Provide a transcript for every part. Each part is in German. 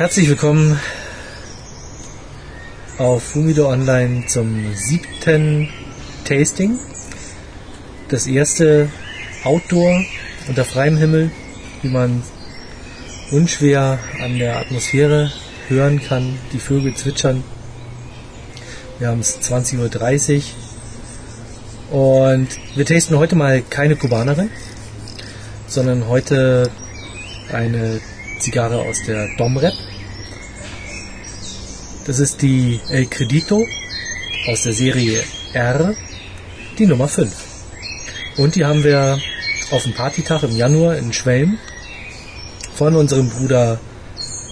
Herzlich willkommen auf Fumido Online zum siebten Tasting. Das erste Outdoor unter freiem Himmel, wie man unschwer an der Atmosphäre hören kann, die Vögel zwitschern. Wir haben es 20.30 Uhr und wir tasten heute mal keine Kubanerin, sondern heute eine Zigarre aus der Domrep. Das ist die El Credito aus der Serie R, die Nummer 5. Und die haben wir auf dem Partytag im Januar in Schwelm von unserem Bruder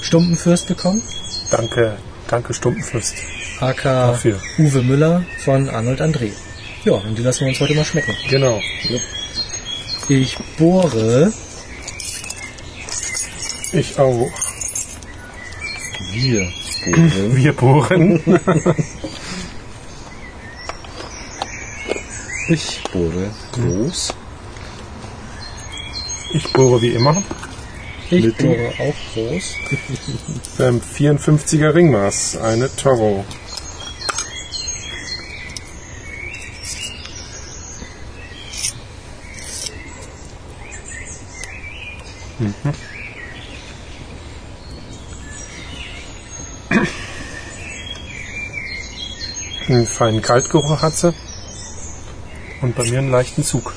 Stumpenfürst bekommen. Danke, danke Stumpenfürst. AK Dafür. Uwe Müller von Arnold André. Ja, und die lassen wir uns heute mal schmecken. Genau. Ich bohre Ich auch. Wir. Bohren. Wir bohren. Ich bohre groß. Ich bohre wie immer. Ich Mittel. bohre auch groß. Beim 54er Ringmaß. Eine Toro. Einen feinen Kaltgeruch hat sie. Und bei mir einen leichten Zug.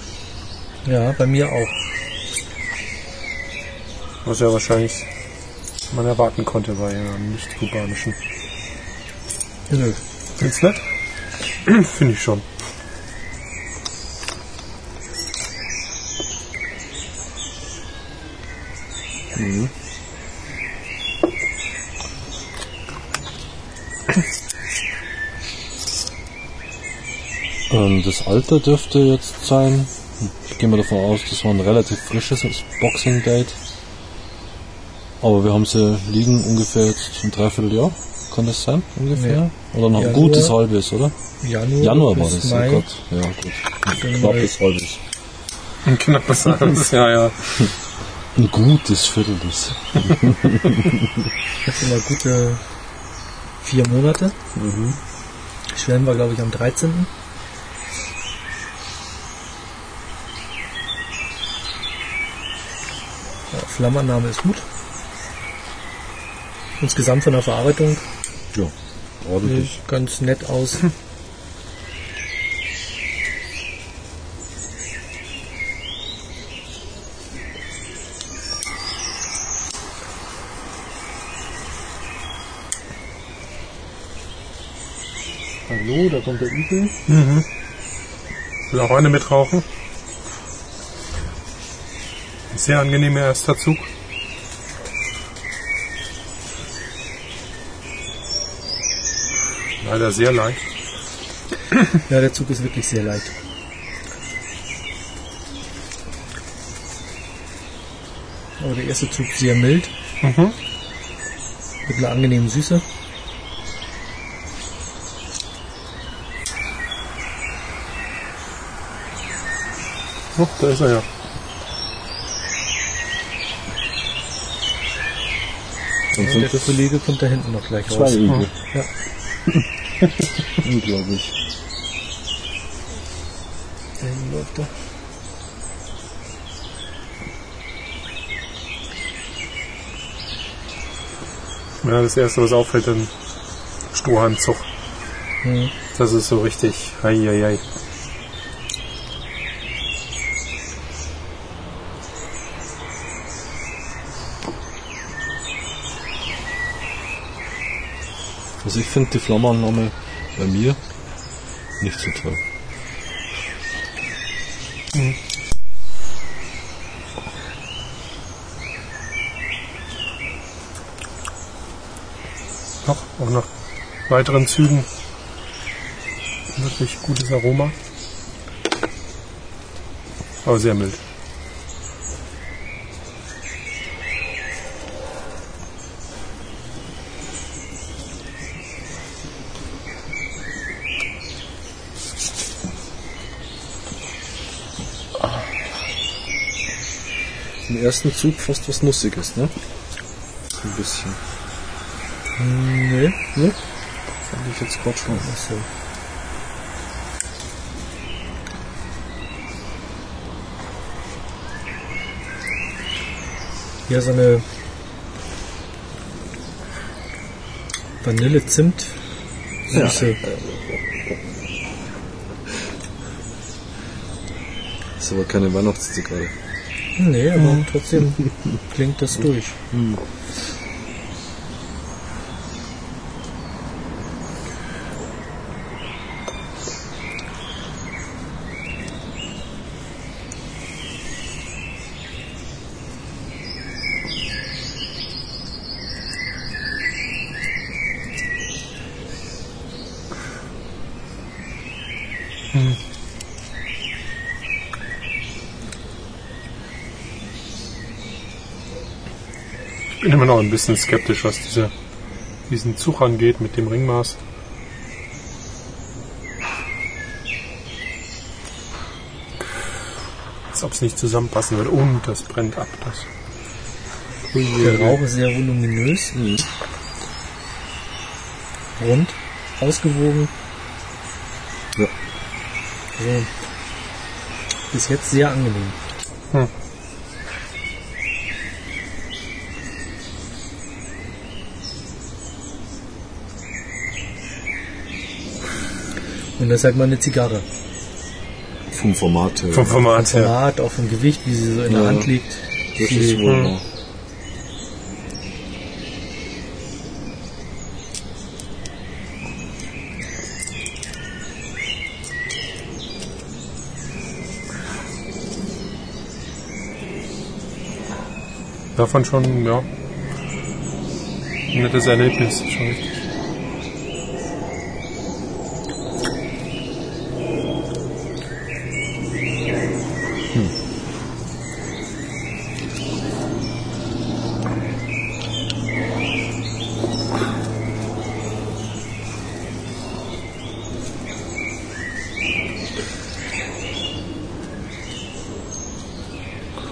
Ja, bei mir auch. Was ja wahrscheinlich man erwarten konnte bei einem nicht kubanischen. Nö. Findest nett? Finde ich schon. Ähm, das Alter dürfte jetzt sein. Ich gehe mal davon aus, das war ein relativ frisches Boxing Date. Aber wir haben sie liegen ungefähr jetzt ein Dreivierteljahr. Kann das sein? Ungefähr? Oder noch ein Januar. gutes halbes, oder? Januar, Januar war das, Mai. oh Gott. Ja, gut. Mal- Knappes halbes. Ein knappes Eins, ja, ja. Ein gutes Vierteltes. Das sind mal gute vier Monate. Schwellen war, glaube ich, am 13. Ja, Flammannahme ist gut. Insgesamt von der Verarbeitung Ja, ordentlich. sieht ganz nett aus. Hallo, da kommt der Übel. Will auch eine mitrauchen. Sehr angenehmer erster Zug. Leider sehr leicht. Ja, der Zug ist wirklich sehr leicht. Aber der erste Zug sehr mild. Mhm. Mit einer angenehmen Süße. Oh, da ist er ja. Der sind das Kollege kommt da hinten noch gleich zwei raus. Igel. Ja. Unglaublich. Da hinten läuft er. Ja, das erste, was auffällt, ein Strohhalmzug. Hm. Das ist so richtig. Hei, hei, hei. Finde die Flammannahme bei mir nicht so toll. Noch, auch nach weiteren Zügen. Wirklich gutes Aroma. Aber sehr mild. Ersten Zug fast was Nussiges, ne? Ein bisschen. Nö. Ne? Fand ich jetzt gerade schon. Achso. Hier so eine Vanille-Zimt. Süße. ist aber keine Weihnachtszigarre. Nee, aber trotzdem klingt das durch. Bin immer noch ein bisschen skeptisch, was diese, diesen Zug angeht mit dem Ringmaß. Als ob es nicht zusammenpassen würde. Und das brennt ab. Das. Der Rauch ist sehr voluminös, Mhm. rund, ausgewogen. Ja. Also, bis jetzt sehr angenehm. Und das ist halt mal eine Zigarre. Vom Format her. Vom Format her. Format, auf dem Gewicht, wie sie so in der Ja. Hand liegt. Das Die- ist wohl Hm. wahr. Davon schon, ja. Ein nettes Erlebnis, schon richtig.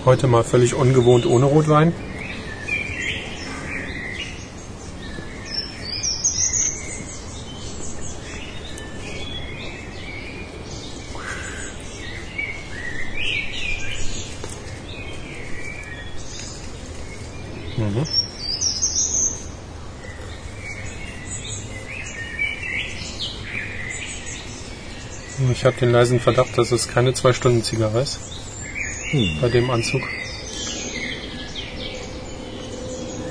Heute mal völlig ungewohnt ohne Rotwein. Mhm. Ich habe den leisen Verdacht, dass es keine zwei Stunden Zigarre ist. Hm. Bei dem Anzug.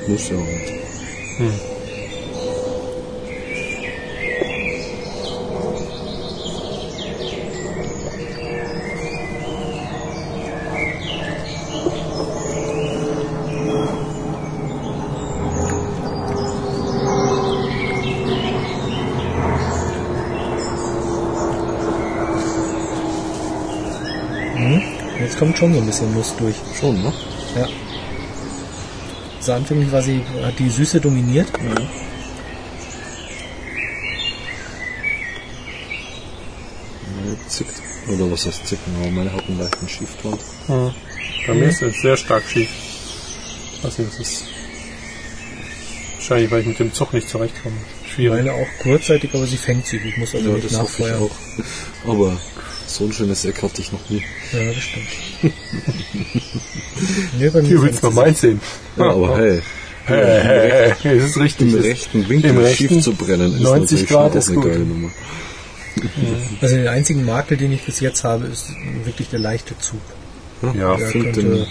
Nicht. Hm. Schon so ein bisschen Nuss durch. Schon, ne? Ja. So anfänglich war sie, hat die Süße dominiert. Meine zickt. Oder was heißt zicken? Aber meine hat einen leichten Schiefton. Hm. Bei mir ist es sehr stark schief. Ich weiß nicht, das ist wahrscheinlich, weil ich mit dem Zug nicht zurechtkomme. Schwierig. Meine auch kurzzeitig, aber sie fängt sich. Ich muss also Ja, nicht das hoffe ich nachfeuern. auch. Aber so ein schönes Eck hatte ich noch nie. Ja, das stimmt. nee, bei mir Du willst fängt noch meins sehen. Ja, aber hey, Hey, hey, hey, das ist richtig. im Das- rechten Winkel im schief rechten zu brennen, ist 90 natürlich Grad ist eine gut. geile Nummer. Also den einzigen Makel, den ich bis jetzt habe, ist wirklich der leichte Zug. Ja, Der könnte, den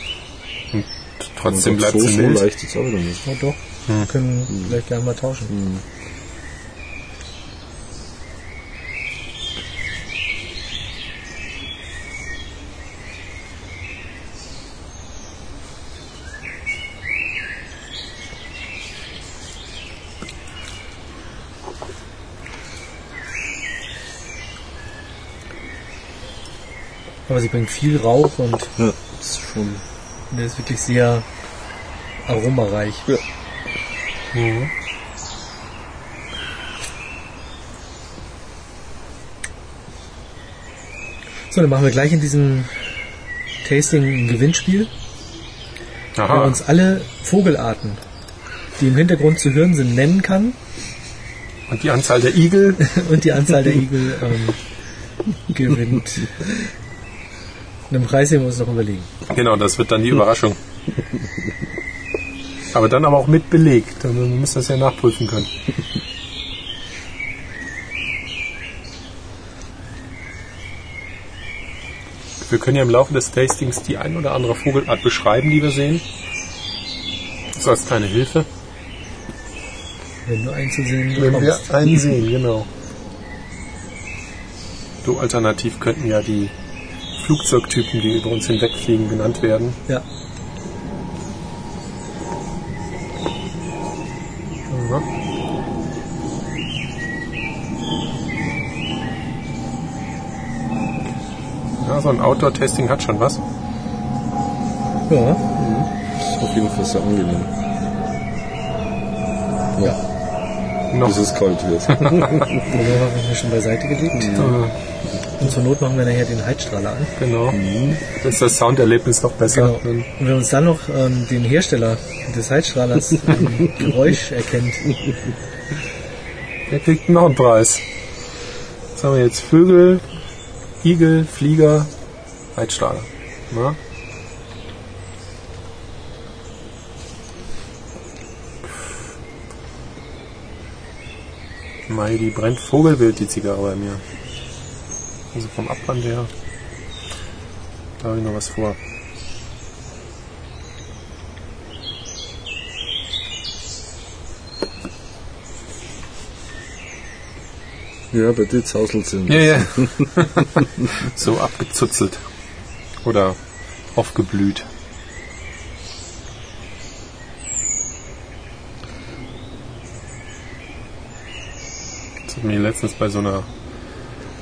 trotzdem bleibt so, so leicht jetzt auch wieder nicht. oh doch, wir können vielleicht gerne mal tauschen. Aber sie bringt viel Rauch und Ja, ist schon. der ist wirklich sehr aromareich. Ja. Mhm. So, dann machen wir gleich in diesem Tasting ein Gewinnspiel. Aha. uns alle Vogelarten die im Hintergrund zu hören sind, nennen kann Und die Anzahl der Igel. und die Anzahl der Igel ähm, gewinnt. Einen Preis, den wir uns noch überlegen. Genau, das wird dann die Überraschung. Aber dann aber auch mit. Also Wir müssen das ja nachprüfen können. Wir können ja im Laufe des Tastings die ein oder andere Vogelart beschreiben, die wir sehen. So als kleine Hilfe. Wenn du einzusehen Wenn wir bekommst. einen sehen, genau. So alternativ könnten ja die Flugzeugtypen, die über uns hinwegfliegen, genannt werden. Ja, Ja. Ja, so ein Outdoor-Testing hat schon was. ja, Das ist auf jeden Fall sehr angenehm. Noch bis es kalt wird. Pullover haben wir schon beiseite gelegt. äh, Und zur Not machen wir nachher den Heizstrahler an. genau. Das ist das Sounderlebnis noch besser. Genau. Und wenn uns dann noch ähm, den Hersteller des Heizstrahlers im Geräusch erkennt, Der kriegt noch einen Preis. Was haben wir jetzt? Vögel, Igel, Flieger, Heizstrahler. Na? Mai, die brennt Vogelwild, die Zigarre bei mir. Also vom Abbrand her. Da habe ich noch was vor. ja, bei dir zauselt sind. Ja, ja. so abgezuzelt. Oder aufgeblüht. Mich letztens bei so einer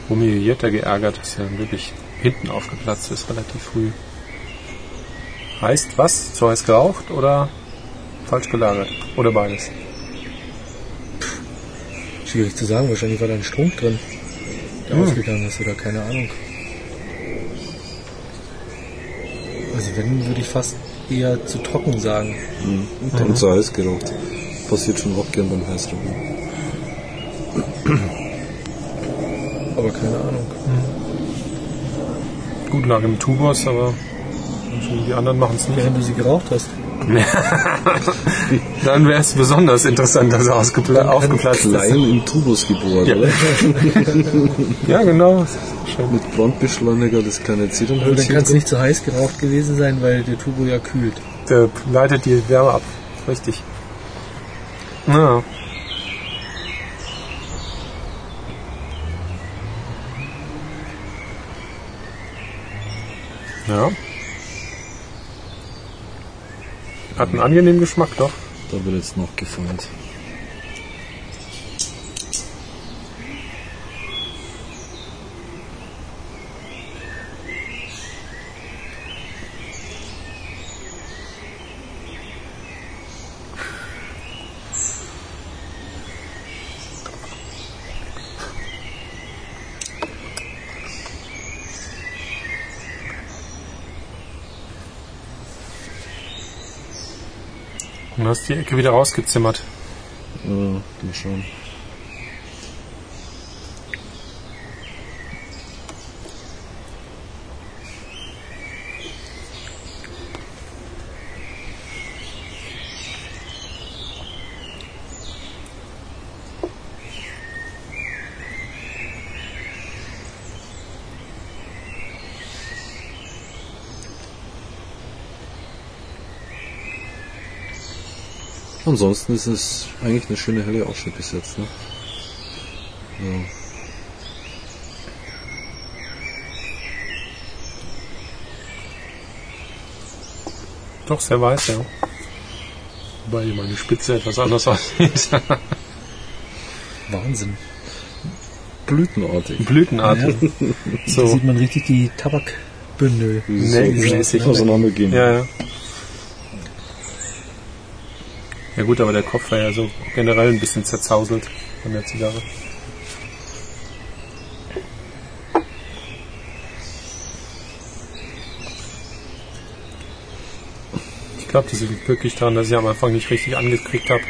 Romeo Jetta geärgert, dass er wirklich hinten aufgeplatzt ist, relativ früh. Heißt was? Zu heiß geraucht oder falsch gelagert? Oder beides? schwierig zu sagen, wahrscheinlich war da ein Strom drin, der ausgegangen ist oder keine Ahnung. Also wenn, würde ich fast eher zu trocken sagen. Und zu heiß geraucht. Passiert schon auch gern beim Heißrauchen. Aber keine Ahnung. Gut lag im Tubos, aber die anderen machen es nicht. Während du sie geraucht hast. Dann wäre es besonders interessant, dass er ausgepla- aufgeplatzt Klein ist. im Tubus gebohrt, Ja. oder? Ja, genau. Schön. Mit Brandbeschleuniger das kleine Also dann Zitronenhölzchen. kann es nicht zu heiß geraucht gewesen sein, weil der Turbo ja kühlt. Der leitet die Wärme ab. Richtig. Ja. Ja. Hat einen angenehmen Geschmack, doch. Da wird jetzt noch gefeiert. Und hast die Ecke wieder rausgezimmert. Ja, mal schauen. Ansonsten ist es eigentlich eine schöne helle Ausschnitt bis jetzt, ne? Ja. Doch, sehr weiß, ja. Wobei meine Spitze etwas anders aussieht. Wahnsinn. Blütenartig. Blütenartig. Da So. sieht man richtig die Tabakbündel. Nägelmäßig. auseinandergehen. Ja, ja. Ja gut, aber der Kopf war ja so generell ein bisschen zerzauselt von der Zigarre. glaube, das liegt wirklich daran, dass ich am Anfang nicht richtig angekriegt habe.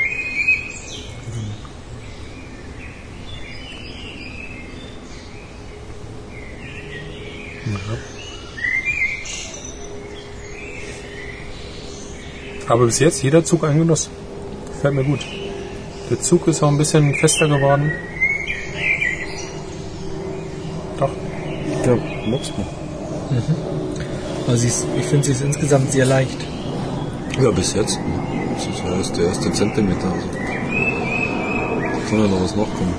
Aber bis jetzt jeder Zug ein Genuss. Gefällt mir gut. Der Zug ist auch ein bisschen fester geworden. Doch. Ja, magst du. Also sie ist, ich finde, sie ist insgesamt sehr leicht. Ja, bis jetzt. Ne? Das ist ja erst der erste Zentimeter. Also. Da kann ja noch was nachkommen.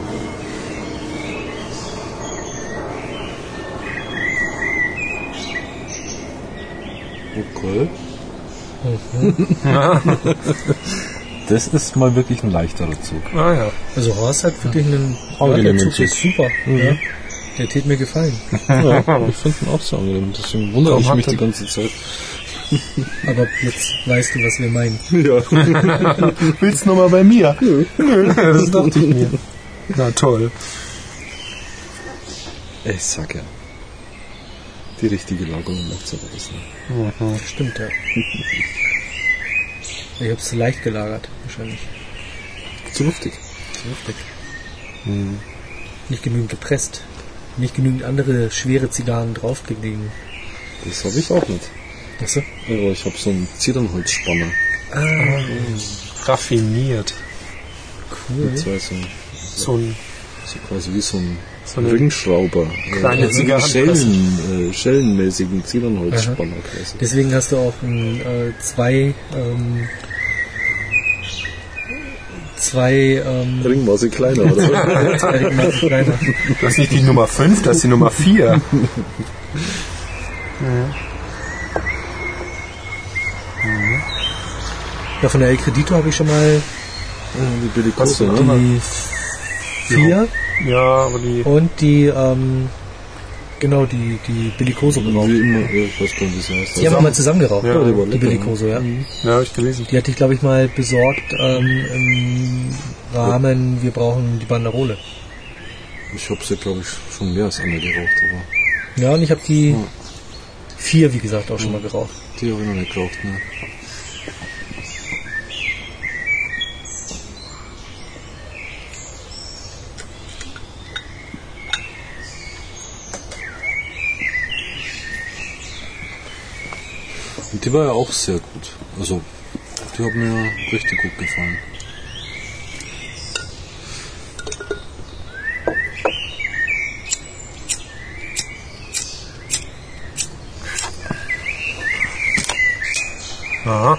Okay. das ist mal wirklich ein leichterer Zug. Ah ja. Also Horst hat wirklich einen Angenehmen der Zug Zug. ist super. Ja. Der tät mir gefallen. Ja, ich finde ihn auch so angenehm. Deswegen wundere Warum ich mich die ganze Zeit. Aber jetzt weißt du, was wir meinen. Ja. Willst du nochmal bei mir? Nö. das dachte ich mir. Na toll. Ich sag ja. Die richtige Lagerung macht sowas. Ne? Stimmt, ja. Ich habe es leicht gelagert, wahrscheinlich. Zu luftig. Richtig. Nicht genügend gepresst. Nicht genügend andere schwere Zigarren draufgelegen. Das habe ich auch nicht. Achso. Aber ich habe so einen Ziternholzspanner. Ah, Raffiniert. cool. Mit zwei so, So ein so quasi wie so ein So Ringschrauber. kleine äh, Zigarrenpresse. Schellen, äh, schellenmäßigen Ziternholzspanner quasi. Deswegen hast du auch ein, äh, zwei, ähm, zwei, ähm, Ringmaße kleiner, oder? Ringmaße kleiner. Das ist nicht die Nummer 5, das ist die Nummer 4. Ja, von der El Credito habe ich schon mal die Bellicose, Was? ne? die vier Ja, aber die. und die, ähm, genau, die, die Bellicoso geraucht. Wie immer, ja, ich weiß gar nicht, wie das heißt. Die haben wir mal zusammen geraucht, Ja, die war die lecker, Bellicoso, ja. Ja, habe ich gelesen. Die hatte ich, glaube ich, mal besorgt ähm, im Rahmen, wir brauchen die Banderole. Ich habe sie, glaube ich, schon mehr als einmal geraucht, aber Ja, und ich habe die vier, wie gesagt, auch schon mal geraucht. die habe ich noch nicht geraucht, ne? Die war ja auch sehr gut. Also, die hat mir richtig gut gefallen. Aha.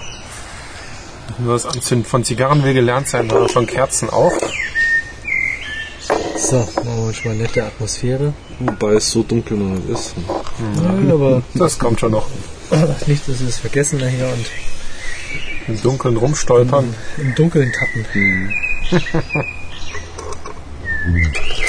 Nur das Anzünden von Zigarren will gelernt sein, aber von Kerzen auch. So, machen wir uns mal eine nette Atmosphäre. Wobei es so dunkel noch nicht ist. Ja, aber Das kommt schon noch. nicht, dass wir es vergessen nachher und Im Dunkeln rumstolpern. im Dunkeln tappen.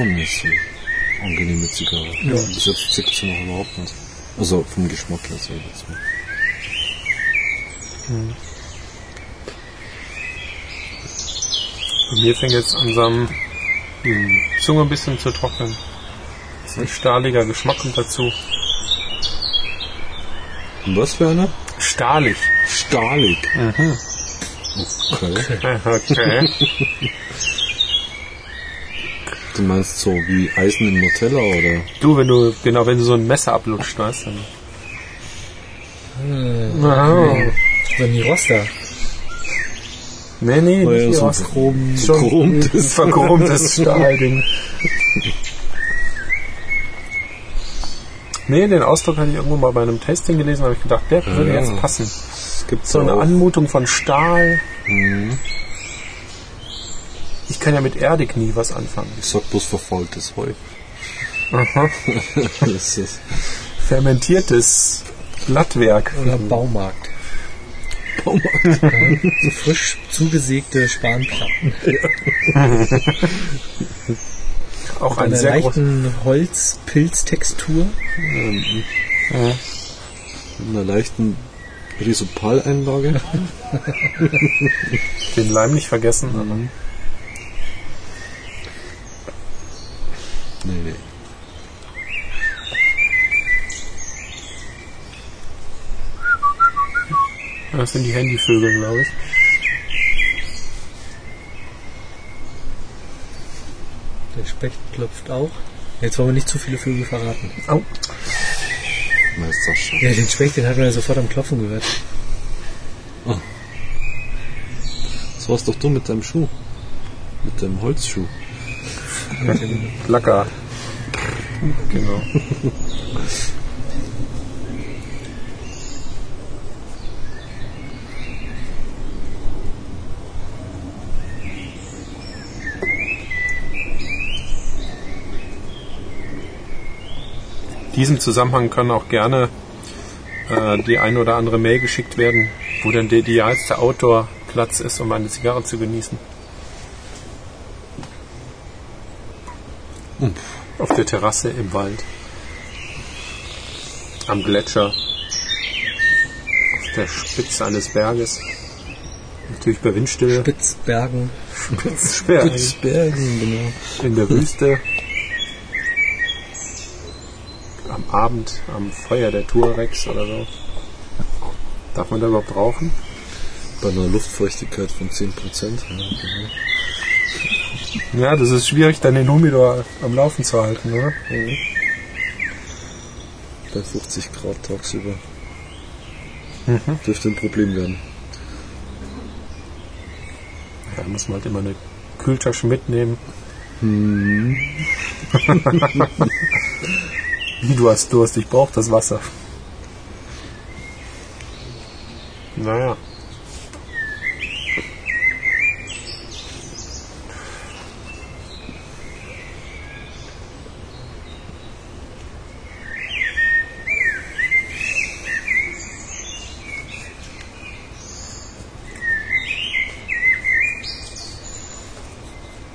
Schon nicht so angenehme Zigarre. Ja. Jetzt zickt sie noch überhaupt nicht. Also vom Geschmack her, sag ich jetzt mal. Bei mir fängt jetzt langsam die Zunge ein bisschen zu trocknen. Ein stahliger Geschmack kommt dazu. Und was für eine? Stahlig. Stahlig. Okay. Okay. Du meinst so wie Eisen im Nutella oder? Du, wenn du, genau, wenn du so ein Messer ablutscht, weißt du. Hm. Oh. So ein Roster. Nee, nee, Oh ja, nicht so aus Chrom. verchromtes. ein verchromtes Stahlding. Nee, den Ausdruck hatte ich irgendwo mal bei einem Tasting gelesen, habe ich gedacht, der würde Ja. jetzt passen. Es gibt So eine auch. Anmutung von Stahl. Mhm. Ich kann ja mit erdig nie was anfangen. Ich sag bloß verfaultes Heu. Aha. das ist Fermentiertes Blattwerk. Oder Baumarkt. Baumarkt. So frisch zugesägte Spanplatten. Auch Eine sehr leichten Holzpilztextur. mit einer leichten Risopal-Einlage. Den Leim nicht vergessen. aber Nee, nee. Das sind die Handyvögel, glaube ich. Der Specht klopft auch. Jetzt wollen wir nicht zu viele Vögel verraten. Au. Na, ist das schon. Ja, den Specht, den hat man ja sofort am Klopfen gehört. Das warst doch du mit deinem Schuh. Mit deinem Holzschuh. Mit dem Lacker. Genau. In diesem Zusammenhang kann auch gerne äh, die ein oder andere Mail geschickt werden, wo denn der idealste Outdoor-Platz ist, um eine Zigarre zu genießen. Auf der Terrasse im Wald. Am Gletscher. Auf der Spitze eines Berges. Natürlich bei Windstille. Spitzbergen. Spitzbergen. Spitzbergen, genau. In der Wüste. Am Abend am Feuer der Tuaregs oder so. Darf man da überhaupt rauchen? Bei einer Luftfeuchtigkeit von 10%. Ja, genau. Ja, das ist schwierig, dann den Humidor am Laufen zu halten, oder? Bei 50 Grad tagsüber. Dürfte ein Problem werden. Ja, da muss man halt immer eine Kühltasche mitnehmen. Wie du hast Durst, ich brauche das Wasser. Naja.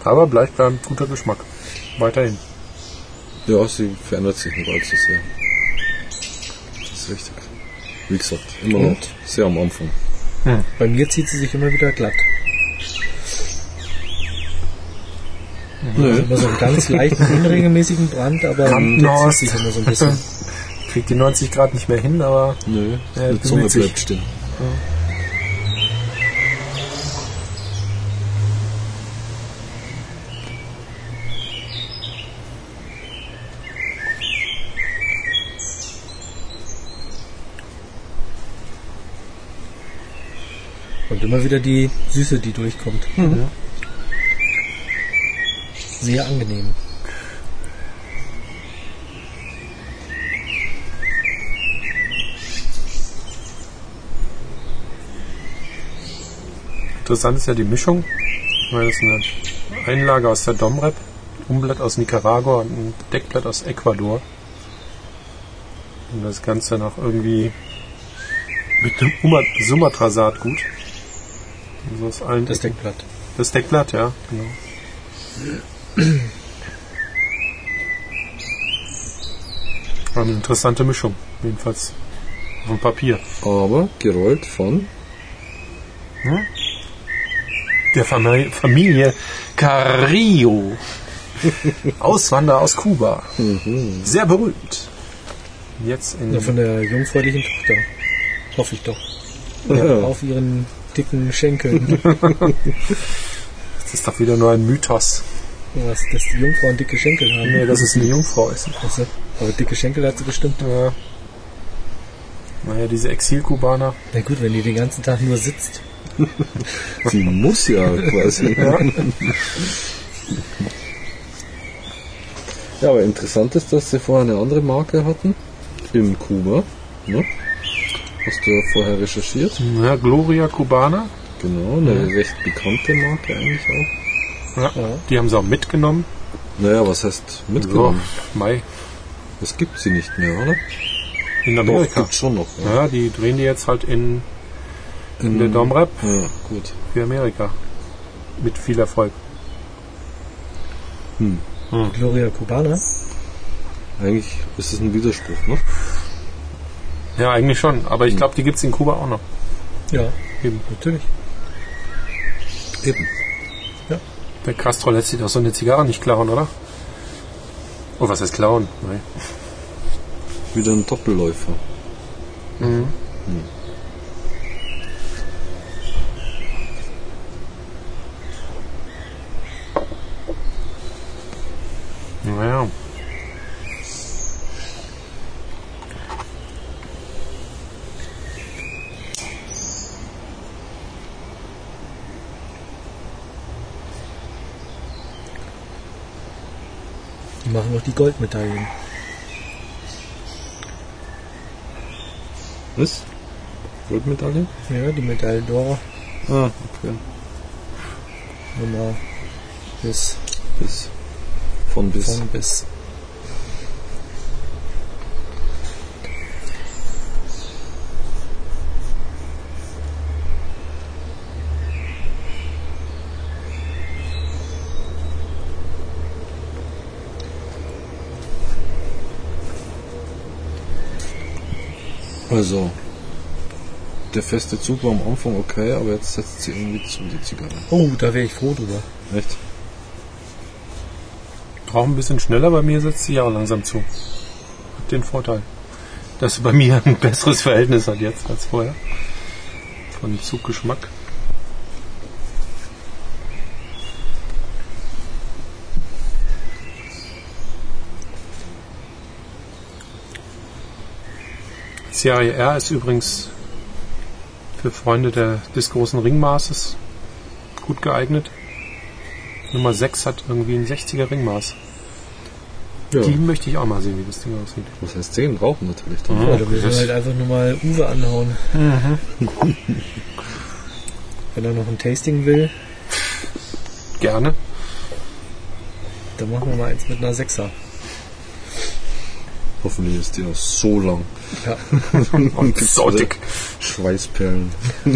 Aber bleibt ein guter Geschmack. Weiterhin. Ja, sie verändert sich nicht allzu sehr. Das ist richtig. Wie gesagt, immer noch sehr am Anfang. Bei mir zieht sie sich immer wieder glatt. Nö. Immer so einen ganz leichten, unregelmäßigen Brand, aber zieht sich immer so ein bisschen. Kriegt die 90 Grad nicht mehr hin, aber Nö, Ja, die Zunge bleibt stehen. Und immer wieder die Süße, die durchkommt. Sehr angenehm. interessant ist ja die Mischung. Weil das ist eine Einlage aus der Domrep, Umblatt aus Nicaragua und ein Deckblatt aus Ecuador. Und das Ganze noch irgendwie mit dem Uma- Sumatra-Saatgut. Also aus allen Das Ecken. Deckblatt. Das Deckblatt, ja, genau. War eine interessante Mischung, jedenfalls auf dem Papier. Aber gerollt von Der Fami- Familie Carrillo. Auswanderer aus Kuba. Sehr berühmt. Jetzt in Ja, von der jungfräulichen Tochter. Hoffe ich doch. Auf ihren dicken Schenkeln. das ist doch wieder nur ein Mythos. Was, dass die Jungfrauen dicke Schenkel haben. Nee, dass es eine Jungfrau ist. Also, aber dicke Schenkel hat sie bestimmt. Ja. Naja, diese Exilkubaner. Na gut, wenn die den ganzen Tag nur sitzt. Sie muss ja quasi. Ja. aber interessant ist, dass sie vorher eine andere Marke hatten. In Kuba. Ne? Hast du ja vorher recherchiert. Ja, Gloria Cubana. Genau, eine recht bekannte Marke eigentlich auch. Ja. Die haben sie auch mitgenommen. Naja, was heißt mitgenommen? So, Mai. Es gibt sie nicht mehr, oder? In Doch, Amerika. gibt schon noch. Ja. Ja, die drehen die jetzt halt in In der Domrep Ja, gut. für Amerika. Mit viel Erfolg. Gloria Cubana. Eigentlich ist es ein Widerspruch, ne? Ja, eigentlich schon. Aber ich glaube, die gibt's in Kuba auch noch. Ja, Eben. natürlich. Eben. Der Castro lässt sich doch so eine Zigarre nicht klauen, oder? Oh, was heißt klauen? Nein. Wieder ein Doppelläufer. Naja. Die machen noch die Goldmedaillen. Was? Goldmedaille? Ja, die Medaille d'Or Ah, okay. Nummer bis Bis. Von bis. von bis. Also, der feste Zug war am Anfang okay, aber jetzt setzt sie irgendwie zu, die Zigarre. Oh, da wäre ich froh drüber. Echt? Braucht ein bisschen schneller, bei mir setzt sie ja auch langsam zu. Hat den Vorteil, dass sie bei mir ein besseres Verhältnis hat jetzt als vorher. Von Zuggeschmack. CIR ist übrigens für Freunde der, des großen Ringmaßes gut geeignet. Nummer 6 hat irgendwie ein 60er Ringmaß. Ja. Die möchte ich auch mal sehen, wie das Ding aussieht. Was heißt 10 rauchen natürlich dann. Mhm. Ja, da müssen wir halt einfach nur mal Uwe anhauen. Wenn er noch ein Tasting will, Gerne. dann machen wir mal eins mit einer Sechser. Hoffentlich ist die noch so lang. Ja. Und so dick. Schweißperlen.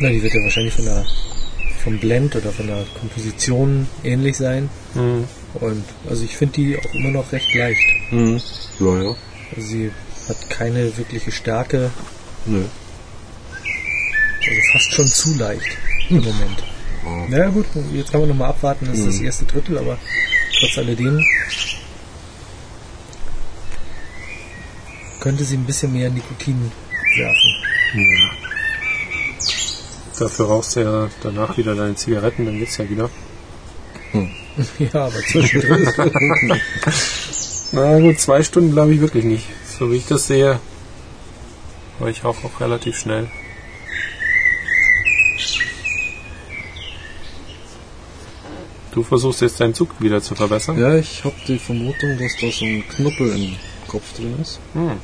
Na, die wird ja wahrscheinlich von der vom Blend oder von der Komposition ähnlich sein. Mhm. Und also ich finde die auch immer noch recht leicht. Mhm. Ja, ja. Also sie hat keine wirkliche Stärke, Nö. also fast schon zu leicht im Moment. Ja. Naja gut, jetzt kann man nochmal abwarten, das ist das Mhm. erste Drittel, aber trotz alledem könnte sie ein bisschen mehr Nikotin werfen. Dafür rauchst du ja danach wieder deine Zigaretten, dann geht's ja wieder. ja, aber zwischendrin. Na gut, zwei Stunden glaube ich wirklich nicht. So wie ich das sehe, war ich auch, auch relativ schnell. Du versuchst jetzt deinen Zug wieder zu verbessern? Ja, ich habe die Vermutung, dass da so ein Knubbel im Kopf drin ist. Hm.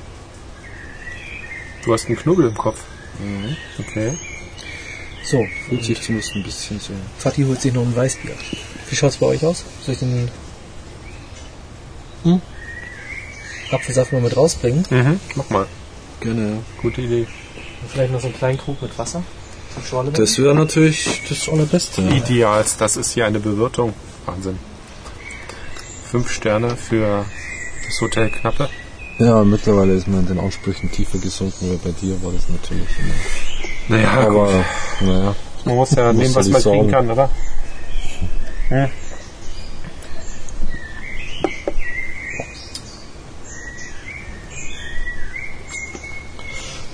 Du hast einen Knubbel im Kopf. Mhm. Okay. so, Fühlt sich zumindest ein bisschen so. Fatih holt sich noch ein Weißbier. Wie schaut's bei euch aus? Soll ich den hm? Apfelsaft mal mit rausbringen? Mhm. Mach mal. Gerne, ja. Gute Idee. Vielleicht noch so einen kleinen Krug mit Wasser? Das wäre natürlich das Allerbeste. Ideal, das ist hier eine Bewirtung. Wahnsinn. Fünf Sterne für das Hotel Knappe. Ja, mittlerweile ist man in den Ansprüchen tiefer gesunken, weil bei dir war das natürlich immer. Naja, Aber, naja. man muss ja muss nehmen, was man kriegen kann, oder? Hm.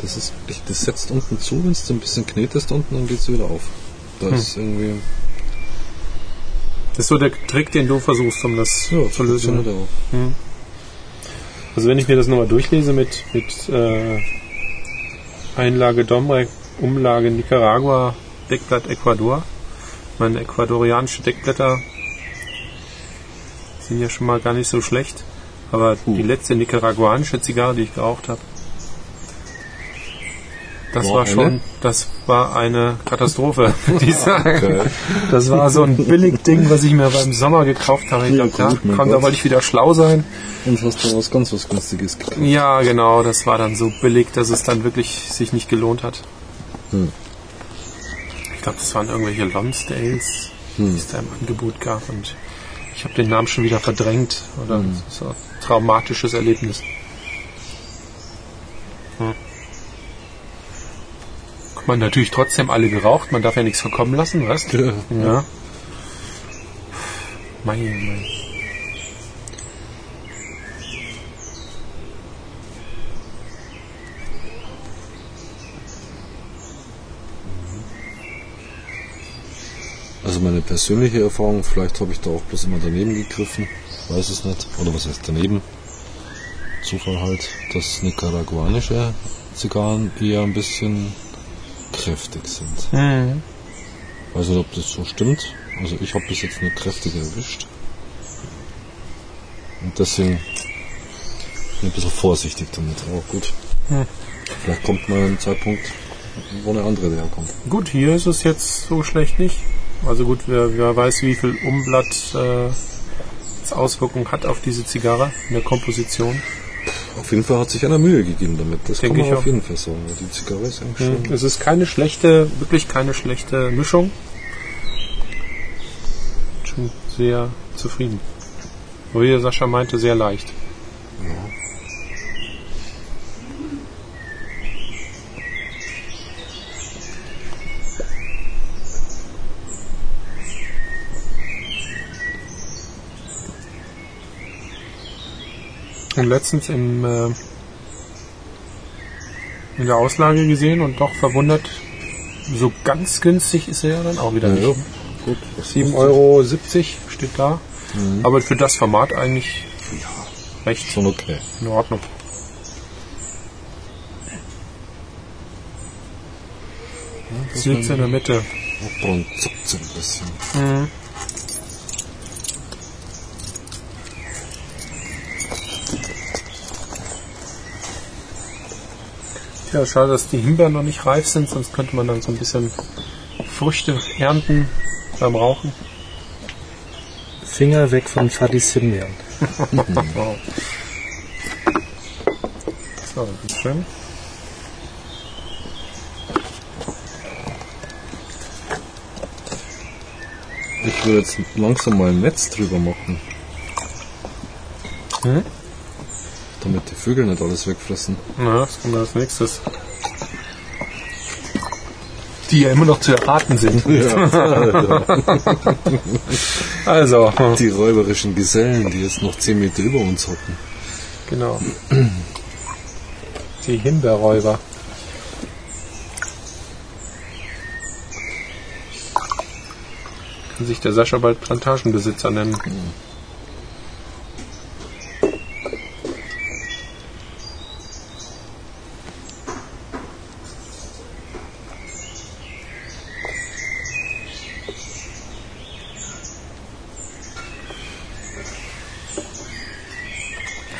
Das ist, das setzt unten zu, wenn du ein bisschen knetest unten, dann geht's wieder auf. Da ist irgendwie, Das ist so der Trick, den du versuchst, um das ja, zu lösen. wieder auf. Also wenn ich mir das nochmal durchlese mit, mit äh, Einlage Domrek, Umlage Nicaragua, Deckblatt Ecuador. Meine ecuadorianische Deckblätter sind ja schon mal gar nicht so schlecht. Aber Puh. die letzte nicaraguanische Zigarre, die ich geraucht habe, Das War schon, das war eine Katastrophe, würde ich sagen. Okay. Das war so ein Billigding, was ich mir beim Sommer gekauft habe. Ich Ja, glaub, da, gut, komm, da wollte ich wieder schlau sein. Und hast du was ganz was Günstiges gekauft. Ja, genau, das war dann so billig, dass es dann wirklich sich nicht gelohnt hat. Hm. Ich glaube, das waren irgendwelche Lonsdales, Hm. die es da im Angebot gab. Und ich habe den Namen schon wieder verdrängt. Oder Hm. so ein traumatisches Erlebnis. Hm. Mal, natürlich trotzdem alle geraucht. Man darf ja nichts verkommen lassen, weißt du? Ja. Ja. Mein, mein. Also meine persönliche Erfahrung, vielleicht habe ich da auch bloß immer daneben gegriffen, weiß es nicht. Oder was heißt daneben? Zufall halt, dass nicaraguanische Zigarren eher ein bisschen kräftig sind. Mhm. Weiß nicht, ob das so stimmt. Also ich habe bis jetzt nur kräftig erwischt. Und deswegen bin ich ein bisschen vorsichtig damit. Aber gut. Hm. Vielleicht kommt mal ein Zeitpunkt, wo eine andere herkommt. Gut, hier ist es jetzt so schlecht nicht. Also gut, wer, wer weiß, wie viel Umblatt äh, jetzt Auswirkungen hat auf diese Zigarre in der Komposition. Auf jeden Fall hat sich einer Mühe gegeben damit. Das Denke kann man ich auf jeden Fall sagen. Die Zigarre ist eigentlich Mhm. schon. Es ist keine schlechte, wirklich keine schlechte Mischung. Schon sehr zufrieden. Wie Sascha meinte, sehr leicht. Und letztens im, äh, in der Auslage gesehen und doch verwundert, so ganz günstig ist er ja dann auch wieder Ja, nicht. ja. Gut. was 7,70 Euro steht da. Aber für das Format eigentlich recht Schon okay. in Ordnung. Das liegt in der Mitte. Und zuckt so ein bisschen. Ja, schade, dass die Himbeeren noch nicht reif sind, sonst könnte man dann so ein bisschen Früchte ernten beim Rauchen. Finger weg von Fadis Himbeeren. Wow. So, das ist schön. Ich würde jetzt langsam mal ein Netz drüber machen. Hm? Damit die Vögel nicht alles wegfressen. Na, was kommt als nächstes? Die ja immer noch zu erraten sind. Also, Die räuberischen Gesellen, die jetzt noch 10 Meter über uns hocken. genau. Die Himbeerräuber. Kann sich der Sascha bald Plantagenbesitzer nennen.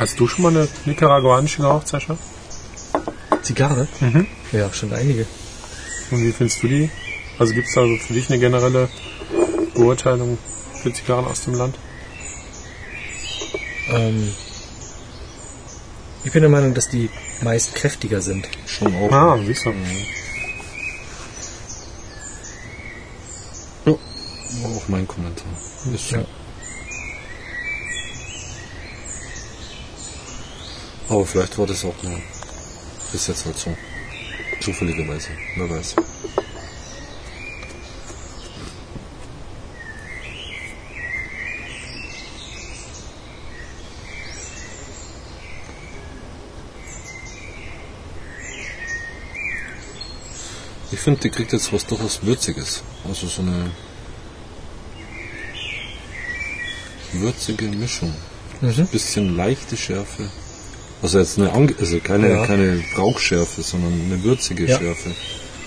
Hast du schon mal eine nicaraguanische geraucht, Sascha? Zigarre? Mhm. Ja, schon einige. Und wie findest du die? Also gibt es da für dich eine generelle Beurteilung für Zigarren aus dem Land? Ähm, ich bin der Meinung, dass die meist kräftiger sind. Schon auch. Ah, siehst du. Ja, war auch mein Kommentar. Ist. Ja. Aber vielleicht war das auch nur bis jetzt halt so. Zufälligerweise. Wer weiß. Ich finde, die kriegt jetzt was durchaus Würziges. Also so eine würzige Mischung. Mhm. Bisschen leichte Schärfe. Also jetzt eine, Ange also keine, Ja. keine Rauchschärfe, sondern eine würzige Ja. Schärfe.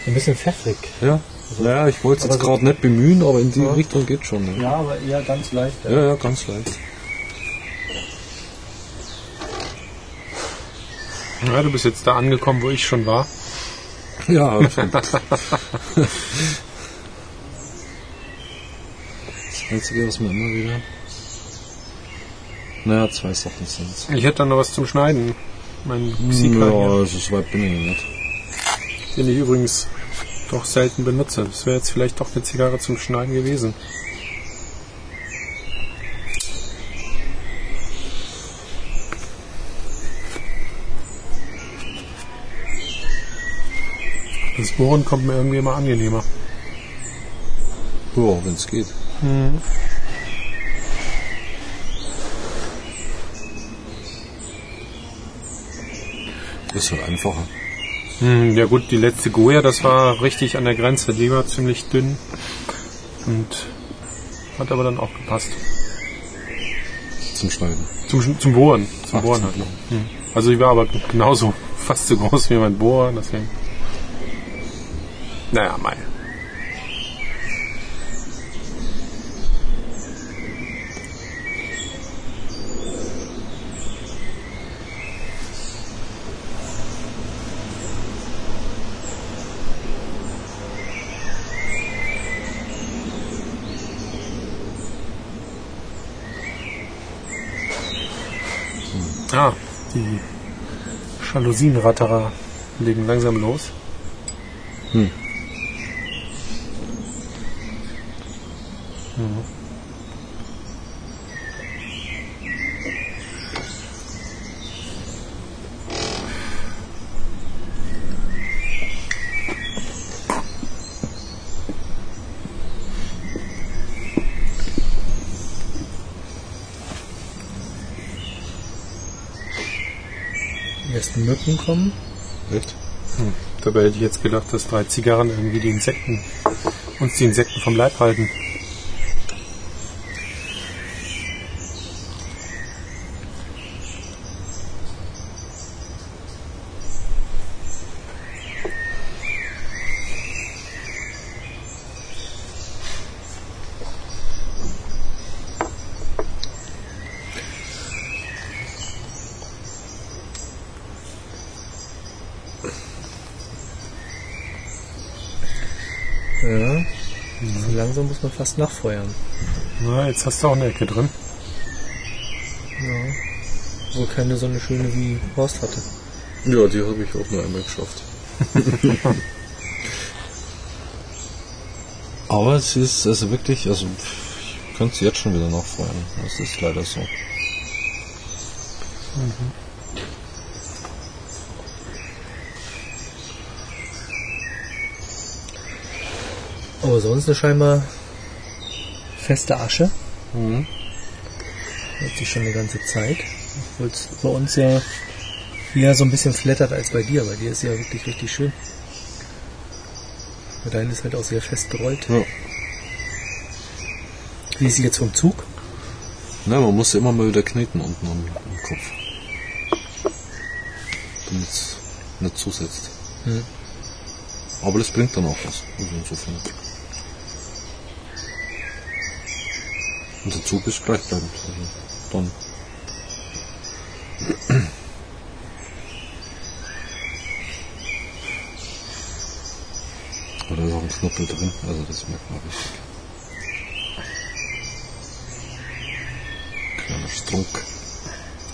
Ein bisschen pfeffrig. Ja. Naja, ich wollte es jetzt aber so- gerade nicht bemühen, aber in die Richtung geht schon. Ne? Ja, aber eher ganz leicht. Ja, ja, ganz leicht. Ja, du bist jetzt da angekommen, wo ich schon war. Ja, schon. das Einzige, was mir immer wieder... Naja, zwei Sachen sind's. Ich hätte dann noch was zum Schneiden. Mein Xika Ja, so weit bin ich nicht. den ich übrigens doch selten benutze. Das wäre jetzt vielleicht doch eine Zigarre zum Schneiden gewesen. Das Bohren kommt mir irgendwie immer angenehmer. Ja, wenn's geht. Ist halt einfacher. Hm, ja gut, die letzte Goya, das war richtig an der Grenze. Die war ziemlich dünn und hat aber dann auch gepasst. Zum Schneiden. Zum, zum Bohren. Zum Ach, Bohren zum halt. Hm. Also die war aber genauso fast so groß wie mein Bohrer, deswegen. Naja, mei. Ah, die Jalousienratterer legen langsam los. Hm. Die ersten Mücken kommen. Echt? Hm. Dabei hätte ich jetzt gedacht, dass drei Zigarren irgendwie die Insekten, uns die Insekten vom Leib halten. Ja. So langsam muss man fast nachfeuern. Na, jetzt hast du auch eine Ecke drin. Ja. Wo keine so eine schöne wie Horst hatte. Ja, die habe ich auch nur einmal geschafft. Aber es ist also wirklich, also ich könnte sie jetzt schon wieder nachfeuern. Das ist leider so. Aber sonst eine scheinbar feste Asche. Mhm. Hält sich schon eine ganze Zeit. Obwohl es bei uns ja eher so ein bisschen flattert als bei dir. Bei dir ist ja wirklich richtig schön. Bei deinen ist halt auch sehr fest gerollt. Ja. Wie ist sie jetzt vom Zug? Na, man muss immer mal wieder kneten unten am, am Kopf. Damit es nicht zusetzt. Hm. Aber das bringt dann auch was. Also insofern. Und der Zug ist gleichbleibend. Also dann. Da ist auch ein Knuppel drin, also das merkt man richtig. Kleiner Strunk.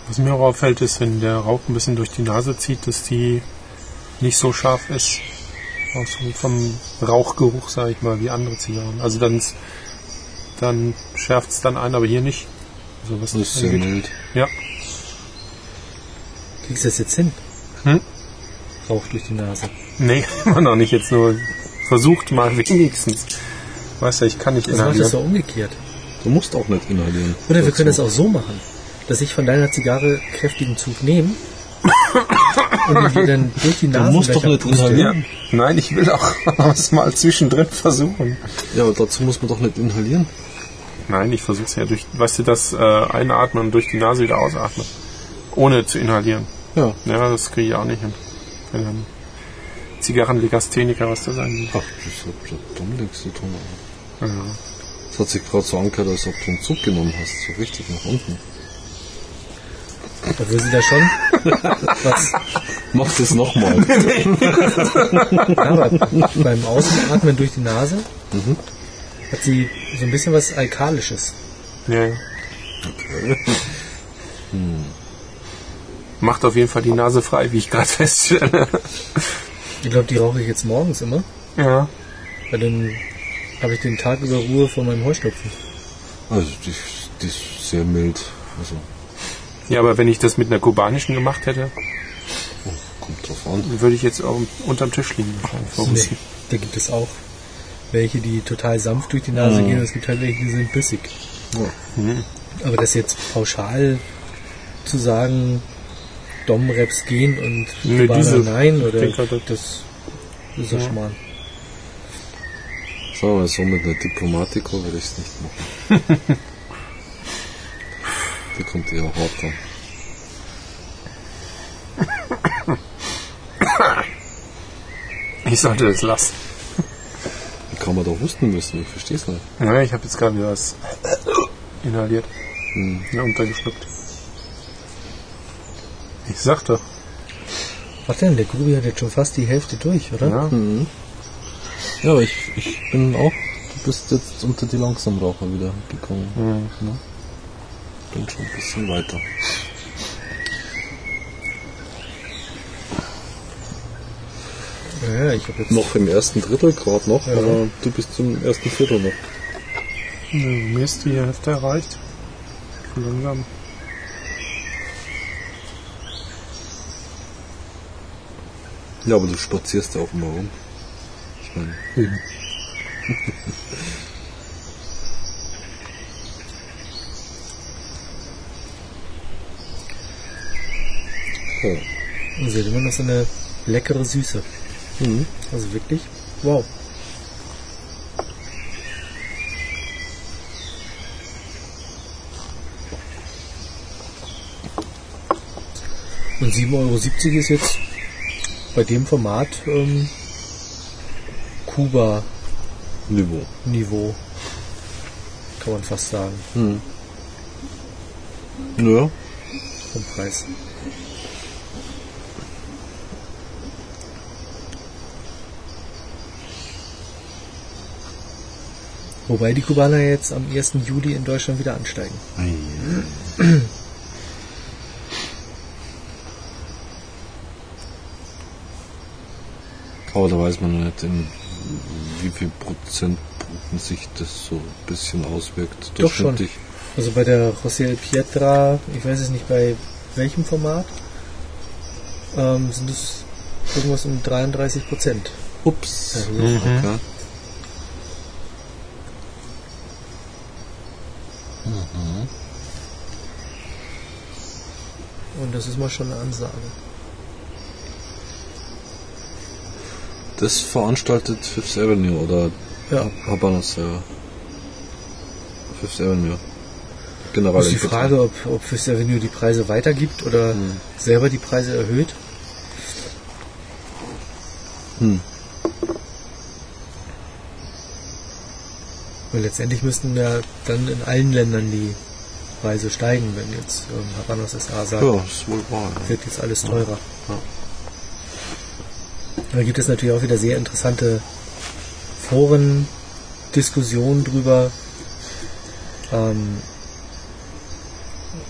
Was mir auch auffällt, ist, wenn der Rauch ein bisschen durch die Nase zieht, dass die nicht so scharf ist. Auch so vom Rauchgeruch, sage ich mal, wie andere Zigarren. Also dann, dann schärft es dann ein, aber hier nicht. Also was Das ist sehr angeht. mild. Ja. Kriegst du das jetzt hin? Hm? Rauch durch die Nase. Nee, immer noch nicht. Jetzt nur versucht mal wenigstens. Weißt du, ich kann nicht Das macht es inhalieren. doch umgekehrt. Du musst auch nicht inhalieren. Oder wir können es auch so machen, dass ich von deiner Zigarre kräftigen Zug nehme und die dann durch die Nase musst doch nicht Ja. inhalieren. Nein, ich will auch was mal zwischendrin versuchen. Ja, aber dazu muss man doch nicht inhalieren. Nein, ich versuche es ja durch, weißt du, das äh, Einatmen und durch die Nase wieder ausatmen. Ohne zu inhalieren. Ja. Ja, das kriege ich auch nicht hin. Wenn dann Zigarrenlegastheniker, was das angeht. Ach, das hat mit dumm nichts zu tun. Ja. Das hat sich gerade so angehört, als ob du einen Zug genommen hast. So richtig nach unten. Obwohl sie da schon Was? Mach das nochmal. Ja, beim Ausatmen durch die Nase hat sie so ein bisschen was Alkalisches. Ja. ja. Macht auf jeden Fall die Nase frei, wie ich gerade feststelle. Ich glaube, die rauche ich jetzt morgens immer, ja. weil dann habe ich den Tag über Ruhe vor meinem Heuschnupfen. Also die, die ist sehr mild. Also Ja, aber wenn ich das mit einer kubanischen gemacht hätte, kommt drauf an. dann würde ich jetzt auch unterm Tisch liegen Nee, da gibt es auch welche, die total sanft durch die Nase gehen und es gibt halt welche, die sind bissig. Aber das jetzt pauschal zu sagen, Dom-Raps gehen und Nee, diese- nein, oder denke, das- das ist ja Ja. Schmarrn. Wir mal so, mit einer Diplomatico würde ich es nicht machen. Die kommt eher hart an. Ich sollte das lassen. Kann man da husten müssen? Ich verstehe es nicht. Ja, ich habe jetzt gerade wieder was inhaliert. Ja, untergeschluckt. Ich sag doch. Was denn? Der Grubi hat jetzt schon fast die Hälfte durch, oder? Ja. Ja, aber ich, ich bin auch, du bist jetzt unter die Langsamraucher wieder gekommen. Ne? Bin schon ein bisschen weiter. Ja, ja, ich habe jetzt Noch im ersten Drittel gerade noch, Ja. aber du bist im ersten Viertel noch. Nö, Mir ist die Hälfte erreicht. Langsam. Ja, aber du spazierst ja auch immer rum. Ich meine, ja. Und sie hat immer noch so eine leckere Süße. Mhm. Also wirklich, wow. Und 7,70 Euro ist jetzt bei dem Format ähm, Kuba-Niveau, Niveau. kann man fast sagen, Mhm. Ja, vom Preis. Wobei die Kubaner jetzt am 1. Juli in Deutschland wieder ansteigen. aber da weiß man noch nicht, in wie viel Prozentpunkten sich das so ein bisschen auswirkt. Doch schon. Also bei der José Pietra, ich weiß es nicht bei welchem Format, ähm, sind es irgendwas um 33 Prozent. Ups. Mhm. Okay. Das ist mal schon eine Ansage. Das veranstaltet Fifth Avenue oder Ja. Habanos selber. Fifth Avenue. Generell. Das ist die Frage, ob, ob Fifth Avenue die Preise weitergibt oder selber die Preise erhöht. Hm. Weil letztendlich müssten ja dann in allen Ländern die Preise steigen, wenn jetzt ähm, Habanos SA sagt, Ja, ist wohl wahr. Ja. wird jetzt alles teurer. Ja. Da gibt es natürlich auch wieder sehr interessante Foren, Diskussionen drüber. Ähm,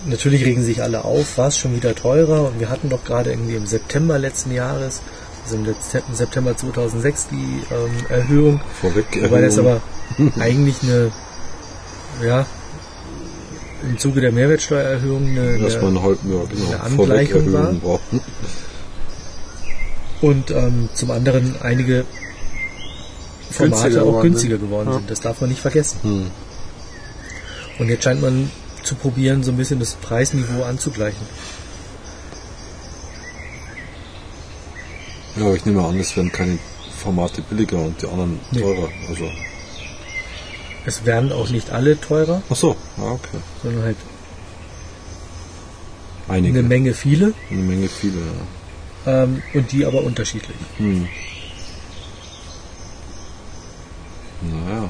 natürlich regen sich alle auf, war es schon wieder teurer und wir hatten doch gerade irgendwie im September letzten Jahres, also im September 2006 die ähm, Erhöhung, Vorweg. wobei das aber eigentlich eine, ja, im Zuge der Mehrwertsteuererhöhung eine, Erstmal eine einen halben Jahr, genau. eine Angleichung Vorwegerhöhung brauchen. und ähm, zum anderen einige Formate Günstiger auch günstiger sind. geworden Ja. sind. Das darf man nicht vergessen. Hm. Und jetzt scheint man zu probieren, so ein bisschen das Preisniveau anzugleichen. Ja, aber ich nehme an, es werden keine Formate billiger und die anderen Nee. teurer. Also. Es werden auch nicht alle teurer, Ach so, ja, okay. sondern halt Einige. eine Menge viele Eine Menge viele, ja. ähm, und die aber unterschiedlich. Hm. Naja.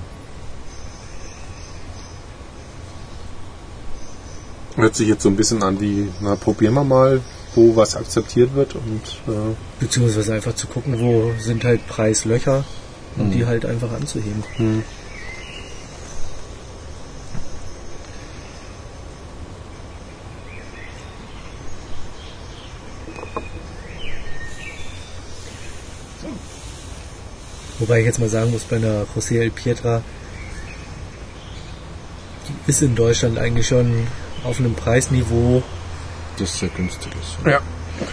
Hört sich jetzt so ein bisschen an wie, na probieren wir mal wo was akzeptiert wird und äh, Beziehungsweise einfach zu gucken, wo sind halt Preislöcher und die halt einfach anzuheben. hm. Wobei ich jetzt mal sagen muss, bei einer José El Pietra, die ist in Deutschland eigentlich schon auf einem Preisniveau. Das sehr günstig ist. ja.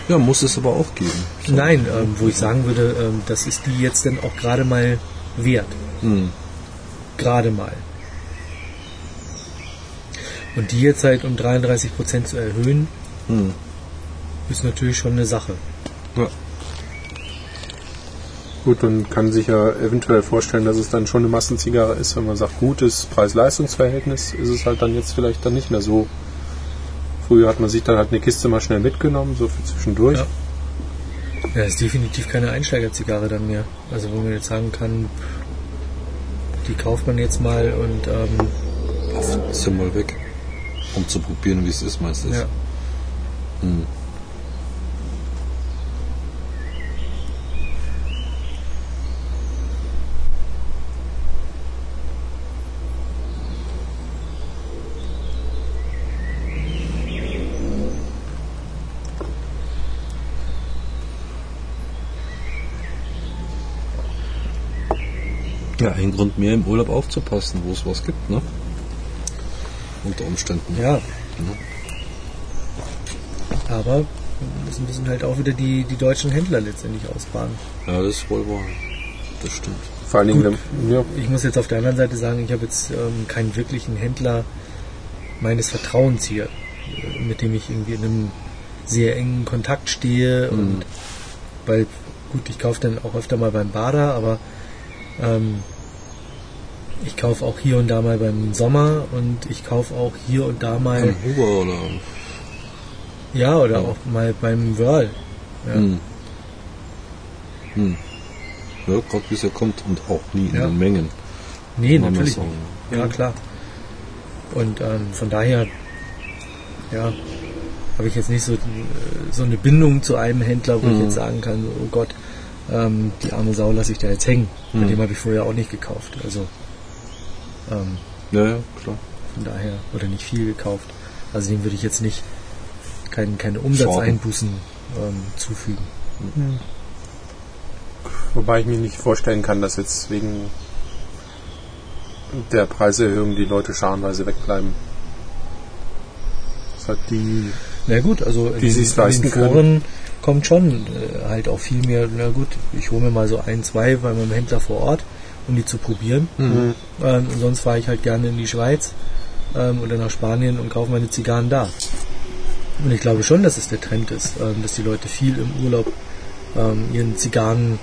Ja, muss es aber auch geben. Nein, ähm, wo ich sagen würde, ähm, das ist die jetzt dann auch gerade mal wert. Hm. Gerade mal. Und die jetzt halt um 33% zu erhöhen, Hm. ist natürlich schon eine Sache. Ja. Gut, und kann sich ja eventuell vorstellen, dass es dann schon eine Massenzigarre ist, wenn man sagt, gutes Preis-Leistungs-Verhältnis, ist es halt dann jetzt vielleicht dann nicht mehr so. Früher hat man sich dann halt eine Kiste mal schnell mitgenommen, so für zwischendurch. Ja. Ja, ist definitiv keine Einsteigerzigarre dann mehr. Also wo man jetzt sagen kann, die kauft man jetzt mal und ähm, Ist ja mal weg. Um zu probieren, wie es ist, meistens. ja. Hm. Ja, ein Grund mehr im Urlaub aufzupassen, wo es was gibt, ne? Unter Umständen. Ja. Aber das müssen halt auch wieder die, die deutschen Händler letztendlich ausbaden. Ja, das ist wohl wahr. Das stimmt. Vor allen Dingen, ja, Ich muss jetzt auf der anderen Seite sagen, ich habe jetzt ähm, keinen wirklichen Händler meines Vertrauens hier, äh, mit dem ich irgendwie in einem sehr engen Kontakt stehe und weil gut, ich kaufe dann auch öfter mal beim Bader, aber ähm, ich kaufe auch hier und da mal beim Sommer und ich kaufe auch hier und da mal Beim Huber oder. ja oder Ja. auch mal beim Whirl. Ja. Hm. Hm. Ja, gerade wie es ja kommt und auch nie in Ja. den Mengen. Nee, natürlich nicht. Ja, klar. Und ähm, von daher, ja, habe ich jetzt nicht so, äh, so eine Bindung zu einem Händler, wo ich Mhm. jetzt sagen kann, oh Gott, ähm, die arme Sau lasse ich da jetzt hängen. Bei Mhm. dem habe ich vorher auch nicht gekauft. Also ähm, Ja, ja, klar. von daher, oder nicht viel gekauft. Also dem würde ich jetzt nicht kein, keine Umsatzeinbußen ähm, zufügen. wobei ich mir nicht vorstellen kann, dass jetzt wegen der Preiserhöhung die Leute scharenweise wegbleiben. Das halt die, Na gut, also Die in, sich's in leisten den können. Foren kommt schon äh, halt auch viel mehr, na gut, ich hole mir mal so ein, zwei bei meinem Händler vor Ort, um die zu probieren. Mhm. Ähm, und sonst fahre ich halt gerne in die Schweiz ähm, oder nach Spanien und kaufe meine Zigarren da. Und ich glaube schon, dass es der Trend ist, ähm, dass die Leute viel im Urlaub ähm, ihren Zigarrenstock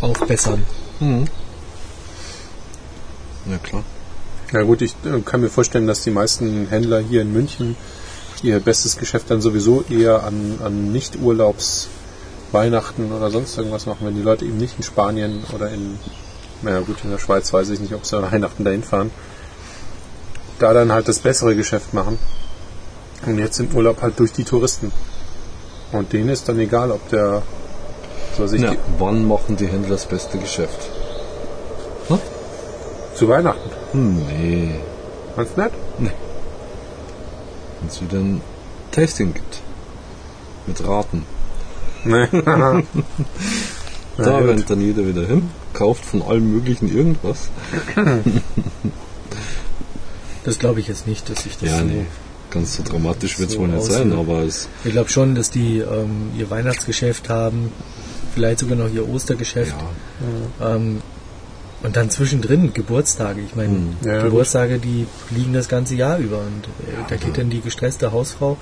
aufbessern. Mhm. Ja, klar. Ja gut, ich äh, kann mir vorstellen, dass die meisten Händler hier in München ihr bestes Geschäft dann sowieso eher an, an Nicht-Urlaubs Weihnachten oder sonst irgendwas machen, wenn die Leute eben nicht in Spanien oder in, naja gut, in der Schweiz weiß ich nicht, ob sie Weihnachten dahin fahren, da dann halt das bessere Geschäft machen. Und jetzt im Urlaub halt durch die Touristen. Und denen ist dann egal, ob der, so was ich, Ja, wann machen die Händler das beste Geschäft? zu Weihnachten. Hm, nee. Meinst du nicht? Wenn es wieder ein Tasting gibt. Mit Raten. Nee. Da gut. rennt dann jeder wieder hin, kauft von allem möglichen irgendwas. Das glaube ich jetzt nicht, dass sich das Ja, so nee. Ganz so dramatisch wird es so wohl nicht sein, auswirkt. aber es. Ich glaube schon, dass die ähm, ihr Weihnachtsgeschäft haben, vielleicht sogar noch ihr Ostergeschäft. Ja. Ähm, und dann zwischendrin Geburtstage. Ich meine, Mhm. Ja, Geburtstage, die liegen das ganze Jahr über. Und äh, da geht dann die gestresste Hausfrau,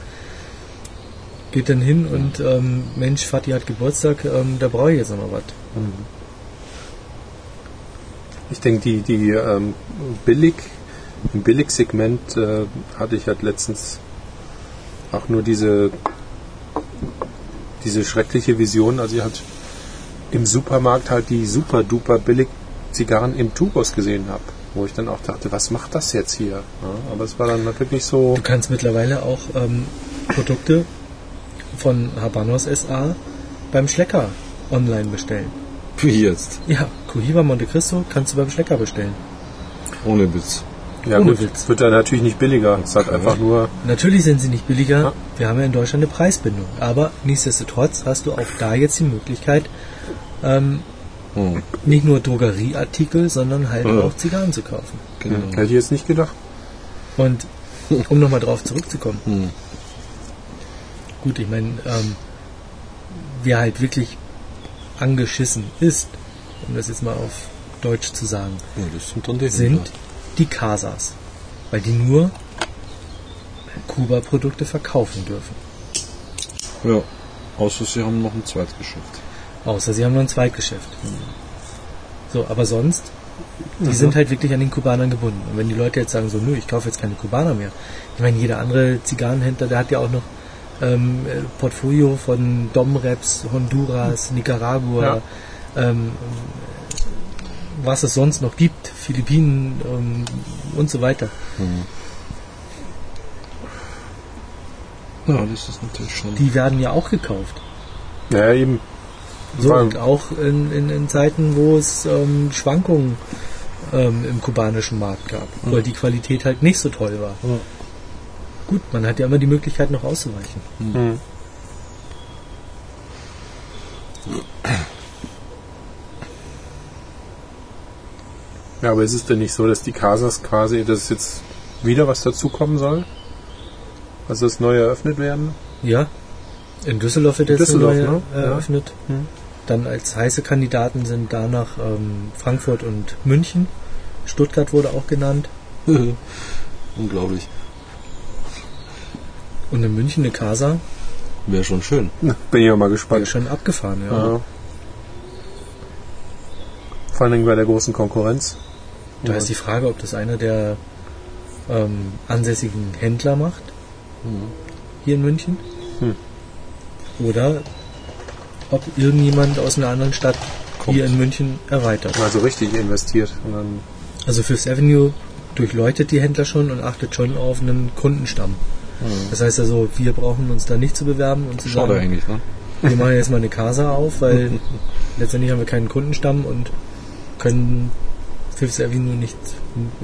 geht dann hin und ähm, Mensch, Vati hat Geburtstag, ähm, da brauche ich jetzt noch mal was. Ich denke, die, die ähm, billig, im Billigsegment äh, hatte ich halt letztens auch nur diese, diese schreckliche Vision, als ich halt im Supermarkt halt die super duper billig Zigarren im Tubos gesehen habe. Wo ich dann auch dachte, was macht das jetzt hier? Ja, aber es war dann wirklich so. Du kannst mittlerweile auch ähm, Produkte von Habanos SA beim Schlecker online bestellen. Wie jetzt? Ja, Cohiba Monte Cristo kannst du beim Schlecker bestellen. Ohne Witz. Ja Ohne gut, Witz. wird dann natürlich nicht billiger. Es halt einfach nur. Natürlich sind sie nicht billiger. Ja. Wir haben ja in Deutschland eine Preisbindung. Aber nichtsdestotrotz hast du auch da jetzt die Möglichkeit, ähm, Hm. nicht nur Drogerieartikel, sondern halt Ja. auch Zigarren zu kaufen. Genau. Hätte ich jetzt nicht gedacht. Und um nochmal drauf zurückzukommen. Hm. Gut, ich meine, ähm, wer halt wirklich angeschissen ist, um das jetzt mal auf Deutsch zu sagen, Ja, sind sind die Casas. Weil die nur Kuba-Produkte verkaufen dürfen. Ja. Außer sie haben noch ein Zweitgeschäft. Außer sie haben nur ein Zweitgeschäft. So, aber sonst, die Mhm. sind halt wirklich an den Kubanern gebunden. Und wenn die Leute jetzt sagen so, nö, ich kaufe jetzt keine Kubaner mehr. Ich meine, jeder andere Zigarrenhändler, der hat ja auch noch ähm, äh, Portfolio von Domreps, Honduras, Nicaragua, ähm, was es sonst noch gibt, Philippinen ähm, und so weiter. Ja, das ist natürlich schon. Die werden ja auch gekauft. Ja, eben. So, und auch in, in, in Zeiten, wo es ähm, Schwankungen ähm, im kubanischen Markt gab, weil die Qualität halt nicht so toll war. Ja. Gut, man hat ja immer die Möglichkeit, noch auszuweichen. Hm. Ja, aber ist es denn nicht so, dass die Casas quasi, dass jetzt wieder was dazukommen soll? Also das neu eröffnet werden? Ja, in Düsseldorf wird jetzt Düsseldorf, neue ne? Ja. eröffnet. Hm. Dann als heiße Kandidaten sind danach ähm, Frankfurt und München. Stuttgart wurde auch genannt. Unglaublich. Und in München eine Casa. Wäre schon schön. Bin ich ja mal gespannt. schon abgefahren, ja. Ja. Vor allen Dingen bei der großen Konkurrenz. Da ist die Frage, ob das einer der ähm, ansässigen Händler macht. Hier in München. Hm. Oder ob irgendjemand aus einer anderen Stadt Kommt. hier in München erweitert. Also richtig investiert. Und dann, Also Fifth Avenue durchleuchtet die Händler schon und achtet schon auf einen Kundenstamm. Das heißt also, wir brauchen uns da nicht zu bewerben und zu Schade sagen, eigentlich, ne? wir machen jetzt mal eine Casa auf, weil letztendlich haben wir keinen Kundenstamm und können Fifth Avenue nicht,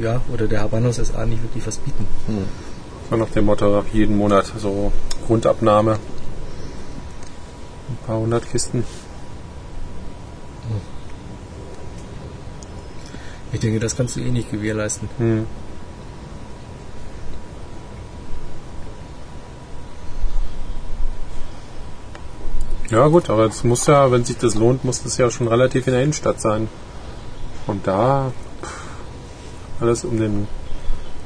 ja, oder der Habanos SA nicht wirklich was bieten. war nach dem Motto, jeden Monat so Grundabnahme. Ein paar hundert Kisten. Ich denke, das kannst du eh nicht gewährleisten. Hm. Ja gut, aber es muss ja, wenn sich das lohnt, muss das ja schon relativ in der Innenstadt sein. Und da pff, alles um den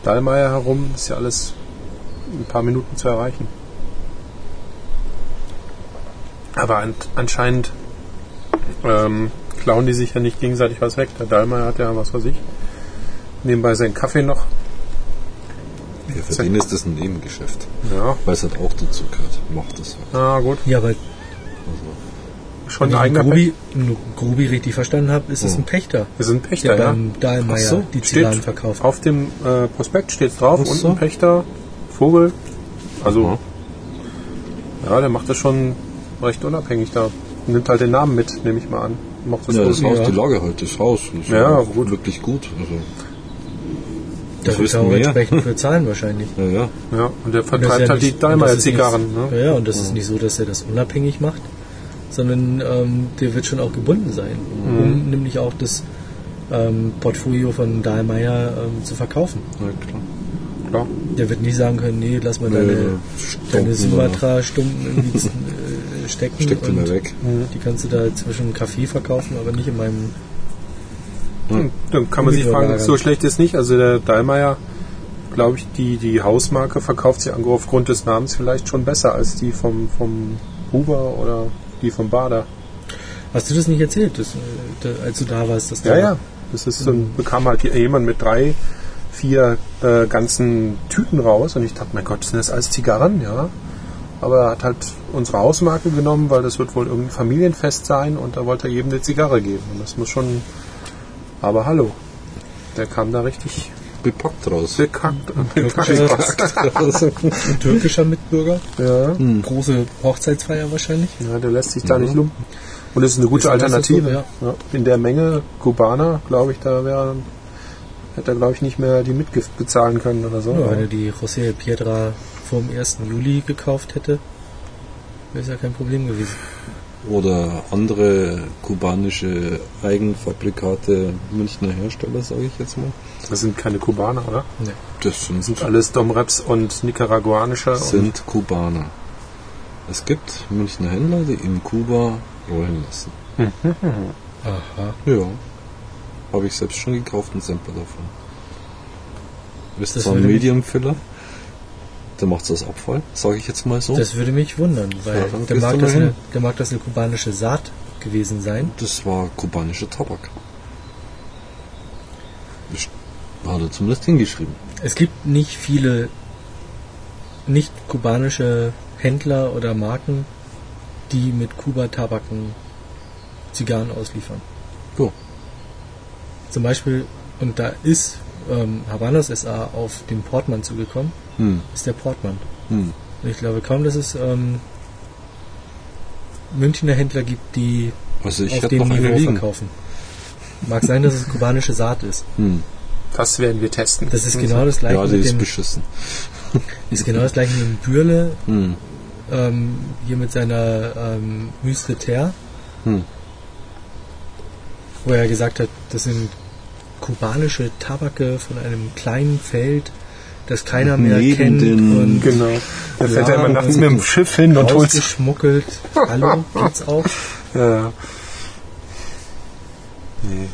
Dallmayr herum ist ja alles in ein paar Minuten zu erreichen. Aber an, anscheinend ähm, klauen die sich ja nicht gegenseitig was weg. Der Dallmayr hat ja was weiß ich. Nebenbei seinen Kaffee noch. Ja, für den ist das ein Nebengeschäft. Ja, Weil es halt auch dazu gehört. Macht das halt. na gut. Ja, weil Schon wenn ein ich eigener Grubi, Grubi richtig verstanden habe, ist es ein Pächter, Wir sind der Pächter, ja. beim Dahlmeier so, die Zigarren verkauft. Auf dem äh, Prospekt steht drauf, Ach unten so. Pächter, Vogel. Also, Aha. ja, der macht das schon recht unabhängig da. Nimmt halt den Namen mit, nehme ich mal an. Macht das Ja, das Haus, ja. die Lage halt, das Haus. Das Ja, gut. Wirklich gut. Also, Da das wird wissen auch wir. entsprechend für zahlen wahrscheinlich. Ja, ja. Ja, und der Und ist vertreibt ja halt die nicht- und das Dahlmeier ist nicht- Zigarren. Ne? Ja, ja, und das ist nicht so, dass er das unabhängig macht, sondern ähm, der wird schon auch gebunden sein, Mhm. um nämlich auch das ähm, Portfolio von Dahlmeier ähm, zu verkaufen. ja klar. Klar. Der wird nicht sagen können, nee, lass mal Nee, deine, Stumpen deine irgendwie äh, stecken Steckt und immer weg. die kannst du da zwischen Kaffee verkaufen, aber nicht in meinem Hm, Dann kann man sich fragen, so schlecht ist nicht. Also der Dahlmeier, glaube ich, die, die Hausmarke verkauft sich aufgrund des Namens vielleicht schon besser als die vom, vom Huber oder die vom Bader. Hast du das nicht erzählt, dass, äh, als du da warst? Dass Ja, da, ja. Das ist so ein, bekam halt jemand mit drei, vier äh, ganzen Tüten raus und ich dachte, mein Gott, sind das alles Zigarren, ja. Aber er hat halt unsere Hausmarke genommen, weil das wird wohl irgendein Familienfest sein und da wollte er jedem eine Zigarre geben. Und das muss schon. Aber hallo. Der kam da richtig Bepackt raus. bekackt. Ein türkischer Mitbürger. ja. Große Hochzeitsfeier wahrscheinlich. ja, der lässt sich da nicht lumpen. Und es ist eine gute Ist das Alternative. so? ja. In der Menge Kubaner, glaube ich, da wäre hätte er, glaube ich, nicht mehr die Mitgift bezahlen können oder so. Ja, wenn er die José Piedra vor dem 1. Juli gekauft hätte, wäre es ja kein Problem gewesen. Oder andere kubanische Eigenfabrikate Münchner Hersteller, sage ich jetzt mal. Das sind keine Kubaner, oder? Nee. Das sind, Sind alles Domreps und nicaraguanische. Und sind Kubaner. Es gibt Münchner Händler, die in Kuba rollen lassen. Aha. Ja. Habe ich selbst schon gekauft, einen Sampler davon. Ist Das zwar ein würde mich- Medium Filler. Der macht aus Abfall, sage ich jetzt mal so. Das würde mich wundern, weil Ja, der, mag das eine, der mag das eine kubanische Saat gewesen sein. Das war kubanischer Tabak. Best- Hat er zumindest hingeschrieben. Es gibt nicht viele nicht kubanische Händler oder Marken, die mit Kuba-Tabaken Zigarren ausliefern. Ja. Zum Beispiel, und da ist ähm, Habanos SA auf den Portmann zugekommen, Hm. ist der Portmann. Hm. Und ich glaube kaum, dass es ähm, Münchner Händler gibt, die Also auf dem Niveau verkaufen. Mag sein, dass es kubanische Saat ist. Hm. Das werden wir testen. Das ist genau das gleiche Ja, die mit ist dem, beschissen. ist genau das gleiche mit dem Bürle, Hm. ähm, hier mit seiner ähm, Musketeer, Hm. wo er gesagt hat, das sind kubanische Tabake von einem kleinen Feld, das keiner mehr Neben kennt den- und Genau. Da fährt er immer nachts mit dem Schiff hin und holt rausgeschmuggelt. Hallo, geht's auch? Ja, ja. Nee.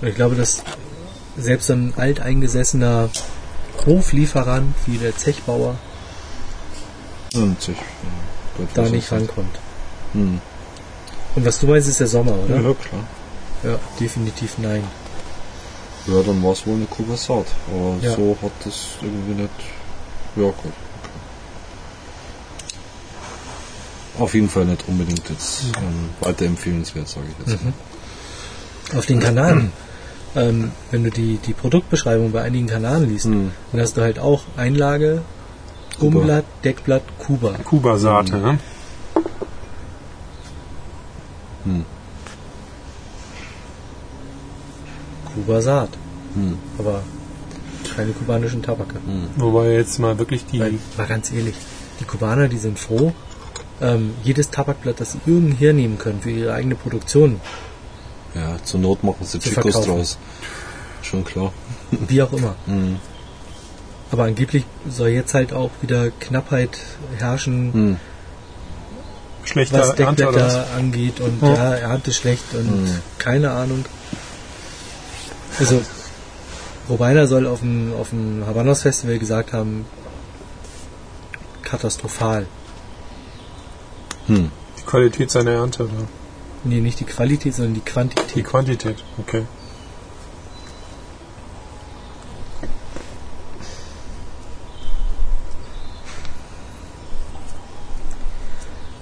Und ich glaube, dass selbst so ein alteingesessener Hoflieferant wie der Zechbauer Und sich, ja, da nicht das? rankommt. Hm. Und was du meinst, ist der Sommer, oder? Ja, klar. Ja, definitiv nein. Ja, dann war es wohl eine Kubasat. Aber Ja. so hat das irgendwie nicht. Ja, gut. Auf jeden Fall nicht unbedingt jetzt ähm, weiterempfehlenswert, sage ich jetzt. mal. Auf den Kanaren, ähm, wenn du die, die Produktbeschreibung bei einigen Kanaren liest, Hm. dann hast du halt auch Einlage, Kuba. Umblatt, Deckblatt, Kuba. Kuba-Saate, ne? Hm. Kuba Saat. Hm. Aber keine kubanischen Tabake. Wobei jetzt mal wirklich die. Weil, mal ganz ehrlich, die Kubaner, die sind froh, ähm, jedes Tabakblatt, das sie irgend hernehmen können für ihre eigene Produktion, Ja, zur Not machen sie Chicos draus. Schon klar. wie auch immer. Hm. Aber angeblich soll jetzt halt auch wieder Knappheit herrschen, Hm. schlechter was? Deckblätter angeht und Ja. ja, Ernte schlecht und Hm. keine Ahnung. Also, Robeiner soll auf dem, auf dem Habanos Festival gesagt haben, katastrophal. Hm. Die Qualität seiner Ernte oder Nee, nicht die Qualität, sondern die die Quantität. Quantität. Okay.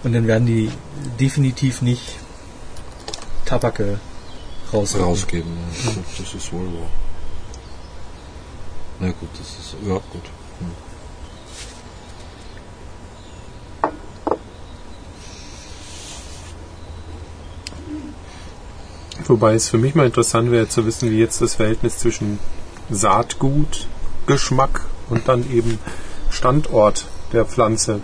Und dann werden die definitiv nicht Tabake rausrücken. Rausgeben. Ja. Das ist wohl wahr. Na gut, das ist. Ja, gut. Hm. Wobei es für mich mal interessant wäre zu wissen, wie jetzt das Verhältnis zwischen Saatgut, Geschmack und dann eben Standort der Pflanze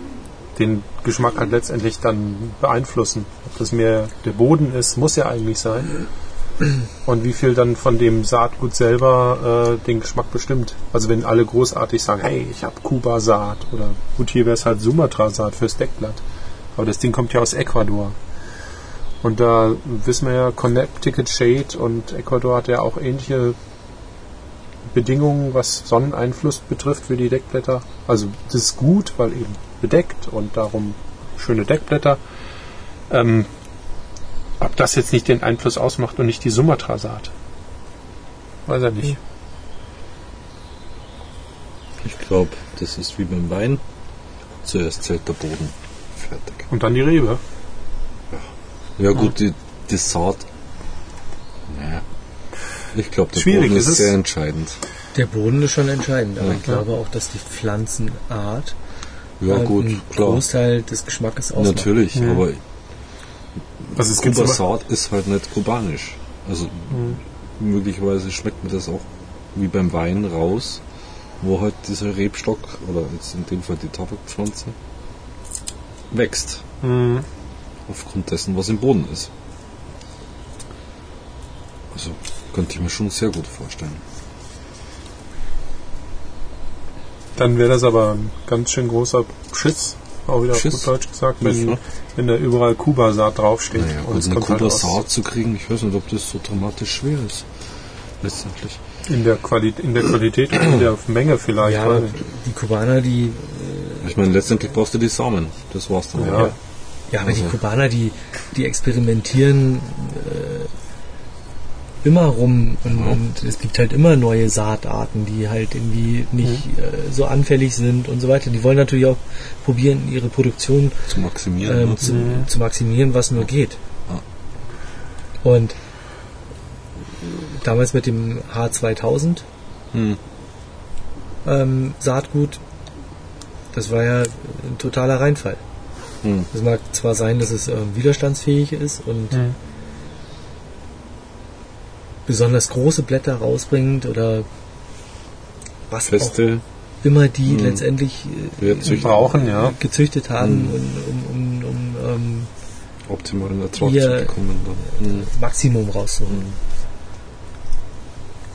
den Geschmack halt letztendlich dann beeinflussen. Ob das mehr der Boden ist, muss ja eigentlich sein. Und wie viel dann von dem Saatgut selber äh, den Geschmack bestimmt. Also wenn alle großartig sagen, hey, ich habe Kuba-Saat oder gut, hier wäre es halt Sumatra-Saat fürs Deckblatt. Aber das Ding kommt ja aus Ecuador. Und da wissen wir ja, Connecticut Shade und Ecuador hat ja auch ähnliche Bedingungen, was Sonneneinfluss betrifft für die Deckblätter. Also das ist gut, weil eben bedeckt und darum schöne Deckblätter. Ähm, ob das jetzt nicht den Einfluss ausmacht und nicht die Sumatra-Saat. Weiß er nicht. Ich glaube, Das ist wie beim Wein. Zuerst zählt der Boden. Fertig. Und dann die Rebe. Ja gut, die, die Saat. Naja. Ich glaube, der Schwierig, Boden es ist ist- sehr entscheidend. Der Boden ist schon entscheidend, aber Ja. ich glaube auch, dass die Pflanzenart Ja äh, gut, einen klar. Großteil des Geschmackes ausmacht. Natürlich, Mhm. aber Also es gibt aber, Kubasat ist halt nicht kubanisch. Also möglicherweise schmeckt mir das auch wie beim Wein raus, wo halt dieser Rebstock oder jetzt in dem Fall die Tabakpflanze wächst. Mhm. Aufgrund dessen, was im Boden ist. Also könnte ich mir schon sehr gut vorstellen. dann wäre das aber ein ganz schön großer Schiss, auch wieder Schiss? auf gut Deutsch gesagt, Schiss, wenn, ne? wenn da überall Kuba-Saat draufsteht. Naja, und es eine halt aus Kubasat zu kriegen, ich weiß nicht, ob das so dramatisch schwer ist. Letztendlich. in der, Quali in der Qualität und in der Menge vielleicht. Ja, die Kubaner, die Ich meine, letztendlich brauchst du die Samen. Das war's dann. Ja. Ja, aber die Also- Kubaner, die, die experimentieren äh, immer rum und, und es gibt halt immer neue Saatarten, die halt irgendwie nicht äh, so anfällig sind und so weiter. Die wollen natürlich auch probieren, ihre Produktion Zu maximieren. ähm, ne? zu, zu maximieren, was nur geht. Ja. Und damals mit dem H2000 Hm. ähm, Saatgut, das war ja ein totaler Reinfall. Hm. Es mag zwar sein, dass es ähm, widerstandsfähig ist und Mhm. besonders große Blätter rausbringt oder was Feste auch immer die Mhm. letztendlich äh. Brauchen, ja. gezüchtet haben, um, um, um, um ähm, optimalen Ertrag zu bekommen. Dann. Hm. Maximum rauszuholen.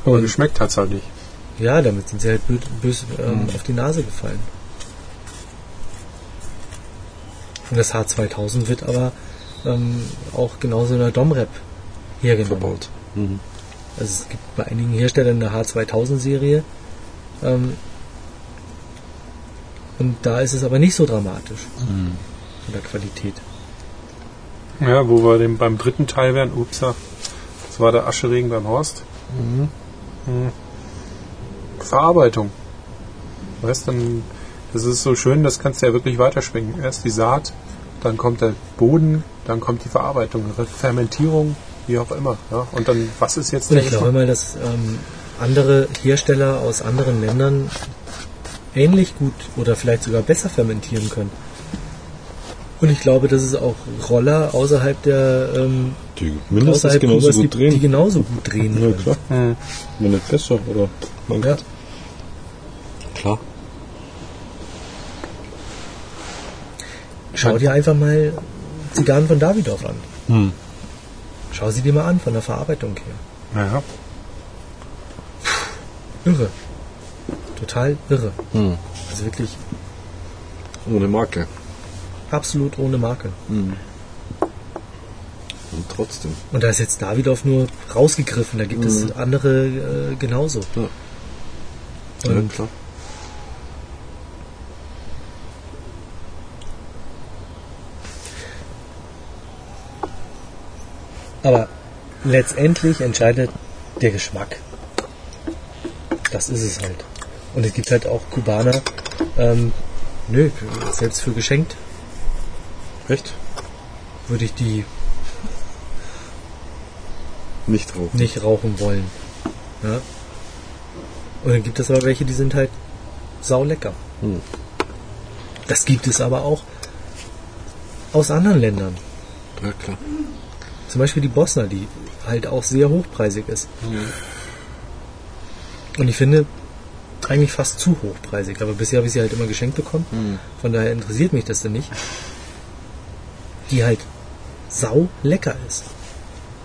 Aber geschmeckt hat's halt nicht. Ja, damit sind sie halt bö bös ähm, auf die Nase gefallen. Und das H2000 wird aber ähm, auch genauso in der Domrep hergenommen. Verbaut. Mhm. Also es gibt bei einigen Herstellern eine H2000-Serie. Ähm, und da ist es aber nicht so dramatisch Mhm. von der Qualität. Ja, wo wir dem beim dritten Teil wären, upsa, das war der Ascheregen beim Horst. Mhm. Verarbeitung. Weißt dann, das ist so schön, das kannst du ja wirklich weiterschwingen. Erst die Saat, dann kommt der Boden, dann kommt die Verarbeitung, Fermentierung, wie auch immer. Ja? Und dann, was ist jetzt Und der ich glaube mal, dass ähm, andere Hersteller aus anderen Ländern ähnlich gut oder vielleicht sogar besser fermentieren können. Und ich glaube, dass es auch Roller außerhalb der ähm, Die mindestens außerhalb genauso Kubas gut gibt, die drehen. genauso gut drehen Ja, können. klar. Wenn nicht besser, oder? Mein Ja. Klar. Schau dir einfach mal Zigarren von Davidoff an. Hm. Schau sie dir mal an von der Verarbeitung her. Ja. Irre. Total irre. Hm. Also wirklich Ohne Marke. absolut ohne Marke. Hm. Und trotzdem. Und da ist jetzt Davidoff nur rausgegriffen, da gibt es andere äh, genauso. Ja. Ja, Und klar. Aber letztendlich entscheidet der Geschmack. Das ist es halt. Und es gibt halt auch Kubaner, ähm, nö, selbst für geschenkt Echt? würde ich die Nicht rauchen. nicht rauchen wollen. Ja? Und dann gibt es aber welche, die sind halt saulecker. Hm. Das gibt es aber auch aus anderen Ländern. Ja, klar. Zum Beispiel die Bosner, die halt auch sehr hochpreisig ist. Und ich finde eigentlich fast zu hochpreisig. Aber bisher habe ich sie halt immer geschenkt bekommen. Hm. Von daher interessiert mich das denn nicht. Die halt sau lecker ist.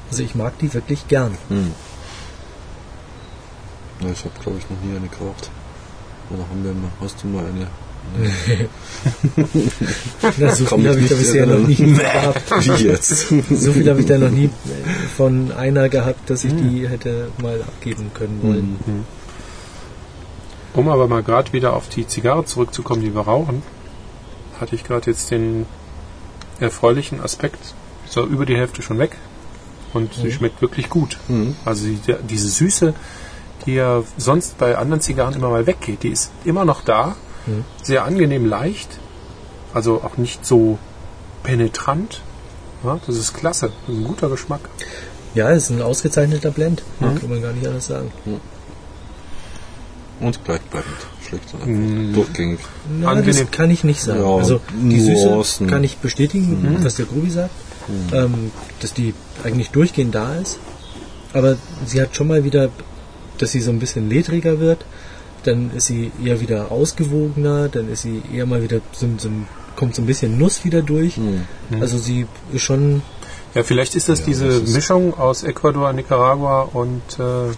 Also ich mag die wirklich gern. Hm. Ja, ich habe, glaube ich, noch nie eine geraucht. Oder haben wir mal, hast du mal eine? Na, so viel habe ich da bisher noch nie gehabt. Wie jetzt? So viel habe ich da noch nie von einer gehabt, dass ich die hätte mal abgeben können wollen. Hm. Um aber mal gerade wieder auf die Zigarre zurückzukommen, die wir rauchen, hatte ich gerade jetzt den erfreulichen Aspekt, ist ja über die Hälfte schon weg und sie schmeckt wirklich gut. Mhm. Also die, diese Süße, die ja sonst bei anderen Zigarren immer mal weggeht, die ist immer noch da Sehr angenehm leicht. Also auch nicht so penetrant. Ja, das ist klasse. Das ist ein guter Geschmack. Ja, es ist ein ausgezeichneter Blend. Kann man gar nicht anders sagen. Und gleichbleibend. Schlicht und einfach. Durchgängig. Na, Angenehm. das kann ich nicht sagen. Ja, also die Süße kann ich bestätigen, was der Grubi sagt, ähm, dass die eigentlich durchgehend da ist. Aber sie hat schon mal wieder, dass sie so ein bisschen ledriger wird. Dann ist sie eher wieder ausgewogener. Dann ist sie eher mal wieder so, so ein, kommt so ein bisschen Nuss wieder durch. Also sie ist schon Ja, vielleicht ist das Ja, diese das ist- Mischung aus Ecuador, Nicaragua und äh,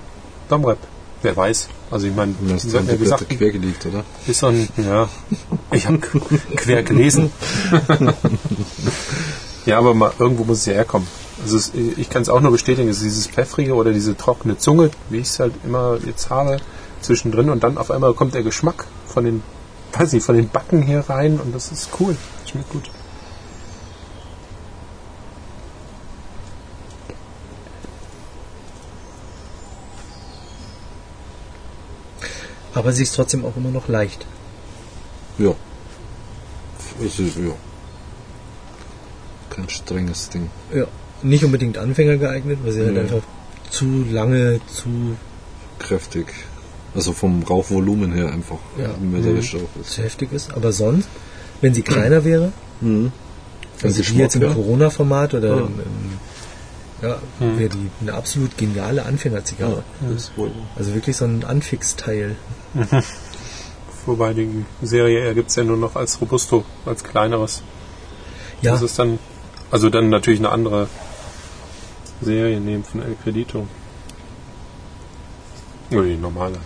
Domrep. Wer weiß. Also ich meine, Sie hatten ja dann gesagt, quer gelegt, oder? ist so ein, ja, ich habe quer gelesen. ja, aber mal, irgendwo muss es ja herkommen. Also es, ich kann es auch nur bestätigen, es ist dieses pfeffrige oder diese trockene Zunge, wie ich es halt immer jetzt habe, zwischendrin und dann auf einmal kommt der Geschmack von den, weiß nicht, von den Backen hier rein und das ist cool. Schmeckt gut. Aber sie ist trotzdem auch immer noch leicht. Ja. Es ist, ja. Kein strenges Ding. Ja. Nicht unbedingt Anfänger geeignet, weil sie halt Nee. einfach zu lange, zu, Kräftig. Also vom Rauchvolumen her einfach. Ja. Metallisch auch ist. zu heftig ist. Aber sonst, wenn sie kleiner wäre, Mhm. also wie jetzt im ja. Corona-Format oder Ja. im, im ja, wäre die eine absolut geniale Anfängerzigarre. Das ist wohl. Also wirklich so ein Anfixteil. Wobei die Serie gibt es ja nur noch als Robusto, als kleineres. Ja, Das ist dann, also dann natürlich eine andere Serie nehmen von El Credito. Oder die normale.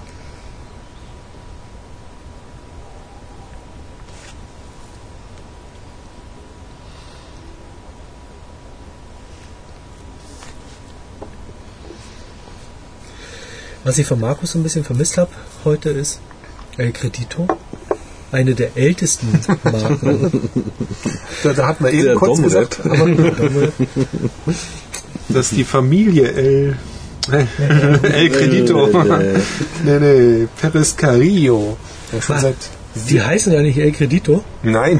Was ich von Markus so ein bisschen vermisst habe heute ist El Credito. Eine der ältesten Marken. Da, da hat man eben Der kurz Domrep. gesagt, aber dass die Familie El, El Credito, nee, nee, Perez schon Ah. Die heißen ja nicht El Credito. nein,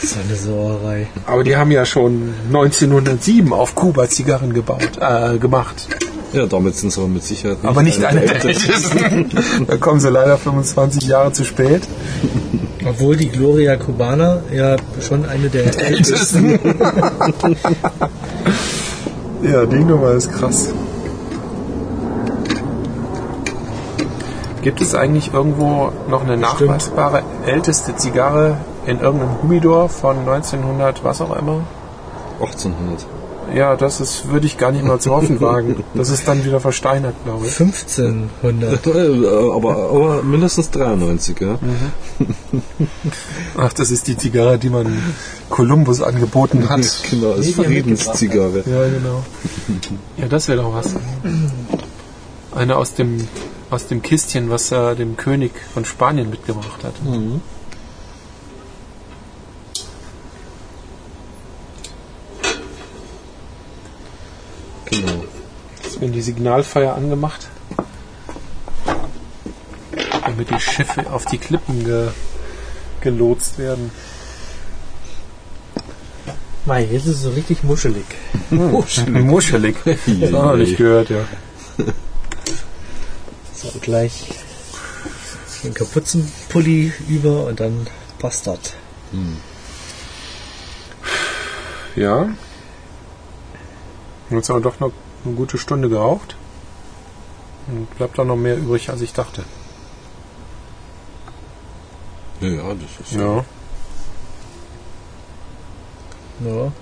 Das ist eine Sauerei. aber die haben ja schon 1907 auf Kuba Zigarren gebaut, äh, gemacht. Ja, damit sind sie aber mit Sicherheit nicht. Aber nicht eine der ältesten. da kommen sie leider 25 Jahre zu spät. Obwohl die Gloria Cubana ja schon eine der ältesten. Ja, die Nummer ist krass. Gibt es eigentlich irgendwo noch eine nachweisbare älteste Zigarre in irgendeinem Humidor von 1900, was auch immer? 1800. Ja, das ist, würde ich gar nicht mal zu hoffen wagen. Das ist dann wieder versteinert, glaube ich. 1500. Äh, aber, aber mindestens 93, ja. Ach, das ist die Zigarre, die man Kolumbus angeboten hat. Genau, haben Friedenszigarre. Ja, genau. Ja, das wäre doch was. Eine aus dem, aus dem Kistchen, was er dem König von Spanien mitgebracht hat. Genau. Jetzt werden die Signalfeier angemacht. Damit die Schiffe auf die Klippen ge, gelotst werden. Mei, jetzt ist es so richtig muschelig. Muschelig. Das haben wir nicht gehört, ja. So, gleich den Kapuzenpulli über und dann passt das. Ja. Jetzt haben wir doch noch eine gute Stunde geraucht. Und bleibt da noch mehr übrig, als ich dachte. Ja, ja, das ist Ja. Ja,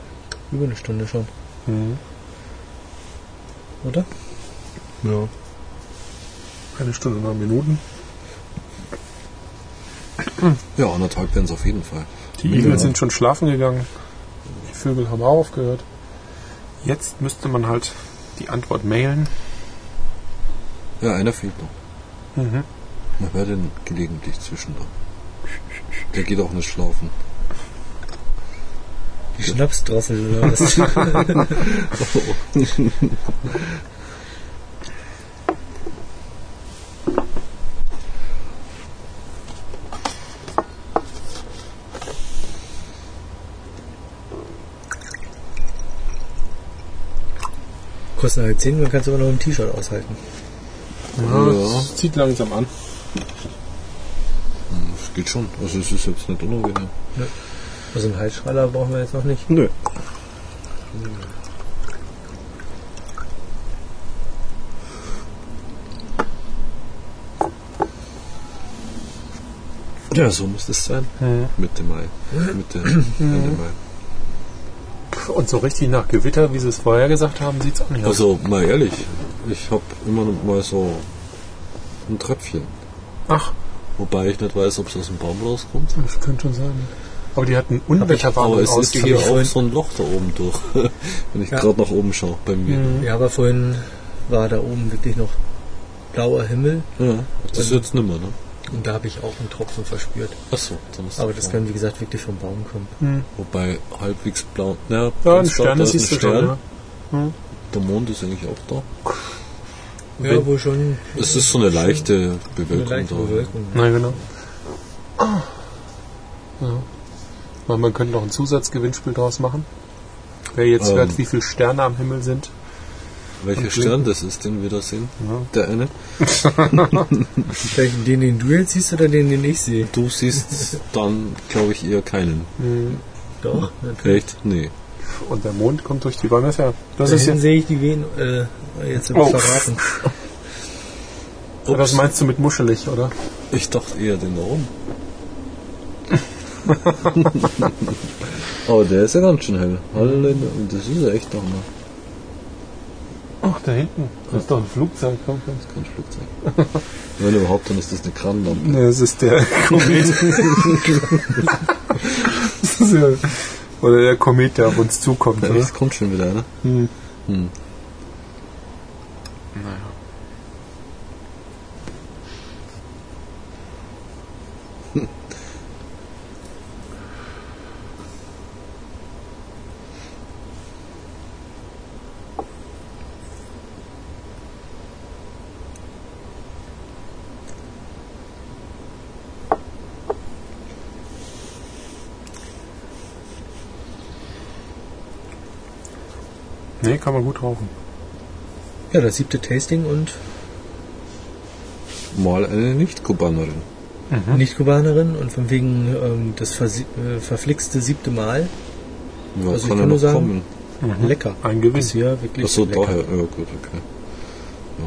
über eine Stunde schon, Mhm. oder? Ja. Eine Stunde, neun Minuten. Ja, anderthalb werden es auf jeden Fall. Die Igel sind schon schlafen gegangen. Die Vögel haben auch aufgehört. Jetzt müsste man halt die Antwort mailen. Ja, einer fehlt noch. Mhm. Man hört ihn gelegentlich zwischendurch. Der geht auch nicht schlafen. Die Schnapsdrossel oder was? Kosten halt 10, dann kannst du aber noch ein T-Shirt aushalten. Ja, Ja. Es zieht langsam an. Das geht schon. Also es ist jetzt nicht unangenehm. Also einen Halsschraller brauchen wir jetzt noch nicht. Nö. Ja, so muss es sein. Mitte Mai. Mitte, Ende Mai. Und so richtig nach Gewitter, wie sie es vorher gesagt haben, sieht es auch nicht aus. Also mal ehrlich, ich habe immer noch mal so ein Tröpfchen. Ach, Wobei ich nicht weiß, ob es aus dem Baum rauskommt. das könnte schon sein. Aber die hatten Aber Unwetterwarnung es ist hier auch so ein Loch da oben durch, wenn ich Ja. gerade nach oben schaue bei mir. Ja, aber vorhin war da oben wirklich noch blauer Himmel Ja, das ist jetzt nimmer, ne? Und da habe ich auch einen Tropfen verspürt. Achso, dann Aber das kann, wie gesagt, wirklich vom Baum kommen. Wobei halbwegs blau. Ja, Ja, ein Stern da ist ein du schon. Stern. Ja. Der Mond ist eigentlich auch da. Ja, Wenn- wohl schon Es ist so eine leichte eine Bewölkung leichte da. Bewölkung. Na genau. Ja. Man, man könnte noch ein Zusatzgewinnspiel draus machen. Wer jetzt Ähm. hört, wie viele Sterne am Himmel sind. Welcher Stern das ist, den wir da sehen? Ja. Der eine. Vielleicht den, den du jetzt siehst oder den, den ich sehe? Du siehst dann, glaube ich, eher keinen. Doch, natürlich. Echt? Nee. Und der Mond kommt durch die Bäume. Ja, das Da ist ja, sehe ich die Wen äh, jetzt Oh. verraten. das meinst du mit muschelig, oder? Ich dachte eher den da oben. Aber der ist ja ganz schön hell. Halleluja. Das ist ja echt doch mal Ach, da hinten. Das ist doch ein Flugzeug. Komm, komm. kein Flugzeug. Wenn überhaupt, dann ist das eine Kranlampe. Ne, es ist der Komet. das ist ja, oder der Komet, der auf uns zukommt. Ja, Oder? das kommt schon wieder, ne? Hm. Hm. Naja. Kann man gut rauchen. Ja, das siebte Tasting und Mal eine Nicht-Kubanerin. Nicht-Kubanerin und von wegen ähm, das versi- äh, verflixte siebte Mal. Ja, Also ich kann kann ja nur sagen, kommen. Lecker. Ein Gewinn. Bisher wirklich Achso, lecker. daher. Ja, gut, okay. Ja.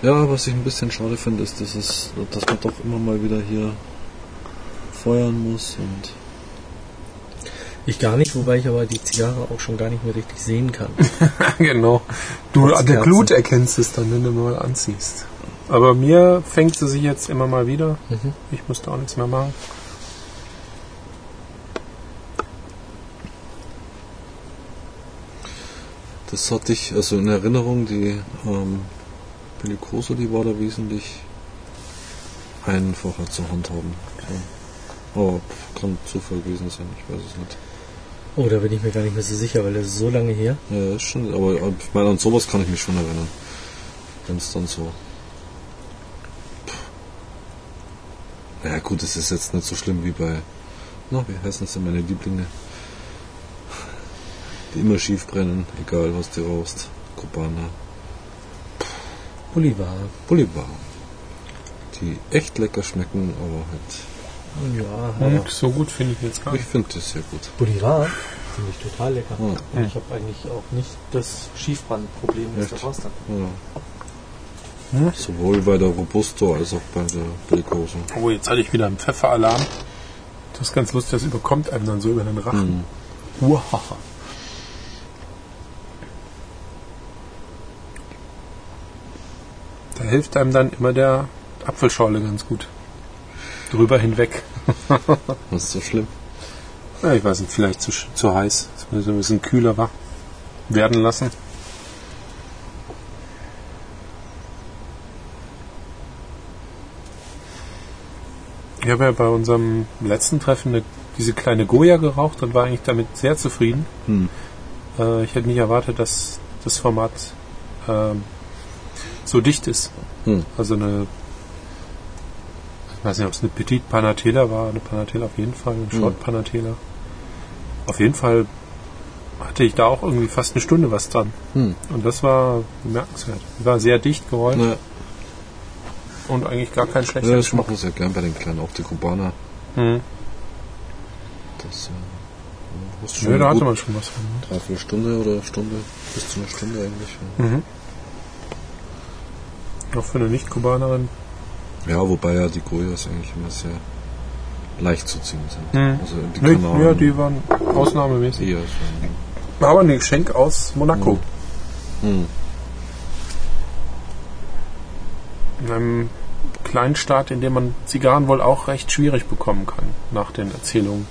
Ja, was ich ein bisschen schade finde, ist, dass, es, dass man doch immer mal wieder hier feuern muss und Ich gar nicht, wobei ich aber die Zigarre auch schon gar nicht mehr richtig sehen kann. genau. Du an der. Glut erkennst es dann, wenn du mal anziehst. Aber mir fängt sie sich jetzt immer mal wieder. Mhm. Ich musste auch nichts mehr machen. Das hatte ich also in Erinnerung, die ähm, Bellicoso, die war da wesentlich einfacher zu handhaben. So. Aber kann Zufall gewesen sein, ich weiß es nicht. Oh, da bin ich mir gar nicht mehr so sicher, weil das ist so lange her. Ja, ist schon, aber ich meine, an sowas kann ich mich schon erinnern. Wenn es dann so. Pff. Ja gut, es ist jetzt nicht so schlimm wie bei. Na, wie heißen das denn meine Lieblinge? Die immer schief brennen, egal was du rauchst. Kubaner. Bolivar. Bolivar. Die echt lecker schmecken, aber halt. Ja, Und aber so gut finde ich jetzt gar Ich nicht. finde das sehr gut. Bolivar finde ich total lecker. Ja. Und ich habe eigentlich auch nicht das Schiefbrandproblem, das hast. Ja. Hm? Sowohl bei der Robusto als auch bei der Bellicoso. Oh, jetzt hatte ich wieder einen Pfefferalarm. Das ist ganz lustig, das überkommt einem dann so über den Rachen. Mhm. Hilft einem dann immer der Apfelschorle ganz gut. Drüber hinweg. Das ist so schlimm. Ja, ich weiß nicht, vielleicht zu, zu heiß. Das muss ein bisschen kühler wa- werden lassen. Ich habe ja bei unserem letzten Treffen eine, diese kleine Goya geraucht und war eigentlich damit sehr zufrieden. Hm. Äh, ich hätte nicht erwartet, dass das Format ähm, so dicht ist. Hm. Also eine, ich weiß nicht, ob es eine Petit Panatela war, eine Panatela auf jeden Fall, ein Hm. Short Panatela. Auf jeden Fall hatte ich da auch irgendwie fast eine Stunde was dran. Hm. Und das war bemerkenswert. War sehr dicht geräumt Ja, und eigentlich gar kein ja, schlechter das machen ja gern bei den Kleinen, auch die Kubaner. Hm. Das äh, Nö, da hatte gut man schon was von. dreiviertel Stunde oder Stunde, bis zu einer Stunde eigentlich. Mhm. Auch für eine Nicht-Kubanerin. Ja, wobei ja die Goyas eigentlich immer sehr leicht zu ziehen sind. Mhm. Also die Nee, Kanaren ja, die waren ausnahmemäßig. eher so. Aber ein Geschenk aus Monaco. Hm. In einem kleinen Staat, in dem man Zigarren wohl auch recht schwierig bekommen kann, nach den Erzählungen.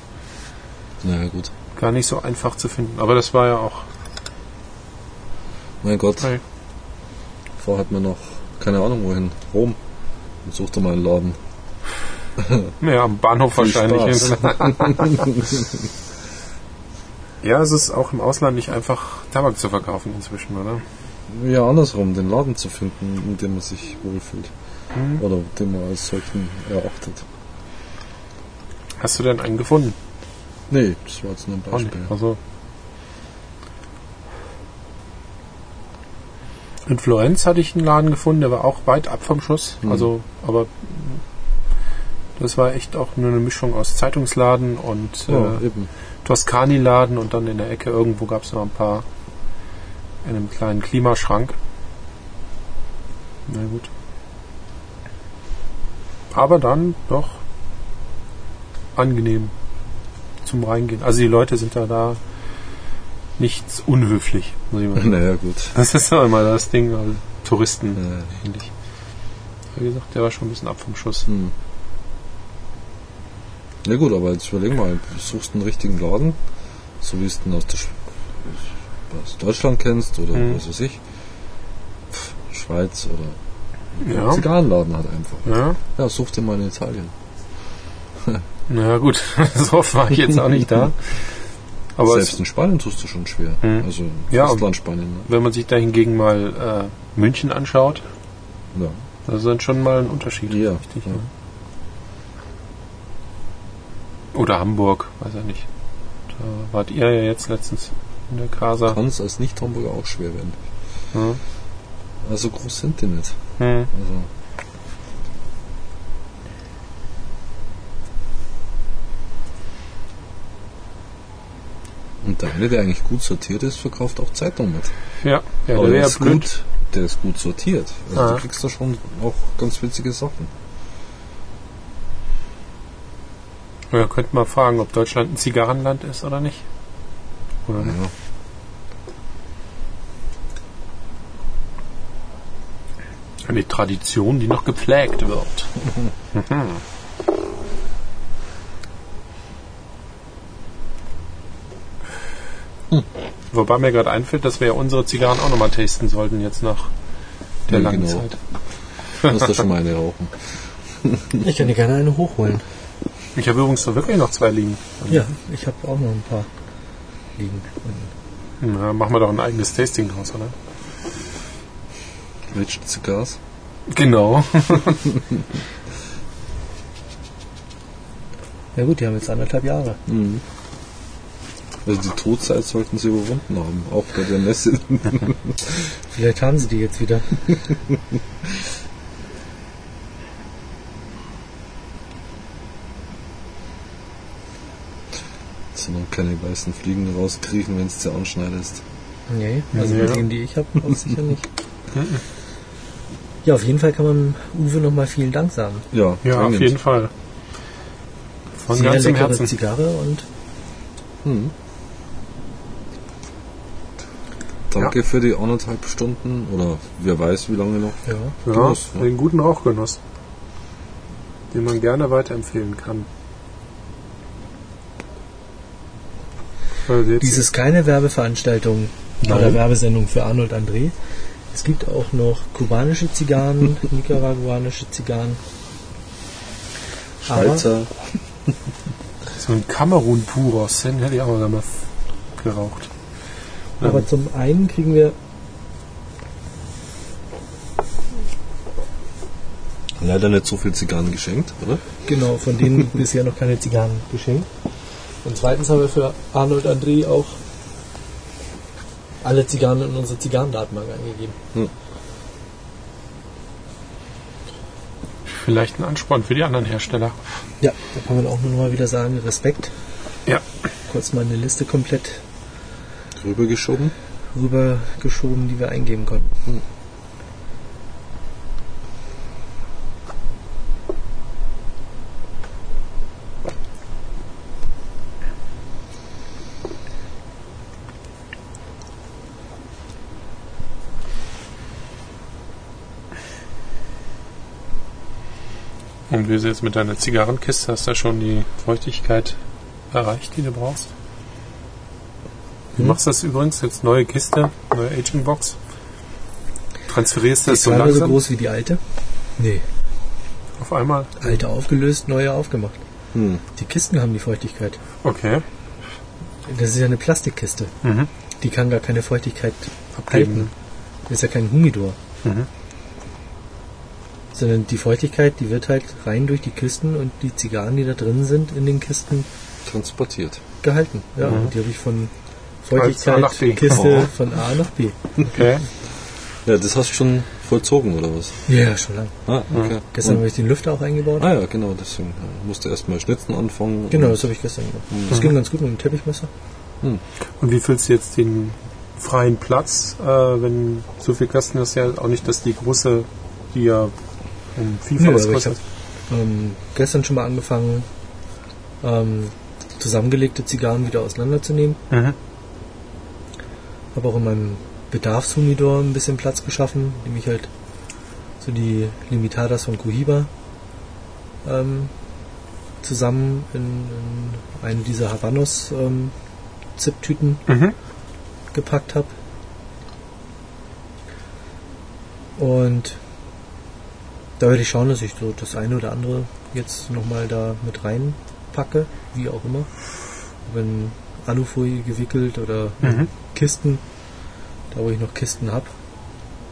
Naja, gut. Gar nicht so einfach zu finden. Aber das war ja auch. Mein Gott, Hey. vorher hat man noch, keine Ahnung wohin, Rom. Und suchte mal einen Laden. Ja, am Bahnhof Viel wahrscheinlich. Ja, es ist auch im Ausland nicht einfach, Tabak zu verkaufen inzwischen, oder? Ja, andersrum, den Laden zu finden, in dem man sich wohlfühlt. Mhm. Oder den man als solchen erachtet. Hast du denn einen gefunden? Nee, das war jetzt nur ein. Beispiel. Also. In Florenz hatte ich einen Laden gefunden, der war auch weit ab vom Schuss. Mhm. Also, aber das war echt auch nur eine Mischung aus Zeitungsladen und Ja, äh, eben. Toskani-Laden und dann in der Ecke irgendwo gab es noch ein paar in einem kleinen Klimaschrank. Na gut. Aber dann doch angenehm zum Reingehen. Also die Leute sind da da nichts unhöflich, muss ich mal sagen. Naja, gut. Das ist ja immer das Ding, also Touristen Äh, ähnlich. Wie gesagt, der war schon ein bisschen ab vom Schuss. hm. Ja gut, aber jetzt überleg mal, du suchst einen richtigen Laden, so wie es den aus, aus Deutschland kennst oder Mhm. was weiß ich, Pff, Schweiz oder Ja. Zigarrenladen halt einfach. Ja. Ja, such dir mal in Italien. Na gut, so oft war ich jetzt auch nicht da. Aber Selbst in Spanien tust du schon schwer. Mhm. Also Ja, Festland Spanien. Ne? wenn man sich da hingegen mal äh, München anschaut, Ja. das ist dann schon mal ein Unterschied. Ja, Richtig, ja. ja. Oder Hamburg, weiß ich nicht. Da wart ihr ja jetzt letztens in der Casa. Kann es als Nicht-Hamburger auch schwer werden. Ja. Also groß sind die nicht. Hm. Also Und der eine, der eigentlich gut sortiert ist, verkauft auch Zeitung mit. Ja, ja der der ist blöd. gut, der ist gut sortiert. Also Ah. du kriegst da schon auch ganz witzige Sachen. Ja, könnte man fragen, ob Deutschland ein Zigarrenland ist oder nicht. Oder nicht? Ja. Eine Tradition, die noch gepflegt wird. Wobei mir gerade einfällt, dass wir ja unsere Zigarren auch nochmal tasten sollten jetzt nach der Ja, langen genau. Zeit. Du musst da schon mal eine rauchen. Ich kann dir gerne eine hochholen. Ich habe übrigens da wirklich noch zwei liegen. Ja, ich habe auch noch ein paar liegen. Na, machen wir doch ein eigenes Tasting draus, oder? Rich Cigars. Genau. Ja gut, die haben jetzt anderthalb Jahre. Mhm. Also die Todzeit sollten sie überwunden haben, auch bei der Messe. Vielleicht haben sie die jetzt wieder. so noch keine weißen Fliegen rauskriechen, wenn es sie anschneidest. Nee, also Ja. mit denen, die ich habe, auch sicher nicht. Ja, auf jeden Fall kann man Uwe nochmal vielen Dank sagen. Ja, Ja, auf jeden Fall. Von Sehr ganzem leckere Herzen. Zigarre und Mhm. Danke für die anderthalb Stunden oder wer weiß wie lange noch. ja. Ja, Genuss, ne? den guten Rauchgenuss, den man gerne weiterempfehlen kann. Also Dies ist keine Werbeveranstaltung Nein. oder Werbesendung für Arnold André. Es gibt auch noch kubanische Zigarren, nicaraguanische Zigarren. Schweizer. so ein Kamerun Puros, den hätte ich auch mal gerne geraucht. Aber zum einen kriegen wir Leider nicht so viel Zigarren geschenkt, oder? Genau, von denen bisher noch keine Zigarren geschenkt. Und zweitens haben wir für Arnold André auch alle Zigarren in unsere Zigarrendatenbank eingegeben. Vielleicht ein Ansporn für die anderen Hersteller. Ja, da kann man auch nur mal wieder sagen, Respekt. Ja. Kurz mal eine Liste komplett Rübergeschoben. rübergeschoben, die wir eingeben konnten. Und wie ist jetzt mit deiner Zigarrenkiste? Hast du da schon die Feuchtigkeit erreicht, die du brauchst? Du Hm. machst das übrigens jetzt neue Kiste, neue Aging Box. Transferierst das ist so gerade so langsam groß wie die alte. Nee, auf einmal? alte aufgelöst, neue aufgemacht. Hm. Die Kisten haben die Feuchtigkeit. Okay. Das ist ja eine Plastikkiste. Mhm. Die kann gar keine Feuchtigkeit Abgeben. halten. Das ist ja kein Humidor. Mhm. Sondern die Feuchtigkeit, die wird halt rein durch die Kisten und die Zigarren, die da drin sind, in den Kisten Transportiert. gehalten. Ja, Mhm. und die habe ich von A nach Feuchtigkeit B. Kiste Oh. von A nach B. Okay. Ja, das hast du schon vollzogen, oder was? Ja, schon lang. Ah, okay. Gestern Und- habe ich den Lüfter auch eingebaut. ah ja, genau, deswegen musste erstmal schnitzen anfangen. Genau, das habe ich gestern gemacht. Mhm. Das ging ganz gut mit dem Teppichmesser. Und wie füllst du jetzt den freien Platz, äh, wenn so viel Kasten ist ja auch nicht, dass die große, die ja um Vielfaches aber ich kostet. habe ähm, gestern schon mal angefangen, ähm, zusammengelegte Zigarren wieder auseinanderzunehmen. Mhm. Habe auch in meinem Bedarfshumidor ein bisschen Platz geschaffen, indem ich halt so die Limitadas von Cohiba ähm, zusammen in, in eine dieser Habanos ähm, Zip-Tüten Mhm. gepackt habe. Und da werde ich schauen, dass ich so das eine oder andere jetzt nochmal da mit reinpacke, wie auch immer. Wenn Alufolie gewickelt oder Mhm. Kisten, da wo ich noch Kisten habe.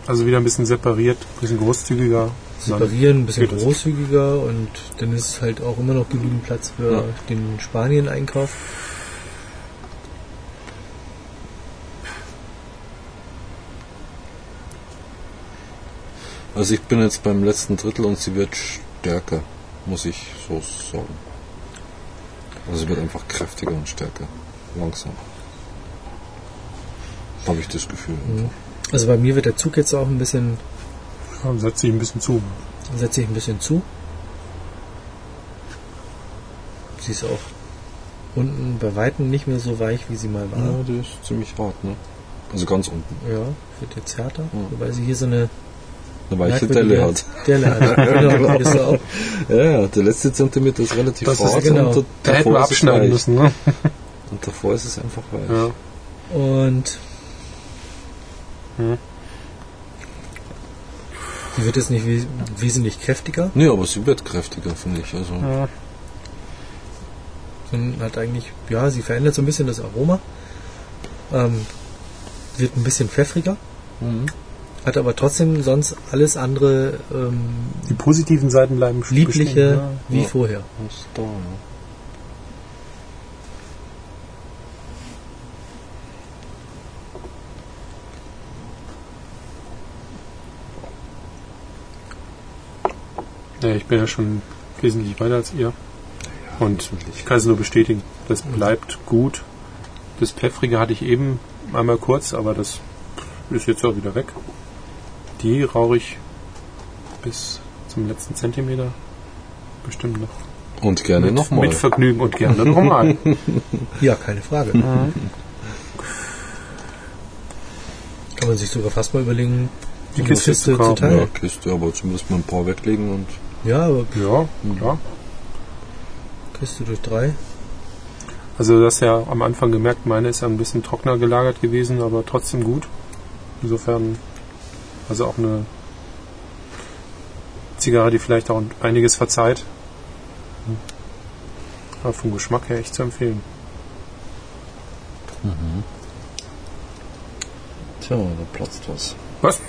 Also wieder ein bisschen separiert, ein bisschen großzügiger. Separieren, ein bisschen großzügiger und dann ist es halt auch immer noch genügend Platz für Ja. den Spanien-Einkauf. Also ich bin jetzt beim letzten Drittel und sie wird stärker, muss ich so sagen. Also sie wird einfach kräftiger und stärker. Langsam. Habe ich das Gefühl. Mhm. Also bei mir wird der Zug jetzt auch ein bisschen, Ja, setzt sich ein bisschen zu. setze ich ein bisschen zu. Sie ist auch unten bei Weitem nicht mehr so weich, wie sie mal war. Ja, die ist ziemlich hart, ne? Also ganz unten. Ja, wird jetzt härter. Ja. Wobei sie hier so eine Eine weiche Delle hat. Delle hat. genau, ist so auch. Ja, der letzte Zentimeter ist relativ Das ist hart genau. und Da hätten wir ist abschneiden müssen, ne? Und davor ist es einfach weich. Ja. Und Hm. sie wird jetzt nicht wes wesentlich kräftiger, Nee, aber sie wird kräftiger, finde ich. Also, Ja. sondern hat eigentlich, ja, sie verändert so ein bisschen das Aroma. Ähm, wird ein bisschen pfeffriger, mhm. hat aber trotzdem sonst alles andere ähm, Die positiven Seiten bleiben bestehen, liebliche ja. wie Ja. vorher. ist da, ja. Ja, ich bin ja schon wesentlich weiter als ihr. Und ich kann es nur bestätigen. Das bleibt gut. Das Pfeffrige hatte ich eben einmal kurz, aber das ist jetzt auch wieder weg. Die rauche ich bis zum letzten Zentimeter bestimmt noch. Und gerne mit, nochmal. mit Vergnügen und gerne nochmal. Ja, keine Frage. Mhm. Kann man sich sogar fast mal überlegen, Die eine Kiste zu teilen. Ja, Kiste, aber zumindest mal ein paar weglegen und Ja, aber Ja, klar. Kiste durch drei. Also das ja am Anfang gemerkt, meine ist ja ein bisschen trockener gelagert gewesen, aber trotzdem gut. Insofern, also auch eine Zigarre, die vielleicht auch einiges verzeiht. Aber vom Geschmack her echt zu empfehlen. tja, da platzt was. Was?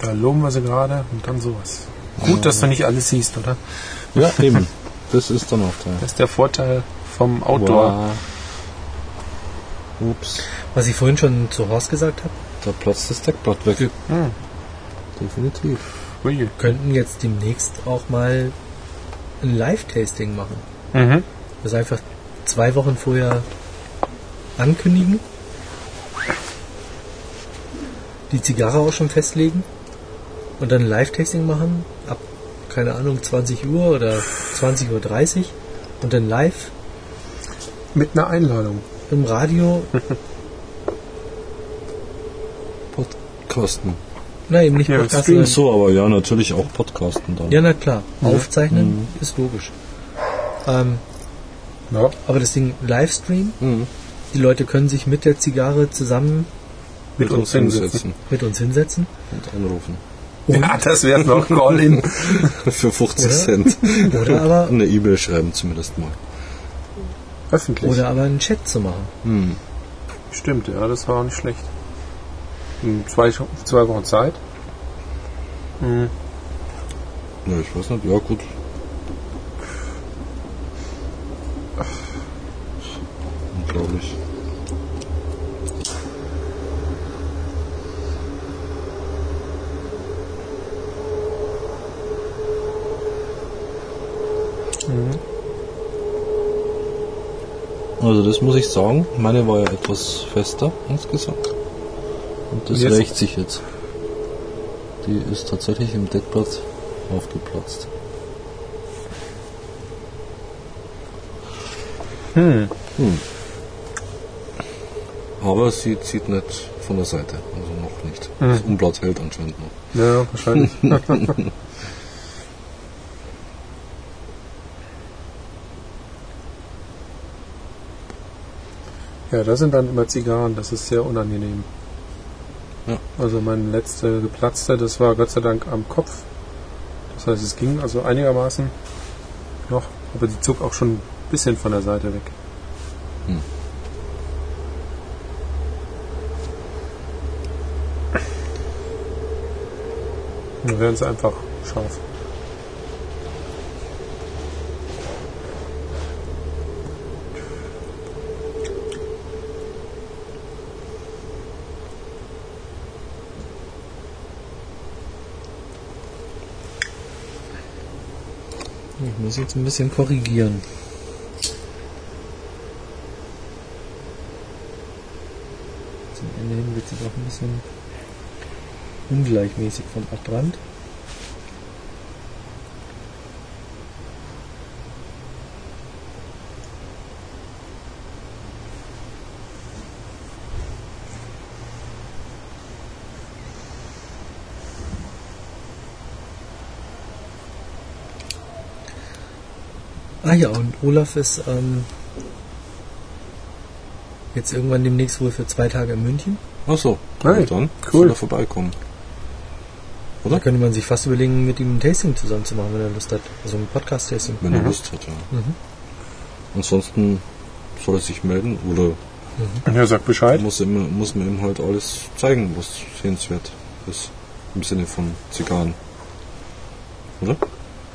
Da loben wir sie gerade und dann sowas. Gut, dass du nicht alles siehst, oder? Ja, eben. Das ist der Nachteil. Das ist der Vorteil vom Outdoor. Wow. Ups. Was ich vorhin schon zu Horst gesagt habe, Da platzt das Deckblatt weg. Ja. Hm. Definitiv. Ui. könnten jetzt demnächst auch mal ein Live-Tasting machen. Mhm. Das einfach zwei Wochen vorher ankündigen, die Zigarre auch schon festlegen und dann ein Live-Tasting machen ab, keine Ahnung, 20 Uhr oder 20.30 Uhr und dann live Mit einer Einladung. im Radio, Podcasten. na eben nicht Ja, Podcast, Stream sondern- So, aber ja, natürlich auch Podcasten dann. ja na klar, aufzeichnen Mhm. ist logisch. Ähm, Ja. aber das Ding Livestream, Mhm. die Leute können sich mit der Zigarre zusammen Mit uns hinsetzen. mit uns hinsetzen und anrufen. Und, Ja, das wäre noch Call-In. Für 50 Oder? Cent. oder aber Eine E-Mail schreiben zumindest mal. Öffentlich. oder aber einen Chat zu machen. Hm. Stimmt, ja, das war auch nicht schlecht. Hm, Zwei, zwei Wochen Zeit. Hm. Ja, ich weiß nicht. Ja, gut. Unglaublich. Also das muss ich sagen, meine war ja etwas fester insgesamt. Und das Jetzt- rächt sich jetzt. Die ist tatsächlich im Deckblatt aufgeplatzt. Hm. Aber sie zieht nicht von der Seite, also noch nicht. Das Umblatt hält anscheinend noch. Ja, wahrscheinlich. ja, das sind dann immer Zigarren, das ist sehr unangenehm. Ja. Also mein letzter geplatzte, das war Gott sei Dank am Kopf. Das heißt, es ging also einigermaßen noch, aber die zog auch schon ein bisschen von der Seite weg. Hm. Dann werden sie einfach scharf. Ich muss jetzt ein bisschen korrigieren. Zum Ende hin wird sie doch ein bisschen ungleichmäßig vom Abbrand. Ah ja, und Olaf ist ähm, jetzt irgendwann demnächst wohl für zwei Tage in München. Achso, Hey, hey, dann cool. soll er vorbeikommen. Da Oder? könnte man sich fast überlegen, mit ihm ein Tasting zusammen zu machen, wenn er Lust hat. Also ein Podcast-Tasting. Wenn er Mhm. Lust hat, ja. Mhm. Ansonsten soll er sich melden oder Ja, sag Bescheid. muss, immer, muss man ihm halt alles zeigen, was sehenswert ist. Im Sinne von Zigarren. Oder?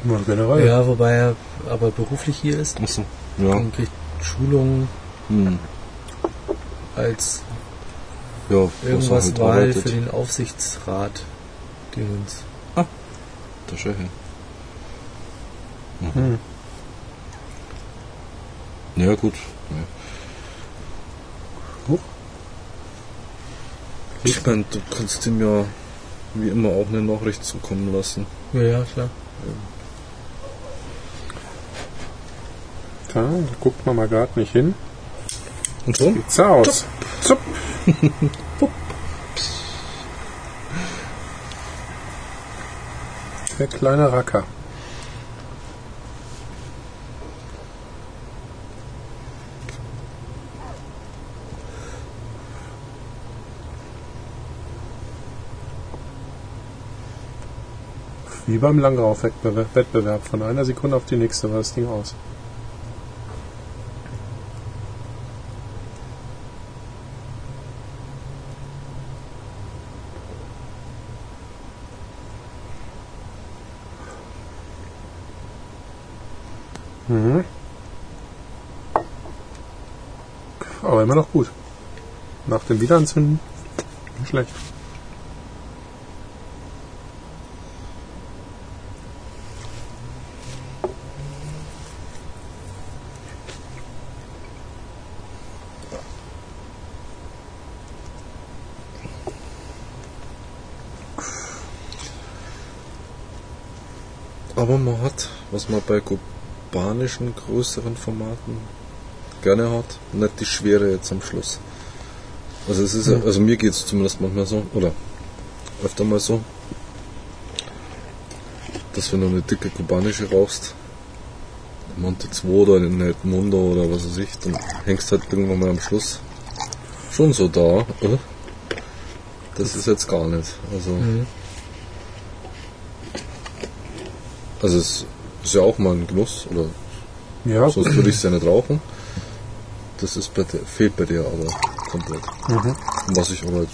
Ja, generell. Ja, wobei er aber beruflich hier ist Achso. Ja. und kriegt Schulungen Hm. als Ja, was irgendwas halt Wahl arbeitet. für den Aufsichtsrat. Dingens. Der Chef. Mhm. Hm. Ja, gut. Ja. Huch. Ich meine, du kannst ihm ja wie immer auch eine Nachricht zukommen lassen. Ja, ja, klar. Da guckt man mal gerade nicht hin. Und schon? Sieht's aus. Zup. Der kleine Racker. Wie beim Langlauf-Wettbewerb Wettbewerb. Von einer Sekunde auf die nächste war das Ding aus. Mhm. Aber immer noch gut. Nach dem Wiederanzünden nicht schlecht. Aber man hat, was man bei kubanischen größeren Formaten gerne hat, nicht die Schwere jetzt am Schluss. Also es ist ja, also mir geht es zumindest manchmal so, oder öfter mal so, dass wenn du eine dicke kubanische rauchst, Monte 2 oder in El Mundo oder was weiß ich, dann hängst halt irgendwann mal am Schluss schon so da. Äh? Das ist jetzt gar nicht. Also, Mhm. also es ist ja auch mal ein Genuss, oder Ja, sonst würde ich es ja nicht rauchen. Das ist bei dir, fehlt bei dir aber komplett. Mhm. Was ich aber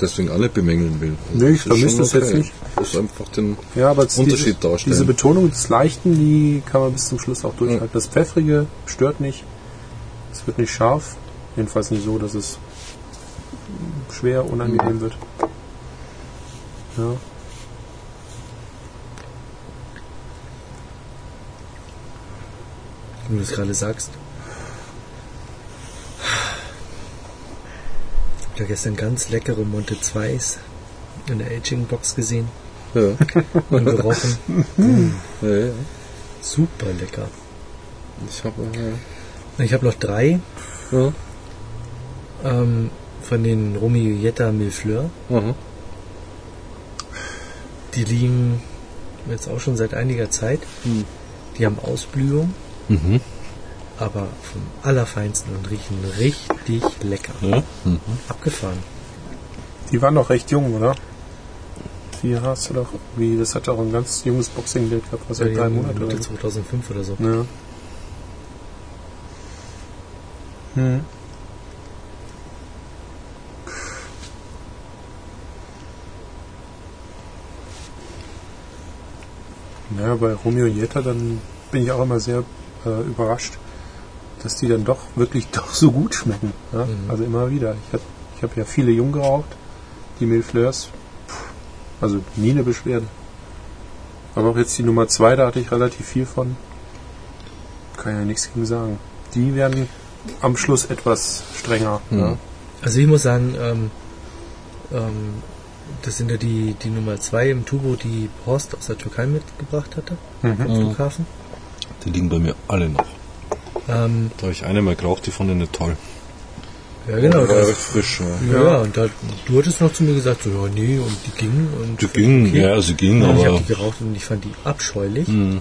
deswegen alle bemängeln will. Nee, ich vermisse das jetzt nicht. Das ist einfach den Ja, aber es- Unterschied diese, darstellen. diese Betonung des Leichten, die kann man bis zum Schluss auch durchhalten. Das Pfeffrige stört nicht. Es wird nicht scharf. Jedenfalls nicht so, dass es schwer, unangenehm wird. Ja. Wenn du das gerade sagst. Ich habe gestern ganz leckere Monte 2s in der Aging-Box gesehen ja, und gerochen. ja, ja. Super lecker. Ich habe äh, Ich habe noch drei ja. ähm, von den Romeo Jetta Milfleur. Die liegen jetzt auch schon seit einiger Zeit. Hm. Die haben Ausblühung, Mhm. Aber vom Allerfeinsten und riechen richtig lecker. Ja. Mhm. Abgefahren. Die waren noch recht jung, oder? Die hast du doch, wie, das hat doch ein ganz junges Boxing-Bild gehabt, was Ja, seit die drei oder Mitte so. 2005 oder so. Ja. Hm. Ja, bei Romeo Jetta, dann bin ich auch immer sehr äh, überrascht, dass die dann doch wirklich doch so gut schmecken. Ja? Mhm. Also immer wieder. Ich habe ich hab ja viele jung geraucht, die Milfleurs. Also nie eine Beschwerde. Aber auch jetzt die Nummer 2, da hatte ich relativ viel von. Kann ja nichts gegen sagen. Die werden am Schluss etwas strenger. Mhm. Ja. Also ich muss sagen, ähm, ähm, das sind ja die, die Nummer zwei im Tubo, die Horst aus der Türkei mitgebracht hatte, Mhm. vom Flughafen. Die liegen bei mir alle noch. Ähm, Da habe ich eine mal geraucht, die fand ich nicht toll. ja genau, War das, frisch. Ja. ja, Ja. und da, du hattest noch zu mir gesagt, so, ja nee, und die gingen und Die ging, okay. ja, sie ging, Und ich aber habe die geraucht und ich fand die abscheulich. mh,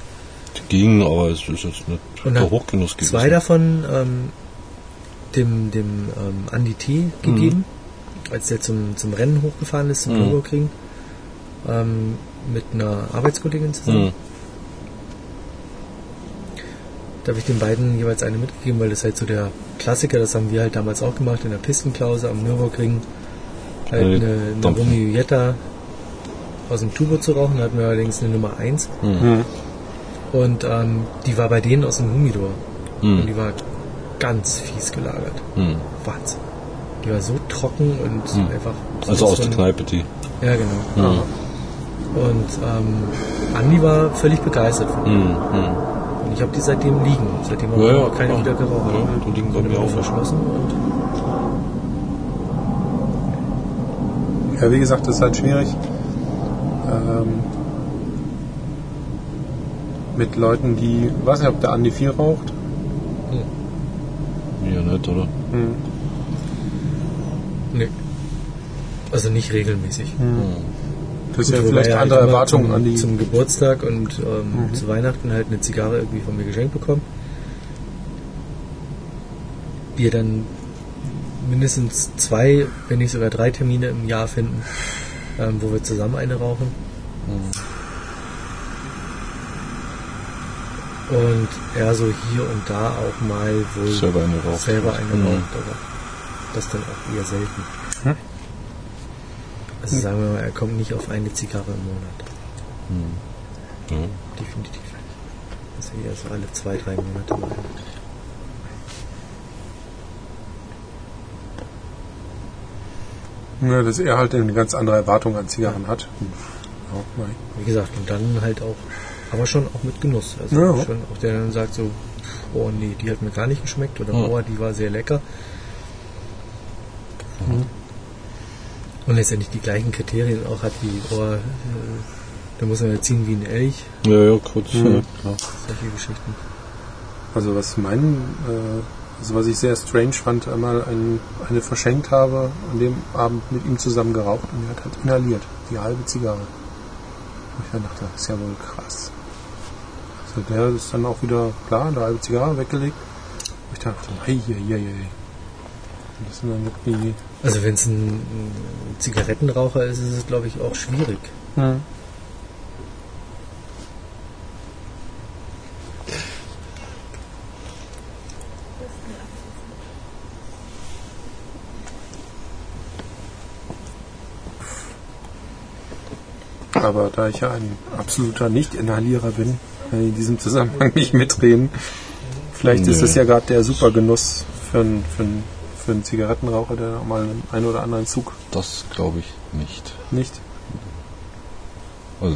die ging, aber es ist jetzt nicht Und der Hochgenuss gewesen. Zwei davon ähm, dem, dem ähm, Andi T. gegeben, als der zum, zum Rennen hochgefahren ist, zum Mhm. Nürburgring, ähm, mit einer Arbeitskollegin zusammen. Mhm. Da habe ich den beiden jeweils eine mitgegeben, weil das halt so der Klassiker, das haben wir halt damals auch gemacht in der Pistenklause am Nürburgring. Halt die eine, eine. Romeo Jetta aus dem Turbo zu rauchen, da hatten wir allerdings eine Nummer 1 Mhm. und ähm, die war bei denen aus dem Humidor und Mhm. die war ganz fies gelagert. Mhm. Wahnsinn. Die war so trocken und Mhm. einfach. Also sowas aus der Kneipe die. Ja, genau. Mhm. Und ähm, Andi war völlig begeistert von Mhm. Mhm. Und ich habe die seitdem liegen. Seitdem haben Ja, wir ja, keine klar. wieder geraucht. Ja, die liegen bei mir auch. verschlossen. Und Ja, wie gesagt, das ist halt schwierig. Ähm, mit Leuten, die, weiß nicht, ob der Andi viel raucht. Ja, nicht, oder? Hm. nee. Also nicht regelmäßig. Das ja Gut, vielleicht er halt andere immer Erwartungen zum, an die. Zum Geburtstag und ähm, Mhm. zu Weihnachten halt eine Zigarre irgendwie von mir geschenkt bekommen. Wir dann mindestens zwei, wenn nicht sogar drei Termine im Jahr finden, ähm, wo wir zusammen eine rauchen. Und er so hier und da auch mal wohl Selber eine raucht. selber eine Mhm. raucht, aber das dann auch eher selten. Hm? Also sagen wir mal, er kommt nicht auf eine Zigarre im Monat. Ja. Definitiv. Das ist eher so alle zwei, drei Monate mal. Ja, dass er halt eine ganz andere Erwartung an Zigarren hat. Ja, nein. Wie gesagt, und dann halt auch, aber schon auch mit Genuss. Also Ja. schon auch der dann sagt so, oh nee, die hat mir gar nicht geschmeckt oder Ja. oh, die war sehr lecker. Und letztendlich die gleichen Kriterien auch hat wie, oh, äh, da muss man ja ziehen wie ein Elch, Ja, ja, kurz. Mhm. Ja, klar. solche Geschichten. Also was mein, äh, also was ich sehr strange fand, einmal ein, eine verschenkt habe, an dem Abend mit ihm zusammen geraucht und er hat halt inhaliert, die halbe Zigarre. Und ich dann dachte, das ist ja wohl krass. Also der ist dann auch wieder, klar, eine halbe Zigarre weggelegt. Und ich dachte, hey, hey, hey, hey. Und das sind dann irgendwie, Also wenn es ein, Zigarettenraucher ist, ist es glaube ich auch schwierig. Aber da ich ja ein absoluter Nicht-Inhalierer bin, kann ich in diesem Zusammenhang nicht mitreden. Vielleicht ist Nee. es ja gerade der super Genuss für einen, für, einen, Zigarettenraucher, der auch mal einen, einen oder anderen Zug Das glaube ich nicht. nicht. Also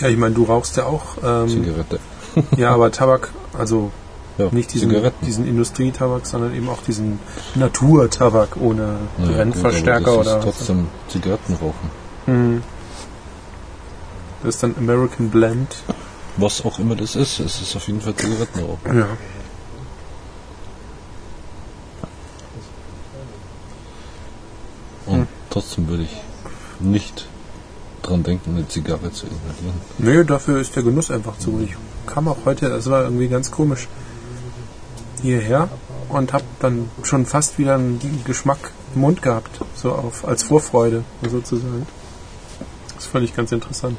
Ja, ich meine, du rauchst ja auch. Ähm, Zigarette. ja, aber Tabak, also Ja, nicht diesen, diesen Industrietabak, sondern eben auch diesen Naturtabak ohne Ja, Brennverstärker gut, oder. das ist trotzdem Zigaretten rauchen. Hm. Das ist dann American Blend. Was auch immer das ist, es ist auf jeden Fall Zigaretten rauchen. Ja. Und trotzdem würde ich nicht dran denken, eine Zigarre zu inhalieren. Nö, dafür ist der Genuss einfach zu. Ich kam auch heute, das war irgendwie ganz komisch, hierher und hab dann schon fast wieder einen Geschmack im Mund gehabt, so auf, als Vorfreude sozusagen. Das fand ich ganz interessant.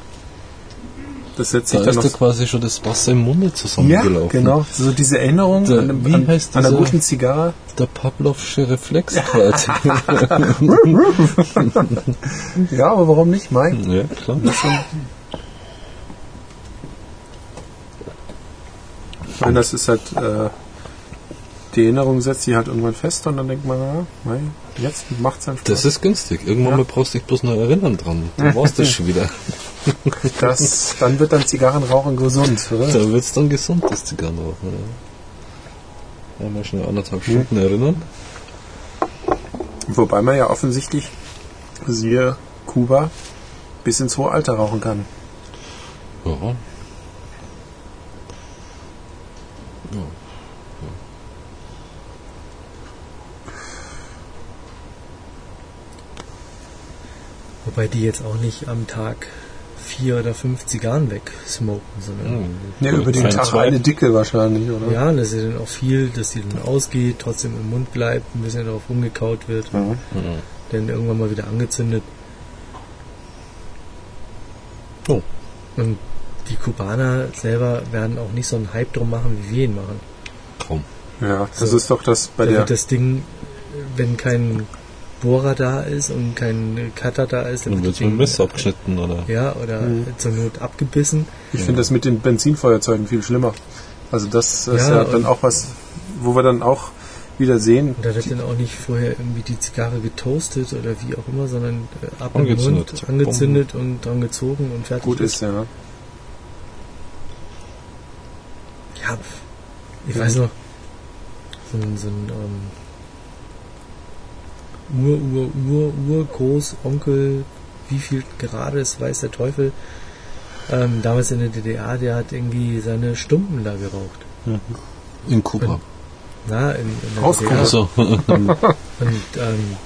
Das setzt Da sich dann ist da quasi schon das Wasser im Munde Ja, zusammengelaufen. genau. So diese Erinnerung Der- an, wie an, heißt an einer dieser- guten Zigarre. Der Pavlovsche Reflex quasi. Ja, aber warum nicht, Mai? ja, klar. Ich meine, das ist halt, äh, die Erinnerung setzt sich halt irgendwann fest und dann denkt man, ja, Mai, jetzt macht's dann Spaß. Das ist günstig. Irgendwann Ja. mal brauchst du dich bloß noch erinnern dran. Dann war's das schon wieder. das, dann wird dann Zigarrenrauchen gesund, oder? Da wird's dann gesund, das Zigarrenrauchen. Ja. Einmal schnell anderthalb Stunden erinnern. Wobei man ja offensichtlich, siehe Kuba, bis ins hohe Alter rauchen kann. Ja. Ja. Wobei die jetzt auch nicht am Tag vier oder fünf Zigarren wegsmoken, sondern Ja, über den Tag zwei. eine dicke wahrscheinlich, oder? ja, das ist dann auch viel, dass die dann ausgeht, trotzdem im Mund bleibt, ein bisschen darauf rumgekaut wird, Mhm. dann irgendwann mal wieder angezündet. Oh. Und die Kubaner selber werden auch nicht so einen Hype drum machen, wie wir ihn machen. Kaum. Ja, das So. ist doch das bei der. wird das Ding, wenn kein Bohrer da ist und kein Cutter da ist, Dann wird wird's das mit Messer abgeschnitten, oder? ja, oder Mhm. zur Not abgebissen. Ich finde das mit den Benzinfeuerzeugen viel schlimmer. Also das ist Ja, ja, dann auch was, wo wir dann auch wieder sehen. Und da wird dann auch nicht vorher irgendwie die Zigarre getoastet oder wie auch immer, sondern äh, ab Angezündet. im Mund, angezündet und dran gezogen und fertig. Gut ist, ja. Ja, pf, ich weiß noch, so ein, so ein ähm, Ur, Ur, Ur, Ur, Großonkel, wie viel gerade ist, weiß der Teufel, ähm, damals in der DDR, der hat irgendwie seine Stumpen da geraucht. In Kuba. Na, in, in der Aus DDR. Kuba. Also, Und ähm,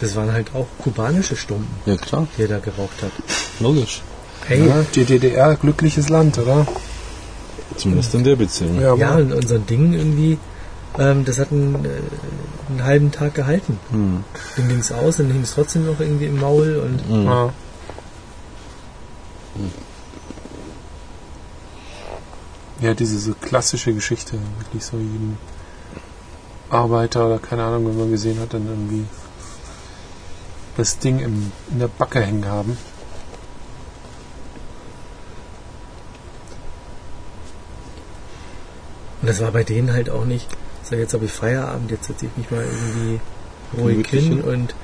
das waren halt auch kubanische Stumpen, ja klar, die er da geraucht hat. logisch. Hey, ja. Die DDR, glückliches Land, oder? Zumindest in der Beziehung. Ja, Ja, und unser Ding irgendwie, ähm, das hat einen, äh, einen halben Tag gehalten. Hm. Dann ging es aus, dann hing es trotzdem noch irgendwie im Maul und Hm. ja. Ja, diese so klassische Geschichte, wirklich so jeden Arbeiter oder keine Ahnung, wenn man gesehen hat, dann irgendwie das Ding im, in der Backe hängen haben. Und das war bei denen halt auch nicht, so jetzt habe ich Feierabend, jetzt setze ich mich mal irgendwie ruhig hin hin. und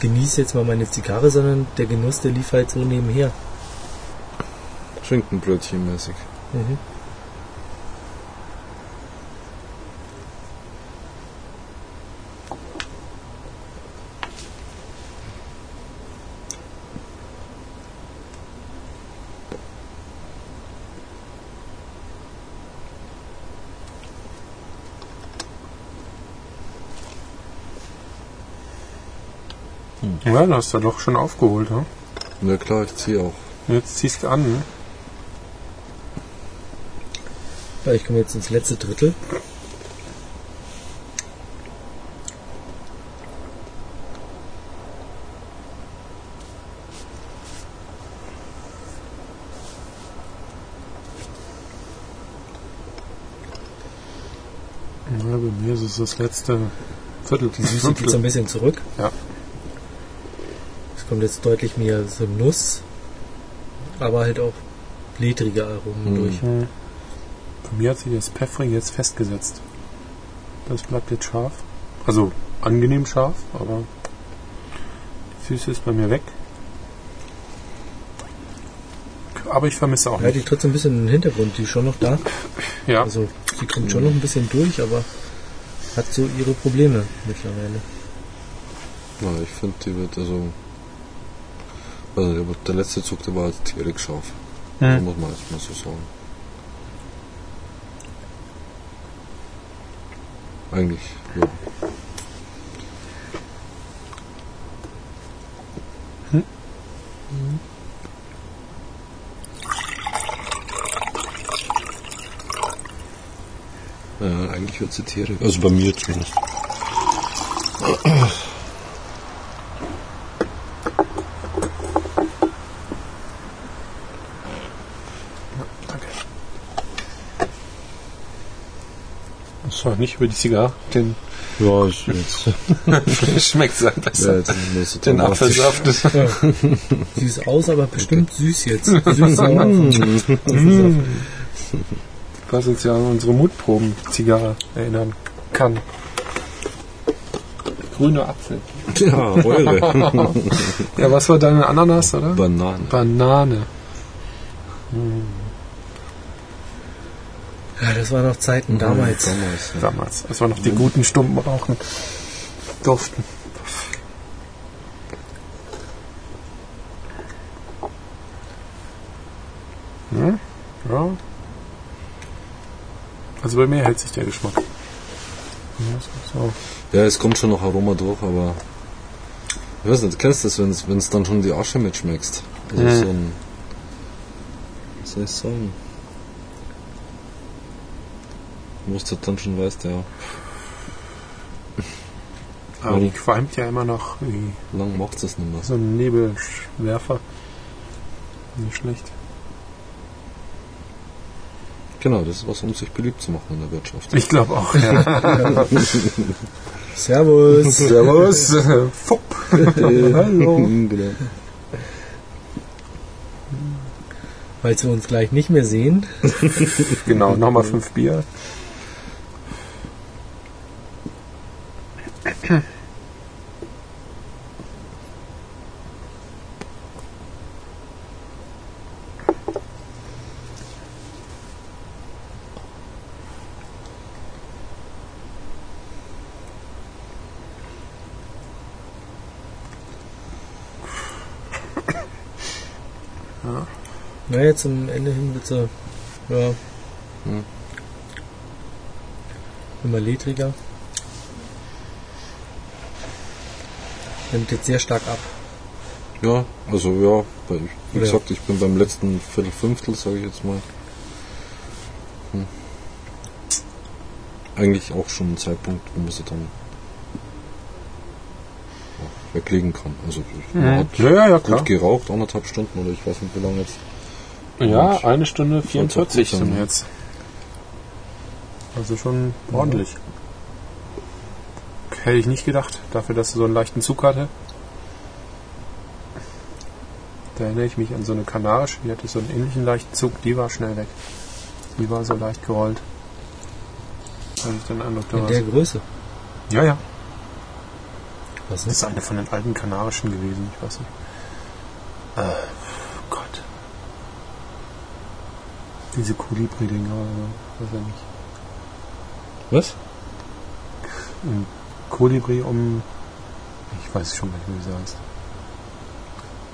genieße jetzt mal meine Zigarre, sondern der Genuss, der lief halt so nebenher. Schinkenbrötchen mäßig. Mhm. Ja, du hast da doch schon aufgeholt, ne? Ja klar, ich ziehe auch. Jetzt ziehst du an, ne? Ich komme jetzt ins letzte Drittel. Ja, bei mir ist es das letzte Viertel. Die Süße geht so ein bisschen zurück. Ja. Es kommt jetzt deutlich mehr so Nuss, aber halt auch ledrige Aromen Mhm. durch. Hm. Bei mir hat sich das Pfeffrige jetzt festgesetzt. Das bleibt jetzt scharf. Also angenehm scharf, aber die Süße ist bei mir weg. Aber ich vermisse auch Ja, die nicht. tritt so ein bisschen in den Hintergrund, die ist schon noch da. Ja, Also sie kommt schon noch ein bisschen durch, aber hat so ihre Probleme mittlerweile. Ja, ich finde, die wird also. Also der, letzte Zug, der war tierig scharf. Hm. So muss man jetzt mal so sagen. Eigentlich, ja. Ja, eigentlich wird sie tierig. Also bei mir zumindest. War nicht über die Zigarre. Den Ja, ich jetzt. schmeckt es halt besser. Den. Apfelsaft. Ja. Süß aus, aber bestimmt süß jetzt. Süß. Mhm. Was uns ja an unsere Mutproben-Zigarre erinnern kann. Grüner Apfel. Ja, eure. Ja, was war deine Ananas, oder? Bananen. Banane. Das waren noch Zeiten damals. Damals, ja. Damals, als wir noch die guten Stumpen rauchen durften. Hm? Ja. Also bei mir hält sich der Geschmack. Ja, so, so. Ja, es kommt schon noch Aroma durch, aber ich weiß nicht, kennst du das, wenn es dann schon die Asche mitschmeckst? Also Mhm. so ein, was soll ich sagen? Wo du dann schon weißt, ja, Aber die qualmt ja immer noch wie lang macht es nicht mehr. so ein Nebelwerfer. Nicht schlecht. Genau, das ist was, um sich beliebt zu machen in der Wirtschaft. Ich glaube auch, ja. Servus. Servus. Fupp. Hallo. genau. Falls wir uns gleich nicht mehr sehen. Genau, nochmal fünf Bier. Jetzt zum Ende hin sie, ja, Hm. immer ledriger. Nimmt jetzt sehr stark ab. Ja, also ja, weil ich, wie Ja. gesagt, ich bin beim letzten Viertel Fünftel, sage ich jetzt mal. Hm. Eigentlich auch schon ein Zeitpunkt, wo man sie dann ja, weglegen kann. Also man Mhm. hat Ja, ja, ja, gut geraucht, anderthalb Stunden oder ich weiß nicht wie lange jetzt. Ja, eine Stunde 44 soll's auch gut sind wir jetzt. Also schon ordentlich. Hätte ich nicht gedacht, dafür, dass sie so einen leichten Zug hatte. Da erinnere ich mich an so eine kanarische, die hatte so einen ähnlichen leichten Zug, die war schnell weg. Die war so leicht gerollt. Habe ich den Eindruck, da In der Größe. Ja, ja. Was Das ist? ist eine von den alten kanarischen gewesen, ich weiß nicht. Äh, Gott. Diese Kolibri-Dinger, oder weiß ja nicht. Was? Ein Kolibri um. Ich weiß schon nicht, wie sie heißt.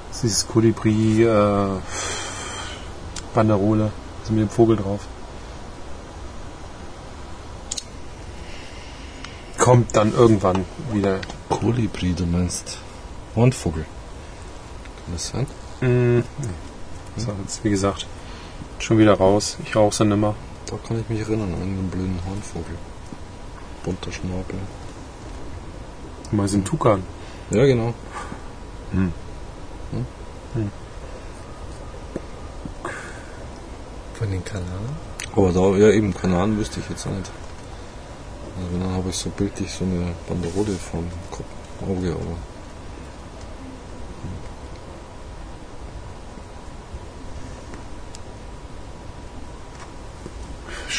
Das ist dieses Kolibri äh, Banderole. Also mit dem Vogel drauf. Kommt dann irgendwann wieder. Kolibri, du meinst Hornvogel. Kann das sein? Mm, nee. Das war jetzt, wie gesagt, schon wieder raus. Ich rauche sie nimmer. Da kann ich mich erinnern an einen blöden Hornvogel. Bunter Schnabel. Mal sind Tukan. Ja, genau. Von den Kanaren? Aber da, ja eben, Kanaren wüsste ich jetzt auch nicht. Also wenn, dann habe ich so bildlich so eine Banderole vom Kopf, Auge, aber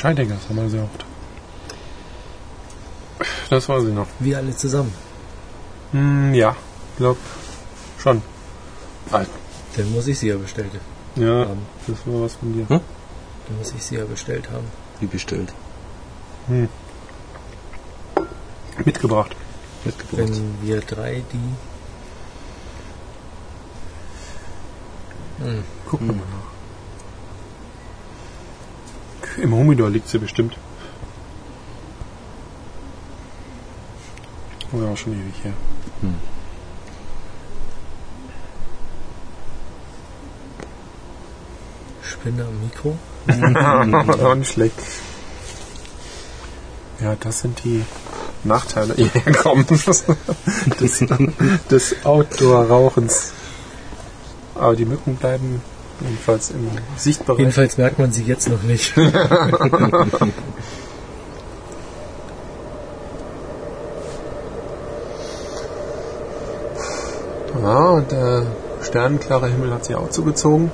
Scheidegger, das haben wir sehr oft. Das weiß ich noch. Wir alle zusammen. Hm, ja, glaub schon. Alt. Dann muss ich sie ja bestellt Ja, haben. das war was von dir. Hm? Dann muss ich sie ja bestellt haben. wie bestellt. Hm. Mitgebracht. Mitgebracht. Wenn wir drei die. Hm. Gucken wir mal. Im Humidor liegt sie bestimmt. Oh ja, schon ewig her. Spinne am Mikro. Auch nicht schlecht. Ja, das sind die Nachteile die herkommen des, des Outdoor-Rauchens. Aber die Mücken bleiben jedenfalls im Sichtbereich. Jedenfalls merkt man sie jetzt noch nicht. Ja, und der sternenklare Himmel hat sich auch zugezogen.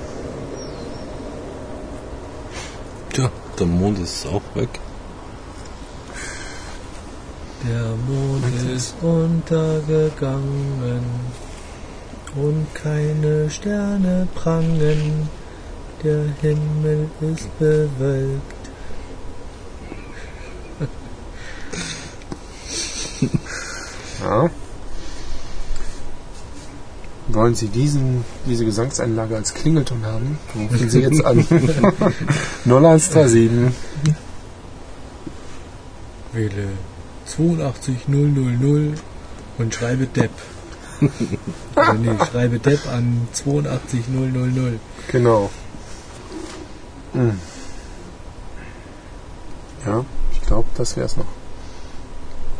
Tja, der Mond ist auch weg. Der Mond ist untergegangen und keine Sterne prangen. Der Himmel ist bewölkt. Ja. Wollen Sie diesen, diese Gesangseinlage als Klingelton haben? Rufen Sie jetzt an. 0137. Wähle 82000 und schreibe Depp. also nee, schreibe Depp an 82000. Genau. Hm. Ja, ich glaube, das wäre es noch.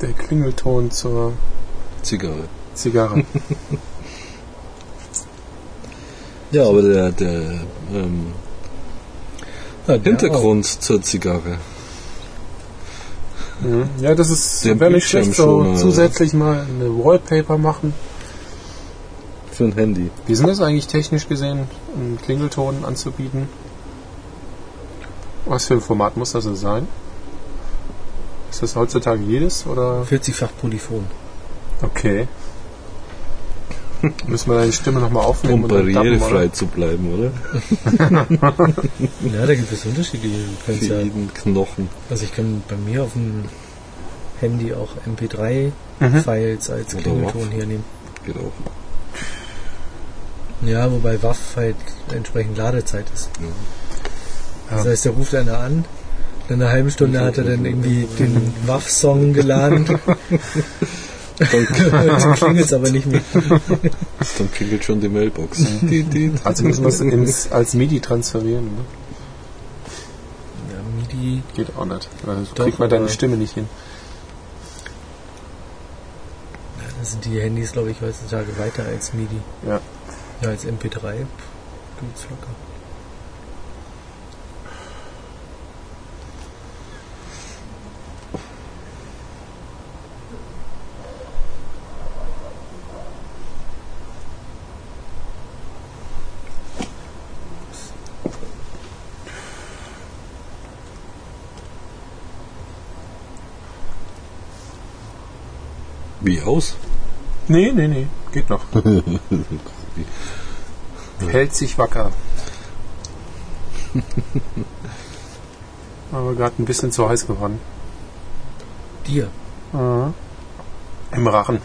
Der Klingelton zur Zigarre. Zigarre. Ja, aber der, der ähm, Ja, der Hintergrund zur Zigarre. Mhm. Ja, das ist Der wäre nicht schlecht, so zusätzlich mal eine Wallpaper machen. Für ein Handy. Wie sind das eigentlich technisch gesehen, einen Klingelton anzubieten? Was für ein Format muss das denn sein? Ist das heutzutage jedes oder? 40-fach Polyphon. Okay. Müssen wir deine Stimme nochmal aufnehmen Um barrierefrei oder? zu bleiben, oder? Ja, da gibt es Unterschiede. Du Für ja, jeden Knochen. also ich kann bei mir auf dem Handy auch MP3-Files als Oder Klingelton WAV. hier nehmen. Geht auch. Ja, wobei WAF halt entsprechend Ladezeit ist. Das heißt, der ruft einer an, in einer halben Stunde hat er dann irgendwie den WAF-Song geladen. Dann klingelt es aber nicht mehr. Dann klingelt schon die Mailbox. Die, die. Also müssen wir es ins, als MIDI transferieren. Ne? Ja, MIDI, Geht auch nicht. Also Doch, kriegt man deine Stimme nicht hin. ja, da sind die Handys, glaube ich, heutzutage weiter als MIDI. Ja. Ja, als MP3 geht's locker. Wie aus? Nee, nee, nee, geht noch. Hält sich wacker. Aber gerade ein bisschen zu heiß geworden. Dir. Mhm. Im Rachen.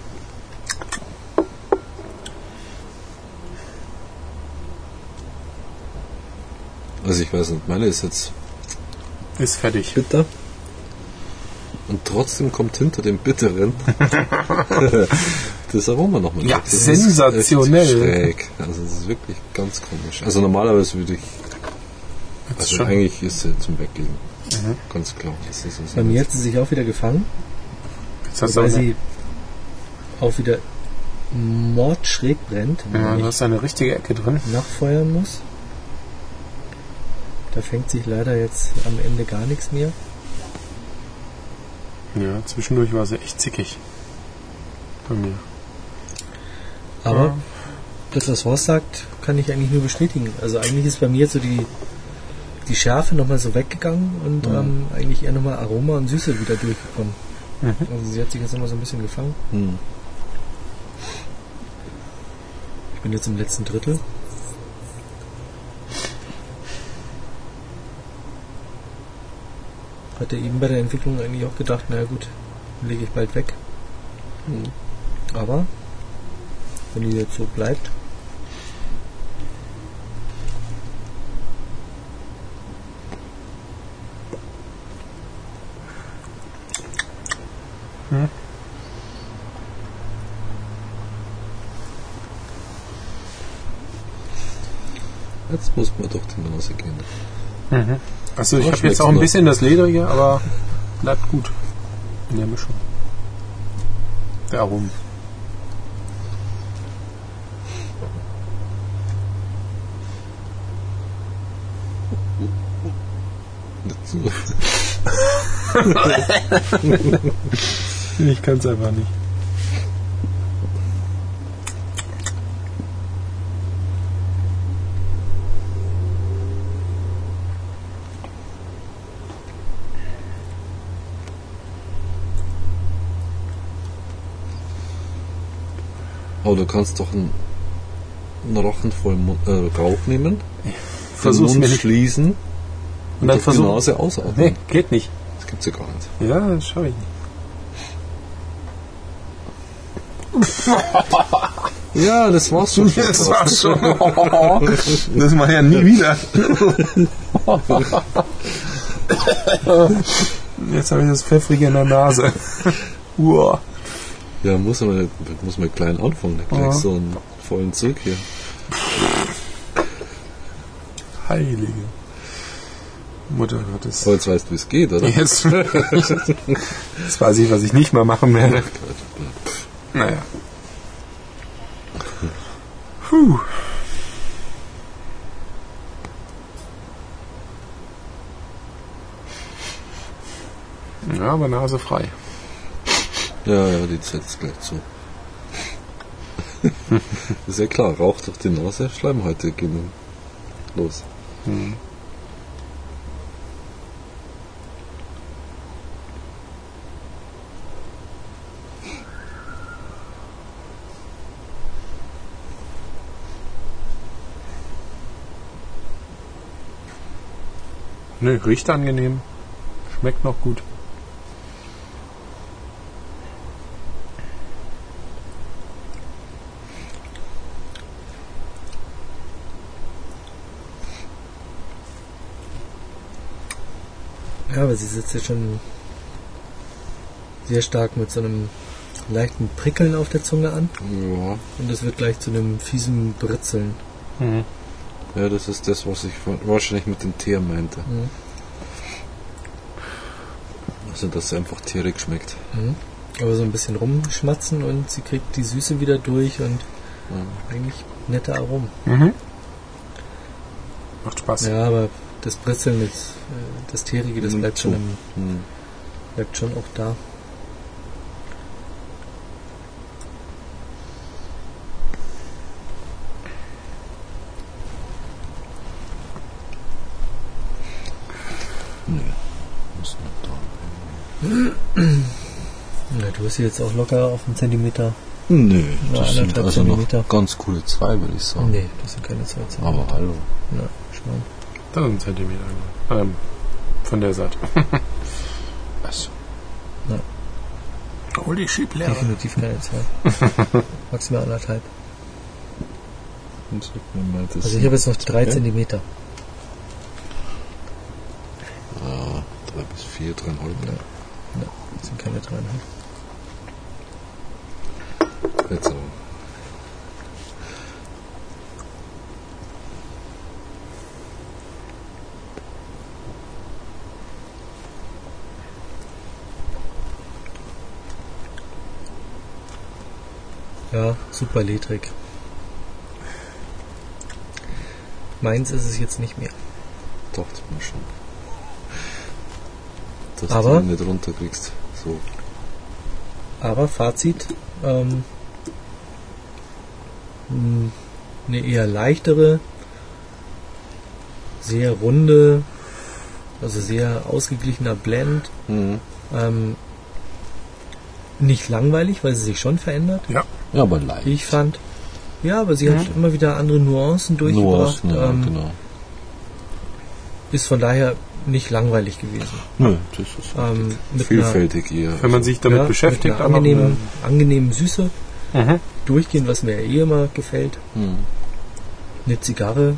Also ich weiß nicht, meine ist jetzt Ist fertig. bitter. Und trotzdem kommt hinter dem Bitteren das Aroma nochmal. Ja. Das ist sensationell. echt Schräg. Also das ist wirklich ganz komisch. Also normalerweise würde ich, also schon. eigentlich ist sie zum Weglegen. Ganz klar. Das ist es. Bei mir hat sie sich auch wieder gefangen, Jetzt hast du weil eine, sie auch wieder mordschräg brennt, ja, du hast eine richtige Ecke drin. nachfeuern muss. Da fängt sich leider jetzt am Ende gar nichts mehr. Ja, zwischendurch war sie echt zickig. Bei mir. Aber Ja. das, was Horst sagt, kann ich eigentlich nur bestätigen. Also eigentlich ist bei mir so die, die Schärfe nochmal so weggegangen und ähm, eigentlich eher nochmal Aroma und Süße wieder durchgekommen. Mhm. Also sie hat sich jetzt nochmal so ein bisschen gefangen. Hm. Ich bin jetzt im letzten Drittel. Hatte eben bei der Entwicklung eigentlich auch gedacht, naja gut, lege ich bald weg. Aber wenn die jetzt so bleibt, Jetzt muss man durch die Nase gehen. Also ich habe jetzt auch ein bisschen das Ledrige, aber bleibt gut in der Mischung. Der Ich kann es einfach nicht. Aber du kannst doch einen, einen Rochen voll Mund, äh, Rauch nehmen, Versuch's den Mund nicht. schließen und, Und dann durch die. Nase ausatmen. Nee, geht nicht. Das gibt's ja gar nicht. Ja, das schaffe ich nicht. Ja, das war's schon. Das war schon. Das mache ich ja nie wieder. Jetzt habe ich das Pfeffrige in der Nase. Uah. Ja, muss man, muss man klein anfangen, gleich Ja. so einen vollen Zug hier. Heilige Mutter Gottes. Aber jetzt weißt du, wie es geht, oder? Jetzt, jetzt weiß ich, was ich nicht mehr machen werde. Naja. Puh. Ja, aber Nase frei. Ja, ja, die setzt gleich zu. ist ja klar, Rauch durch die Nase, Schleimhäute gehen los. Nö, riecht angenehm. Schmeckt noch gut. ja, aber sie sitzt jetzt schon sehr stark mit so einem leichten Prickeln auf der Zunge an Ja, und es wird gleich zu einem fiesen Britzeln. Ja, das ist das, was ich wahrscheinlich mit dem Teer meinte. Mhm. Also, dass es einfach tierig schmeckt. Mhm. Aber so ein bisschen rumschmatzen und sie kriegt die Süße wieder durch und eigentlich nette Aromen. Mhm. Macht Spaß. Ja, aber das Britzeln, das, äh, das Teerige, das bleibt schon, im, Hm. bleibt schon auch da. Na, du bist jetzt auch locker auf einen Zentimeter. Nö, das sind also Zentimeter. noch ganz coole zwei, würde ich sagen. Nee, das sind keine zwei Zentimeter. Aber hallo. Ja, schon. Das sind Zentimeter. Ähm, von der Seite. Also, Holy shit, leer. Definitiv keine zwei. Maximal anderthalb. und sag mir mal, das Also ich habe jetzt noch drei Okay. Zentimeter. ah, drei bis vier, dreieinhalb. Ja, sind keine dreieinhalb. Jetzt aber. Ja, super ledrig. Meins ist es jetzt nicht mehr. Mir schon. Dass Aber- du ihn nicht runterkriegst. So. Aber Fazit, ähm, mh, eine eher leichtere, sehr runde, also sehr ausgeglichener Blend. Mhm. Ähm, nicht langweilig, weil sie sich schon verändert, Ja. Ja, aber leicht. ich fand. Ja, aber sie hat immer wieder andere Nuancen durchgebracht. Nuancen, ja, ähm, genau. Ist von daher nicht langweilig gewesen. Nö, das ist Ähm, mit vielfältig eher. Wenn man sich damit ja, beschäftigt, mit einer angenehmen, angenehmen Süße Mhm. durchgehen, was mir ja eh immer gefällt. Mhm. Eine Zigarre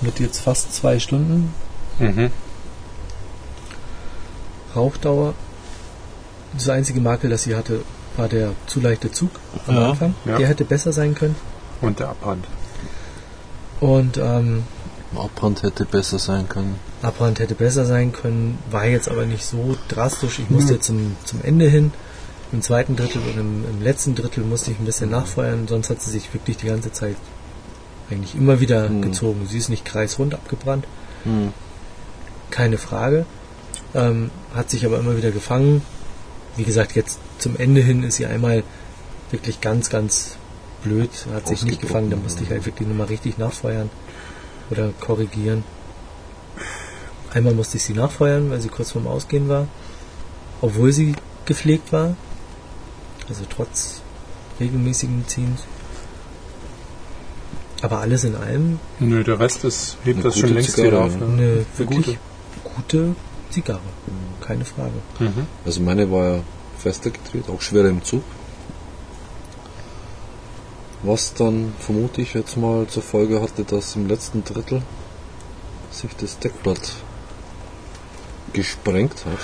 mit jetzt fast zwei Stunden Mhm. Rauchdauer. Das einzige Makel, das sie hatte, war der zu leichte Zug am Ja, Anfang. ja. Der hätte besser sein können. Und der Abbrand. Und ähm, Abbrand hätte besser sein können. Abbrand hätte besser sein können, war jetzt aber nicht so drastisch. Ich musste zum, zum Ende hin, im zweiten Drittel und im, im letzten Drittel musste ich ein bisschen nachfeuern, sonst hat sie sich wirklich die ganze Zeit eigentlich immer wieder Mhm. gezogen. Sie ist nicht kreisrund abgebrannt, Mhm. keine Frage. Ähm, hat sich aber immer wieder gefangen. Wie gesagt, jetzt zum Ende hin ist sie einmal wirklich ganz, ganz blöd, hat sich nicht gefangen. Da musste ich halt wirklich nochmal richtig nachfeuern oder korrigieren. Einmal musste ich sie nachfeuern, weil sie kurz vorm Ausgehen war, obwohl sie gepflegt war. Also trotz regelmäßigen Ziehens. Aber alles in allem Nö, der Rest ist, hebt Eine das schon gute längst Zigarre, wieder auf. Ne? eine wirklich gute Zigarre. Keine Frage. Mhm. Also meine war ja fester gedreht, auch schwerer im Zug. Was dann vermute ich jetzt mal zur Folge hatte, dass im letzten Drittel sich das Deckblatt gesprengt hat.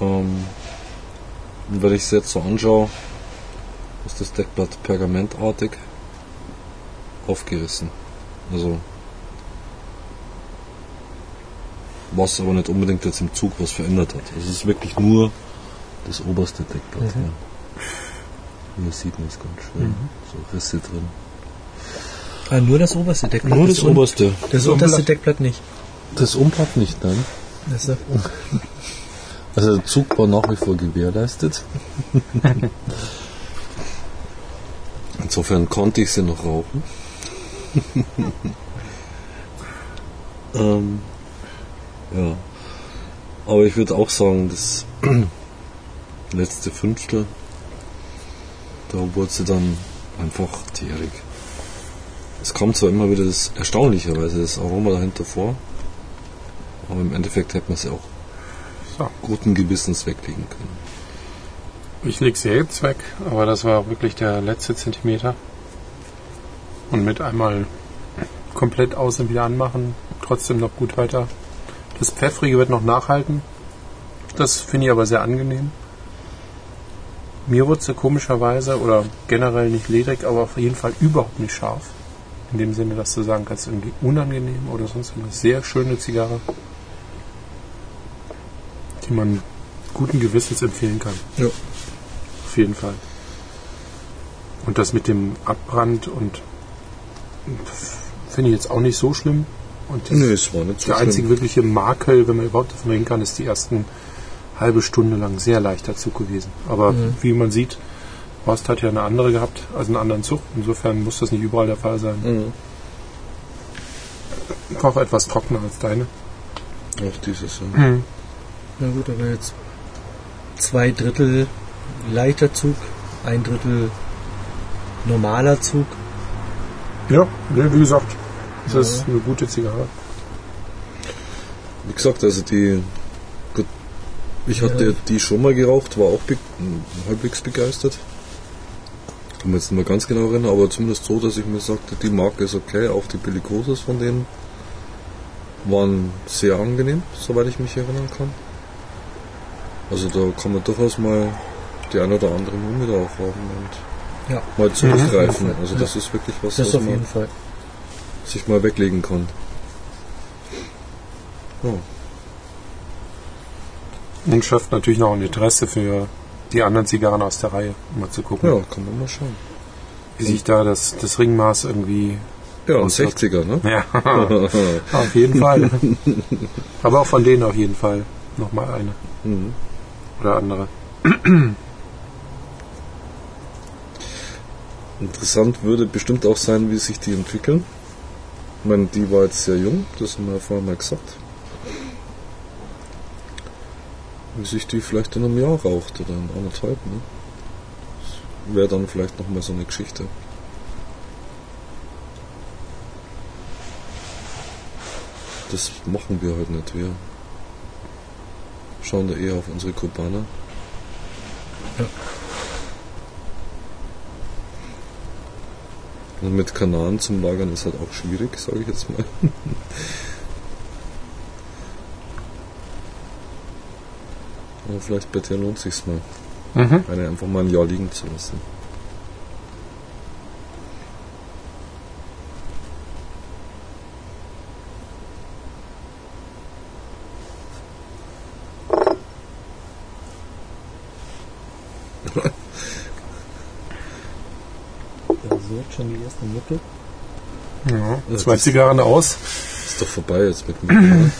Ähm, und wenn ich es jetzt so anschaue, ist das Deckblatt pergamentartig aufgerissen. Also was aber nicht unbedingt jetzt im Zug was verändert hat. Also es ist wirklich nur das oberste Deckblatt. Mhm. Ja. Hier sieht man es ganz schön. So Risse drin. Ah, nur das oberste Deckblatt. Nur das un- oberste. Das Das unterste. Deckblatt nicht. Das Umblatt nicht, nein. Das ist, Also der Zug war nach wie vor gewährleistet. Insofern konnte ich sie noch rauchen. ähm, ja. Aber ich würde auch sagen, das letzte Fünftel, da wurde sie dann einfach teerig. Es kommt zwar immer wieder das erstaunlicherweise das Aroma dahinter vor, aber im Endeffekt hätte man sie auch So. guten Gewissens weglegen können. Ich lege sie jetzt weg, aber das war wirklich der letzte Zentimeter. Und mit einmal komplett aus und wieder anmachen, trotzdem noch gut weiter. Das Pfeffrige wird noch nachhalten. Das finde ich aber sehr angenehm. Mir wurde sie komischerweise oder generell nicht ledrig, aber auf jeden Fall überhaupt nicht scharf. In dem Sinne, dass du sagen kannst, irgendwie unangenehm oder sonst eine sehr schöne Zigarre, die man guten Gewissens empfehlen kann. Ja. Auf jeden Fall. Und das mit dem Abbrand und finde ich jetzt auch nicht so schlimm. Und das, es war nicht der einzige wirkliche Makel, wenn man überhaupt davon reden kann, ist die ersten halbe Stunde lang sehr leichter Zug gewesen. Aber Mhm. wie man sieht, Horst hat ja eine andere gehabt, also einen anderen Zug. Insofern muss das nicht überall der Fall sein. Mhm. Auch etwas trockener als deine. Auch dieses, ja. Na gut, aber jetzt zwei Drittel leichter Zug, ein Drittel normaler Zug. Ja, wie gesagt, es ist eine gute Zigarre. Wie gesagt, also die. Ich hatte Ja. die schon mal geraucht, war auch be halbwegs begeistert. Kann mich jetzt nicht mehr ganz genau erinnern, aber zumindest so, dass ich mir sagte, die Marke ist okay. Auch die Bellicosos von denen waren sehr angenehm, soweit ich mich erinnern kann. Also da kann man durchaus mal die ein oder andere Nummer auch haben und Ja, mal zurückgreifen. Mhm. Also das ist wirklich was, das was man Fall. sich mal weglegen kann. Ja. Und schafft natürlich noch ein Interesse für die anderen Zigarren aus der Reihe, um mal zu gucken, ja, kann man mal schauen. wie sich da das, das Ringmaß irgendwie. Ja, Auswirkt. 60er, ne? Ja, auf jeden Fall. Aber auch von denen auf jeden Fall nochmal eine Mhm. oder andere. Interessant würde bestimmt auch sein, wie sich die entwickeln. Ich meine, die war jetzt sehr jung, das haben wir ja vorher mal gesagt. Wie sich die vielleicht in einem Jahr raucht oder in anderthalb, ne? Das wäre dann vielleicht nochmal so eine Geschichte. Das machen wir halt nicht. Wir schauen da eher auf unsere Kubaner. Ja. Und mit Kanaren zum Lagern ist halt auch schwierig, sage ich jetzt mal. Aber vielleicht bei dir lohnt sich's mal, Mhm. eine einfach mal ein Jahr liegen zu lassen. Schon die erste Mucke. Ja, Das zwei Zigarren aus. Ist doch vorbei jetzt mit mir.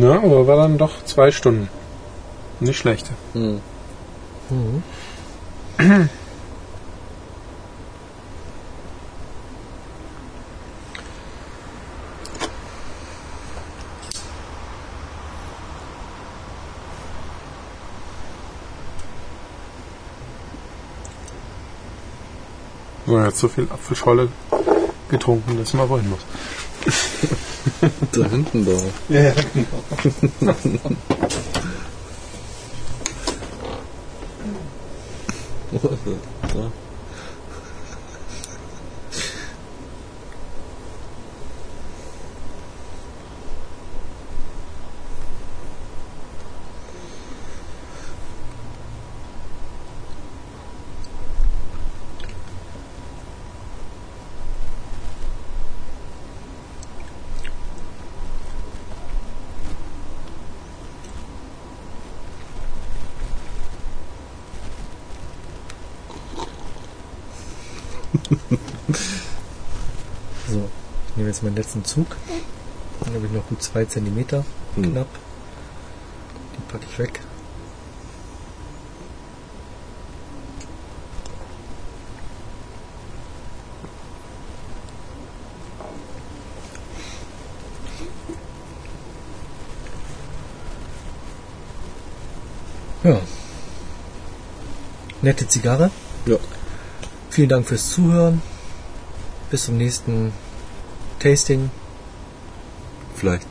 Ja, aber war dann doch zwei Stunden. Nicht schlecht. Hm. Mhm. Man hat so viel Apfelschorle getrunken, dass man wohin muss. Da hinten da. Ja, Ja. So, ich nehme jetzt meinen letzten Zug. Dann habe ich noch gut zwei Zentimeter Hm. knapp. Die packe ich weg. Ja. Nette Zigarre. Ja. Vielen Dank fürs Zuhören. Bis zum nächsten Tasting. Vielleicht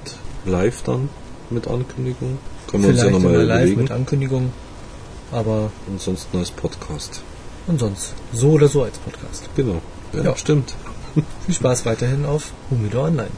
live dann mit Ankündigung. Können wir uns ja Vielleicht nochmal live überlegen. mit Ankündigung. Aber Ansonsten als Podcast. ansonsten so oder so als Podcast. Genau. Ja, Ja. stimmt. Viel Spaß weiterhin auf Humidor Online.